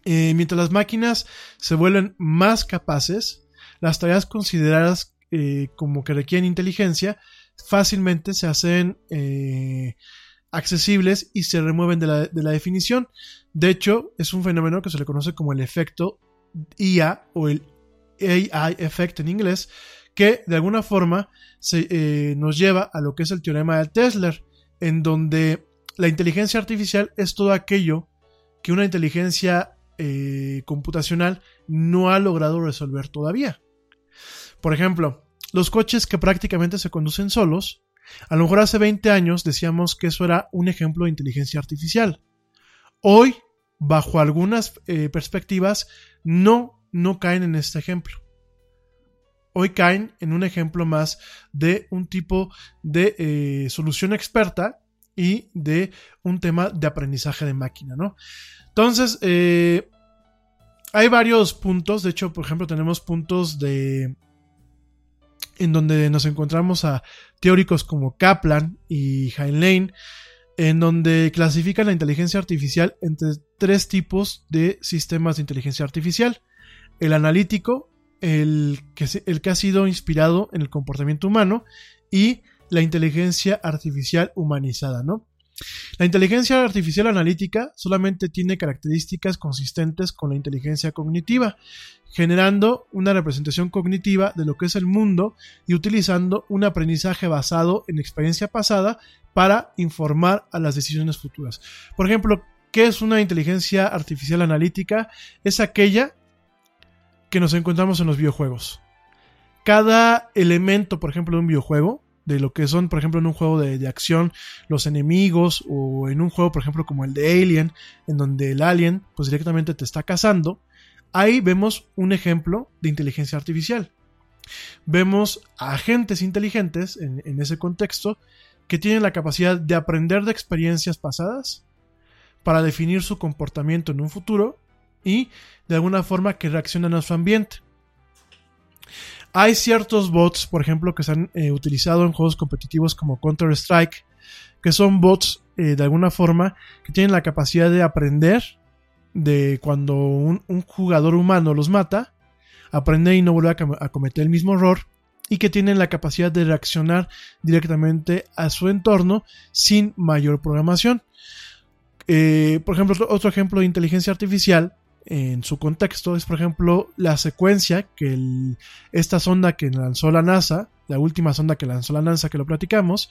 Eh, mientras las máquinas se vuelven más capaces, las tareas consideradas eh, como que requieren inteligencia fácilmente se hacen accesibles y se remueven de la, definición. De hecho, es un fenómeno que se le conoce como el efecto IA o el AI effect en inglés, que de alguna forma se, nos lleva a lo que es el teorema de Tesla, en donde la inteligencia artificial es todo aquello que una inteligencia eh, computacional no ha logrado resolver todavía. Por ejemplo, los coches que prácticamente se conducen solos, a lo mejor hace 20 años decíamos que eso era un ejemplo de inteligencia artificial. Hoy, bajo algunas eh, perspectivas, no, no caen en este ejemplo. Hoy caen en un ejemplo más de un tipo de eh, solución experta y de un tema de aprendizaje de máquina, ¿no? Entonces, eh, hay varios puntos, de hecho, por ejemplo, tenemos puntos de en donde nos encontramos a teóricos como Kaplan y Heinlein, en donde clasifican la inteligencia artificial entre tres tipos de sistemas de inteligencia artificial. El analítico, el que, el que ha sido inspirado en el comportamiento humano y la inteligencia artificial humanizada, ¿no? La inteligencia artificial analítica solamente tiene características consistentes con la inteligencia cognitiva, generando una representación cognitiva de lo que es el mundo y utilizando un aprendizaje basado en experiencia pasada para informar a las decisiones futuras. Por ejemplo, ¿qué es una inteligencia artificial analítica? Es aquella que nos encontramos en los videojuegos. Cada elemento, por ejemplo, de un videojuego de lo que son, por ejemplo, en un juego de, acción, los enemigos, o en un juego, por ejemplo, como el de Alien, en donde el alien, pues directamente te está cazando, ahí vemos un ejemplo de inteligencia artificial. Vemos a agentes inteligentes en, ese contexto que tienen la capacidad de aprender de experiencias pasadas para definir su comportamiento en un futuro y de alguna forma que reaccionan a su ambiente. Hay ciertos bots, por ejemplo, que se han eh, utilizado en juegos competitivos como Counter-Strike, que son bots eh, de alguna forma que tienen la capacidad de aprender de cuando un, jugador humano los mata, aprender y no volver a, cometer el mismo error y que tienen la capacidad de reaccionar directamente a su entorno sin mayor programación. Eh, por ejemplo, otro ejemplo de inteligencia artificial en su contexto es, por ejemplo, la secuencia que esta sonda que lanzó la NASA, la última sonda que lanzó la NASA que lo platicamos,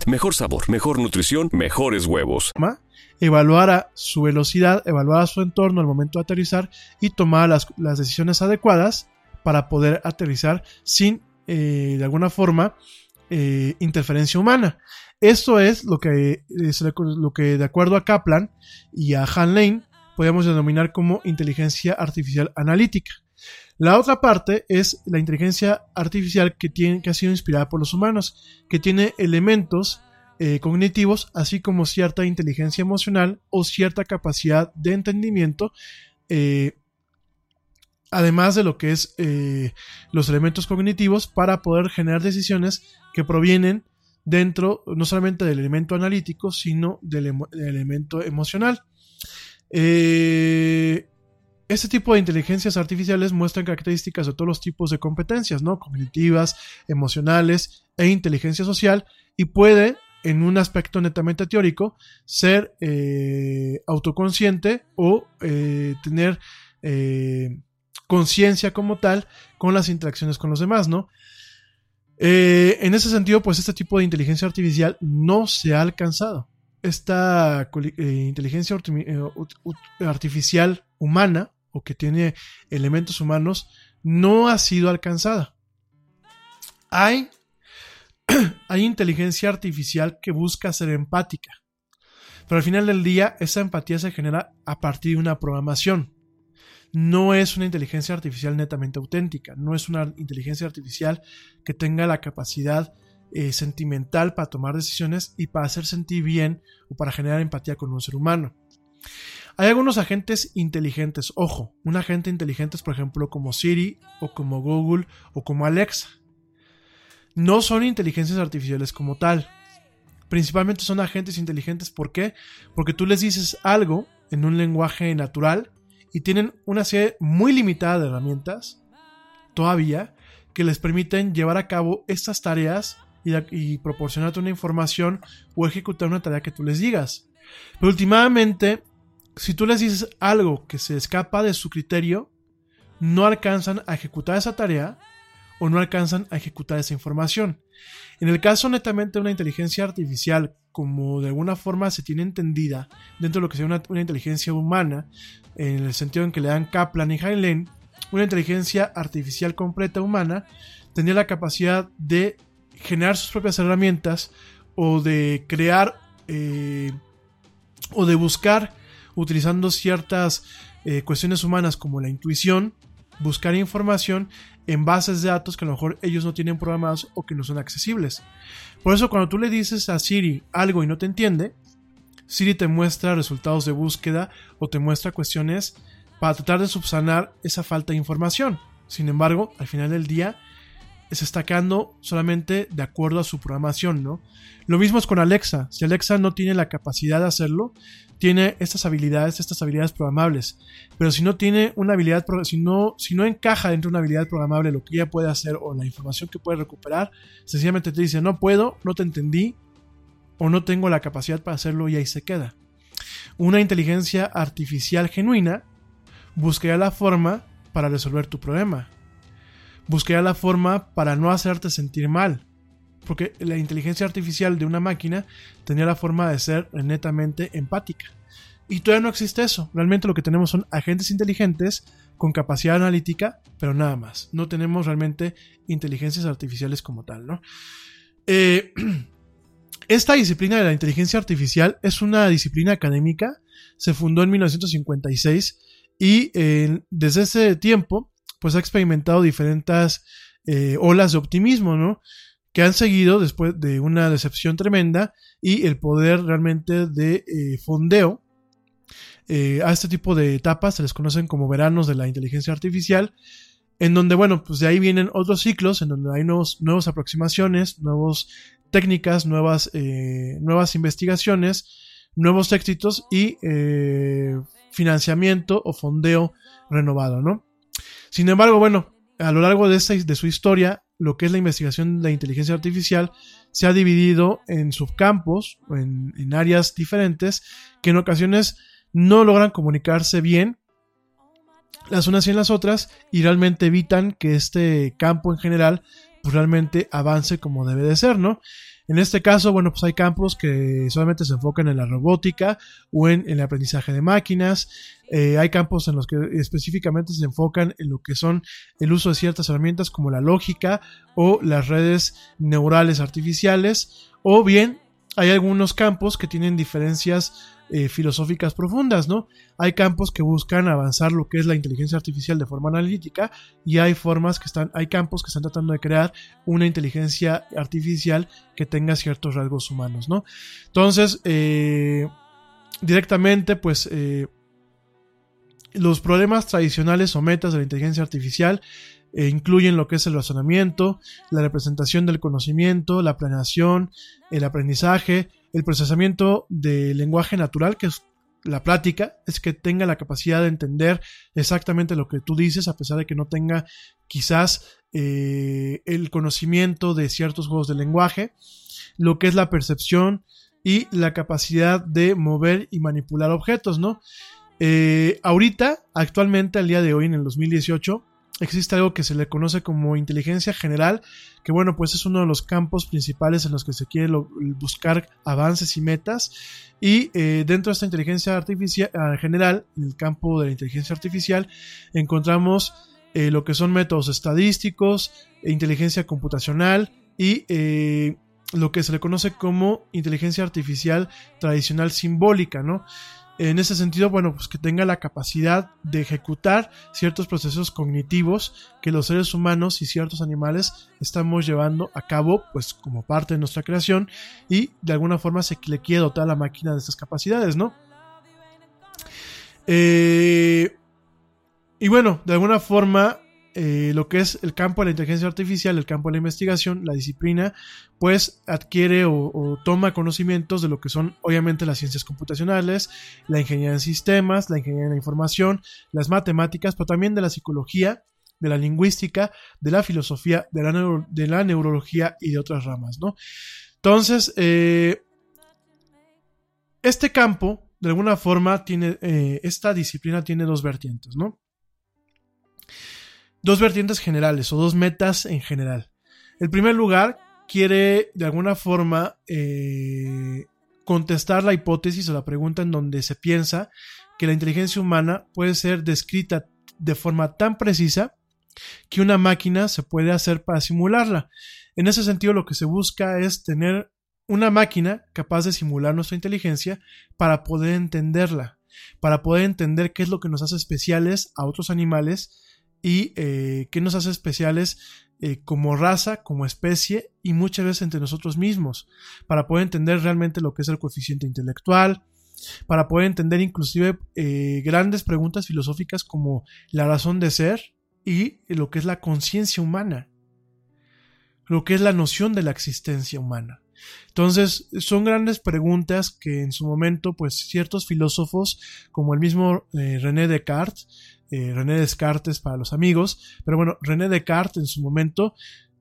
mejor sabor, mejor nutrición, mejores huevos. Evaluara su velocidad, evaluara su entorno al momento de aterrizar y tomar las, decisiones adecuadas para poder aterrizar sin, eh, de alguna forma, eh, interferencia humana. Esto es lo que, es lo que, de acuerdo a Kaplan y a Han Lane, podemos denominar como inteligencia artificial analítica. La otra parte es la inteligencia artificial que, ha sido inspirada por los humanos, que tiene elementos eh, cognitivos, así como cierta inteligencia emocional o cierta capacidad de entendimiento, eh, además de lo que es eh, los elementos cognitivos para poder generar decisiones que provienen dentro no solamente del elemento analítico, sino del, elemento emocional. Este tipo de inteligencias artificiales muestran características de todos los tipos de competencias, ¿no? Cognitivas, emocionales e inteligencia social y puede, en un aspecto netamente teórico, ser eh, autoconsciente o eh, tener eh, conciencia como tal con las interacciones con los demás, ¿no? en ese sentido, pues este tipo de inteligencia artificial no se ha alcanzado. Esta inteligencia artificial humana o que tiene elementos humanos no ha sido alcanzada. Hay, hay inteligencia artificial que busca ser empática, pero al final del día esa empatía se genera a partir de una programación. No es una inteligencia artificial netamente auténtica, no es una inteligencia artificial que tenga la capacidad eh, sentimental para tomar decisiones y para hacer sentir bien o para generar empatía con un ser humano. Hay algunos agentes inteligentes, ojo, un agente inteligente es por ejemplo como Siri o como Google o como Alexa. No son inteligencias artificiales como tal. Principalmente son agentes inteligentes, ¿por qué? Porque tú les dices algo en un lenguaje natural y tienen una serie muy limitada de herramientas, todavía, que les permiten llevar a cabo estas tareas y, y proporcionarte una información o ejecutar una tarea que tú les digas. Pero últimamente si tú les dices algo que se escapa de su criterio, no alcanzan a ejecutar esa tarea o no alcanzan a ejecutar esa información. En el caso netamente de una inteligencia artificial, como de alguna forma se tiene entendida dentro de lo que sea una, inteligencia humana, en el sentido en que le dan Kaplan y Heinlein, una inteligencia artificial completa humana tendría la capacidad de generar sus propias herramientas o de crear eh, o de buscar utilizando ciertas eh, cuestiones humanas como la intuición, buscar información en bases de datos que a lo mejor ellos no tienen programados o que no son accesibles. Por eso cuando tú le dices a Siri algo y no te entiende, Siri te muestra resultados de búsqueda o te muestra cuestiones para tratar de subsanar esa falta de información. Sin embargo, al final del día, se está solamente de acuerdo a su programación, ¿no? Lo mismo es con Alexa. Si Alexa no tiene la capacidad de hacerlo, tiene estas habilidades, estas habilidades programables. Pero si no tiene una habilidad, si no, si no encaja dentro de una habilidad programable lo que ella puede hacer o la información que puede recuperar, sencillamente te dice, no puedo, no te entendí, o no tengo la capacidad para hacerlo y ahí se queda. Una inteligencia artificial genuina buscaría la forma para resolver tu problema buscaría la forma para no hacerte sentir mal. Porque la inteligencia artificial de una máquina tenía la forma de ser netamente empática. Y todavía no existe eso. Realmente lo que tenemos son agentes inteligentes con capacidad analítica, pero nada más. No tenemos realmente inteligencias artificiales como tal, ¿no? Eh, esta disciplina de la inteligencia artificial es una disciplina académica. Se fundó en 1956 y eh, desde ese tiempo pues ha experimentado diferentes eh, olas de optimismo, ¿no? Que han seguido después de una decepción tremenda y el poder realmente de eh, fondeo. Eh, a este tipo de etapas se les conocen como veranos de la inteligencia artificial, en donde, bueno, pues de ahí vienen otros ciclos, en donde hay nuevos, nuevas aproximaciones, nuevas técnicas, nuevas, nuevas investigaciones, nuevos éxitos y financiamiento o fondeo renovado, ¿no? Sin embargo, bueno, a lo largo de, esta, de su historia, lo que es la investigación de la inteligencia artificial se ha dividido en subcampos, en, en áreas diferentes, que en ocasiones no logran comunicarse bien las unas y en las otras y realmente evitan que este campo en general pues realmente avance como debe de ser, ¿no? En este caso, bueno, pues hay campos que solamente se enfocan en la robótica o en, el aprendizaje de máquinas. Eh, hay campos en los que específicamente se enfocan en lo que son el uso de ciertas herramientas como la lógica o las redes neurales artificiales. O bien hay algunos campos que tienen diferencias eh, filosóficas profundas, ¿no? Hay campos que buscan avanzar lo que es la inteligencia artificial de forma analítica y hay formas que están, hay campos que están tratando de crear una inteligencia artificial que tenga ciertos rasgos humanos, ¿no? Entonces, eh, directamente, pues, eh, los problemas tradicionales o metas de la inteligencia artificial incluyen lo que es el razonamiento, la representación del conocimiento, la planeación, el aprendizaje, el procesamiento del lenguaje natural, que es la plática, es que tenga la capacidad de entender exactamente lo que tú dices, a pesar de que no tenga quizás eh, el conocimiento de ciertos juegos de lenguaje, lo que es la percepción y la capacidad de mover y manipular objetos, ¿no? Eh, ahorita, actualmente, al día de hoy, en el 2018, existe algo que se le conoce como inteligencia general, que bueno, pues es uno de los campos principales en los que se quiere buscar avances y metas. Y eh, dentro de esta inteligencia artificial ah, general, en el campo de la inteligencia artificial, encontramos eh, lo que son métodos estadísticos, inteligencia computacional y eh, lo que se le conoce como inteligencia artificial tradicional simbólica, ¿no? En ese sentido, bueno, pues que tenga la capacidad de ejecutar ciertos procesos cognitivos que los seres humanos y ciertos animales estamos llevando a cabo, pues como parte de nuestra creación y de alguna forma se le quiere dotar a la máquina de estas capacidades, ¿no? Eh, y bueno, de alguna forma eh, lo que es el campo de la inteligencia artificial, el campo de la investigación, la disciplina, pues adquiere o, toma conocimientos de lo que son obviamente las ciencias computacionales, la ingeniería en sistemas, la ingeniería en la información, las matemáticas, pero también de la psicología, de la lingüística, de la filosofía, de la, de la neurología y de otras ramas, ¿no? Entonces, eh, este campo, de alguna forma, tiene, eh, esta disciplina tiene dos vertientes, ¿no? Dos vertientes generales o dos metas en general. El primer lugar quiere de alguna forma eh, contestar la hipótesis o la pregunta en donde se piensa que la inteligencia humana puede ser descrita de forma tan precisa que una máquina se puede hacer para simularla. En ese sentido lo que se busca es tener una máquina capaz de simular nuestra inteligencia para poder entenderla, para poder entender qué es lo que nos hace especiales a otros animales y eh, qué nos hace especiales eh, como raza, como especie y muchas veces entre nosotros mismos, para poder entender realmente lo que es el coeficiente intelectual, para poder entender inclusive eh, grandes preguntas filosóficas como la razón de ser y lo que es la conciencia humana, lo que es la noción de la existencia humana. Entonces, son grandes preguntas que en su momento, pues ciertos filósofos, como el mismo René Descartes, eh, René Descartes para los amigos, pero bueno, René Descartes en su momento,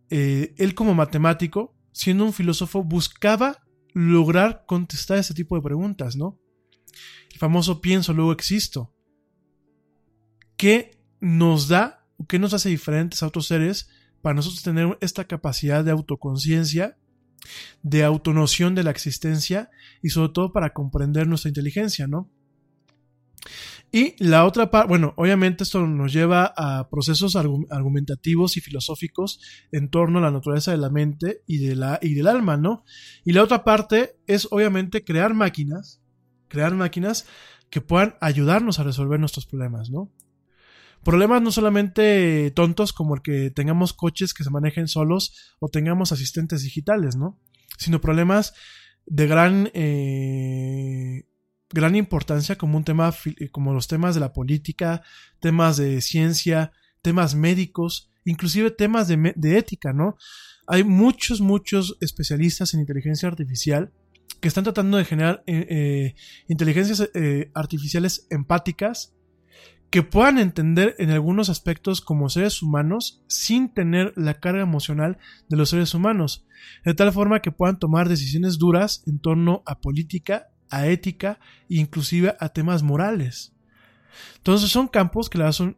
eh, él como matemático, siendo un filósofo, buscaba lograr contestar ese tipo de preguntas, ¿no? El famoso pienso, luego existo. ¿Qué nos da o qué nos hace diferentes a otros seres para nosotros tener esta capacidad de autoconciencia, de autonoción de la existencia y sobre todo para comprender nuestra inteligencia, ¿no? Y la otra parte, bueno, obviamente esto nos lleva a procesos argumentativos y filosóficos en torno a la naturaleza de la mente y, de la, y del alma, ¿no? Y la otra parte es obviamente crear máquinas, crear máquinas que puedan ayudarnos a resolver nuestros problemas, ¿no? Problemas no solamente tontos como el que tengamos coches que se manejen solos o tengamos asistentes digitales, ¿no? Sino problemas de gran, eh, gran importancia como un tema, como los temas de la política, temas de ciencia, temas médicos, inclusive temas de, de ética, ¿no? Hay muchos, muchos especialistas en inteligencia artificial que están tratando de generar eh, eh, inteligencias eh, artificiales empáticas que puedan entender en algunos aspectos como seres humanos sin tener la carga emocional de los seres humanos, de tal forma que puedan tomar decisiones duras en torno a política, a ética e inclusive a temas morales. Entonces son campos que la son...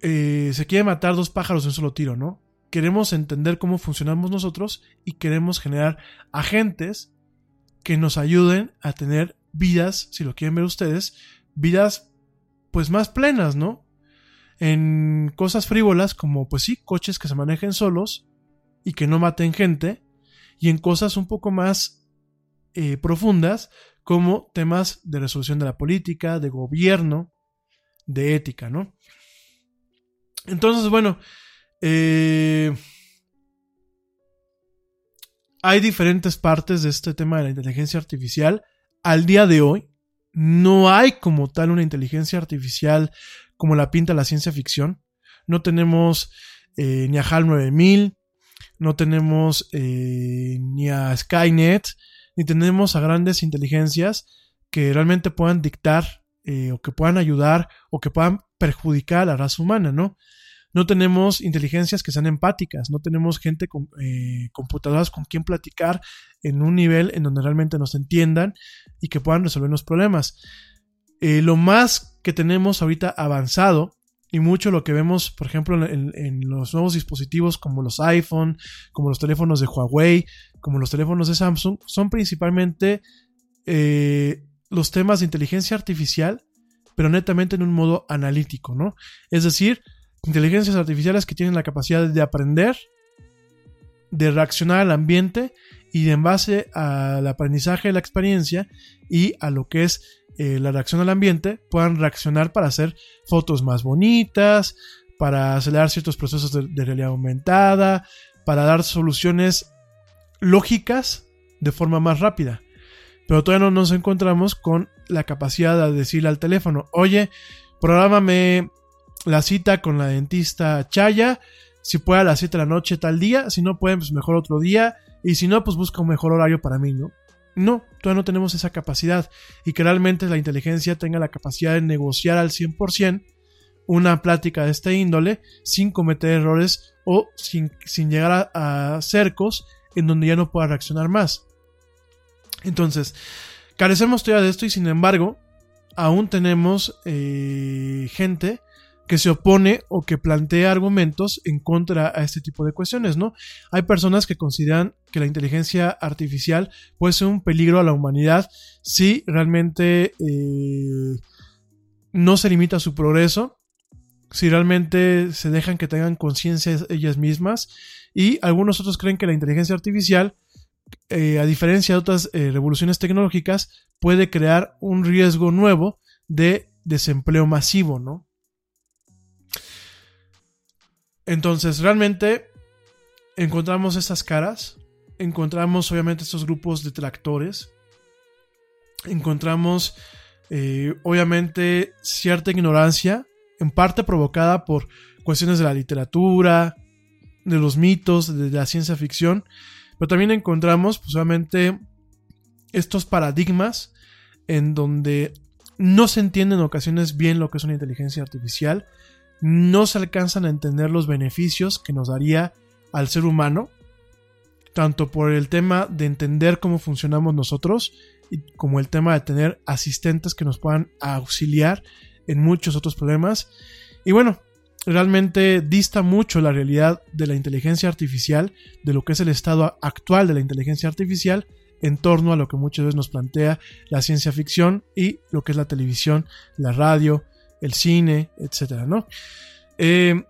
se quiere matar dos pájaros en un solo tiro, ¿no? Queremos entender cómo funcionamos nosotros y queremos generar agentes que nos ayuden a tener vidas, si lo quieren ver ustedes, vidas pues más plenas, ¿no? En cosas frívolas como pues sí, coches que se manejen solos y que no maten gente, y en cosas un poco más eh, profundas como temas de resolución de la política, de gobierno, de ética, ¿no? Entonces, bueno, eh, hay diferentes partes de este tema de la inteligencia artificial. Al día de hoy, no hay como tal una inteligencia artificial como la pinta la ciencia ficción. No tenemos eh, ni a HAL 9000, no tenemos ni a Skynet, ni tenemos a grandes inteligencias que realmente puedan dictar eh, o que puedan ayudar o que puedan perjudicar a la raza humana, ¿no? no tenemos inteligencias que sean empáticas, no tenemos gente con eh, computadoras con quien platicar en un nivel en donde realmente nos entiendan y que puedan resolver los problemas. Eh, lo más que tenemos ahorita avanzado y mucho lo que vemos, por ejemplo, en, los nuevos dispositivos como los iPhone, como los teléfonos de Huawei, como los teléfonos de Samsung, son principalmente eh, los temas de inteligencia artificial, pero netamente en un modo analítico, ¿no? Es decir, inteligencias artificiales que tienen la capacidad de aprender, de reaccionar al ambiente y en base al aprendizaje la experiencia y a lo que es eh, la reacción al ambiente, puedan reaccionar para hacer fotos más bonitas, para acelerar ciertos procesos de, realidad aumentada, para dar soluciones lógicas de forma más rápida. Pero todavía no nos encontramos con la capacidad de decirle al teléfono, oye, prográmame la cita con la dentista Chaya. Si puede a las 7 de la noche tal día. Si no puede, pues mejor otro día. Y si no, pues busca un mejor horario para mí, ¿no? No, todavía no tenemos esa capacidad. Y que realmente la inteligencia tenga la capacidad de negociar al 100% una plática de este índole sin cometer errores o sin, llegar a, cercos en donde ya no pueda reaccionar más. Entonces, carecemos todavía de esto y sin embargo, aún tenemos eh, gente que se opone o que plantea argumentos en contra a este tipo de cuestiones, ¿no? Hay personas que consideran que la inteligencia artificial puede ser un peligro a la humanidad si realmente eh, no se limita a su progreso, si realmente se dejan que tengan conciencia ellas mismas, y algunos otros creen que la inteligencia artificial, eh, a diferencia de otras eh, revoluciones tecnológicas, puede crear un riesgo nuevo de desempleo masivo, ¿no? Entonces, realmente encontramos estas caras, encontramos obviamente estos grupos de tractores, encontramos eh, obviamente cierta ignorancia, en parte provocada por cuestiones de la literatura, de los mitos, de la ciencia ficción, pero también encontramos pues obviamente estos paradigmas en donde no se entiende en ocasiones bien lo que es una inteligencia artificial, no se alcanzan a entender los beneficios que nos daría al ser humano, tanto por el tema de entender cómo funcionamos nosotros, como el tema de tener asistentes que nos puedan auxiliar en muchos otros problemas. Y bueno, realmente dista mucho la realidad de la inteligencia artificial, de lo que es el estado actual de la inteligencia artificial, en torno a lo que muchas veces nos plantea la ciencia ficción y lo que es la televisión, la radio, el cine, etcétera, ¿no? Eh,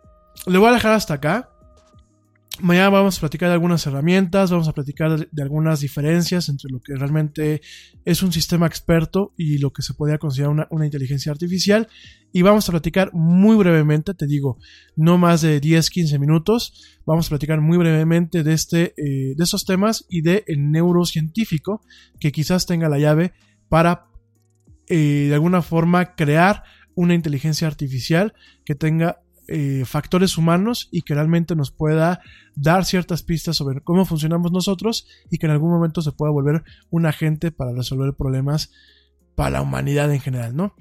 le voy a dejar hasta acá. Mañana vamos a platicar de algunas herramientas, vamos a platicar de, de algunas diferencias entre lo que realmente es un sistema experto y lo que se podría considerar una, inteligencia artificial. Y vamos a platicar muy brevemente, te digo, no más de 10, 15 minutos. Vamos a platicar muy brevemente de, este, eh, de estos temas y de el neurocientífico que quizás tenga la llave para eh, de alguna forma crear una inteligencia artificial que tenga eh, factores humanos y que realmente nos pueda dar ciertas pistas sobre cómo funcionamos nosotros y que en algún momento se pueda volver un agente para resolver problemas para la humanidad en general, ¿no?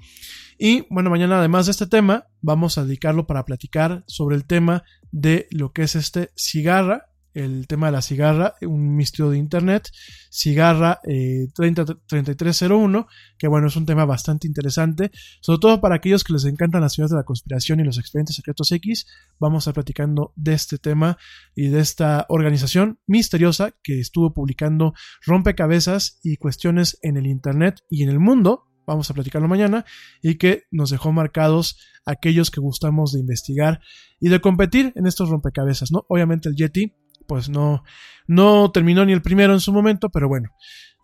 Y bueno, mañana además de este tema, vamos a dedicarlo para platicar sobre el tema de lo que es este cigarra, el tema de la cigarra, un misterio de internet, cigarra eh, 303301, que bueno, es un tema bastante interesante, sobre todo para aquellos que les encantan las ciudades de la conspiración y los expedientes secretos X, vamos a estar platicando de este tema y de esta organización misteriosa que estuvo publicando rompecabezas y cuestiones en el internet y en el mundo, vamos a platicarlo mañana, y que nos dejó marcados aquellos que gustamos de investigar y de competir en estos rompecabezas, ¿no? Obviamente el Yeti pues no, no terminó ni el primero en su momento, pero bueno,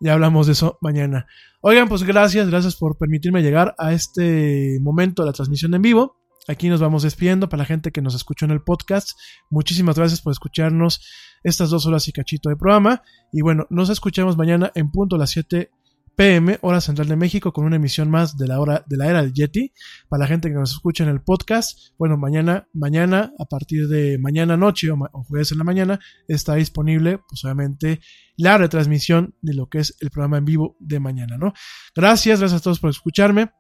ya hablamos de eso mañana. Oigan, pues gracias, gracias por permitirme llegar a este momento de la transmisión en vivo. Aquí nos vamos despidiendo para la gente que nos escuchó en el podcast. Muchísimas gracias por escucharnos estas dos horas y cachito de programa. Y bueno, nos escuchamos mañana en punto a las 7 pm, hora central de México, con una emisión más de la hora de la era del Yeti. Para la gente que nos escucha en el podcast, bueno, mañana, mañana, a partir de mañana noche o, jueves en la mañana, está disponible, pues obviamente, la retransmisión de lo que es el programa en vivo de mañana, ¿no? Gracias, gracias a todos por escucharme.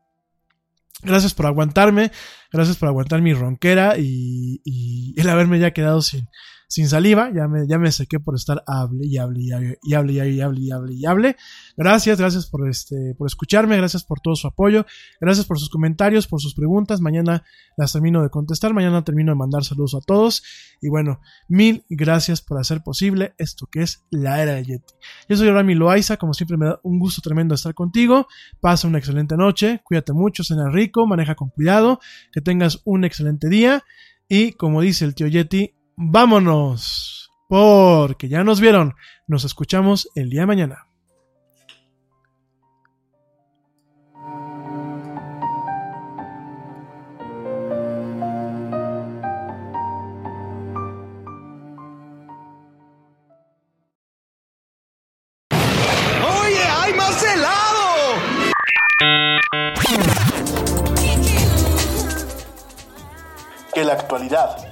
Gracias por aguantarme, gracias por aguantar mi ronquera y, y el haberme ya quedado sin, sin saliva, ya me, ya me sequé por estar hable y hable y hable y hable y hable y hable y hable. Gracias, gracias por este, por escucharme, gracias por todo su apoyo, gracias por sus comentarios, por sus preguntas. Mañana las termino de contestar, mañana termino de mandar saludos a todos. Y bueno, mil gracias por hacer posible esto que es la era de Yeti. Yo soy Rami Loaiza, como siempre me da un gusto tremendo estar contigo. Pasa una excelente noche, cuídate mucho, cena rico, maneja con cuidado, que tengas un excelente día. Y como dice el tío Yeti, vámonos. Porque ya nos vieron. Nos escuchamos el día de mañana. ¡Oye, hay más helado! Que la actualidad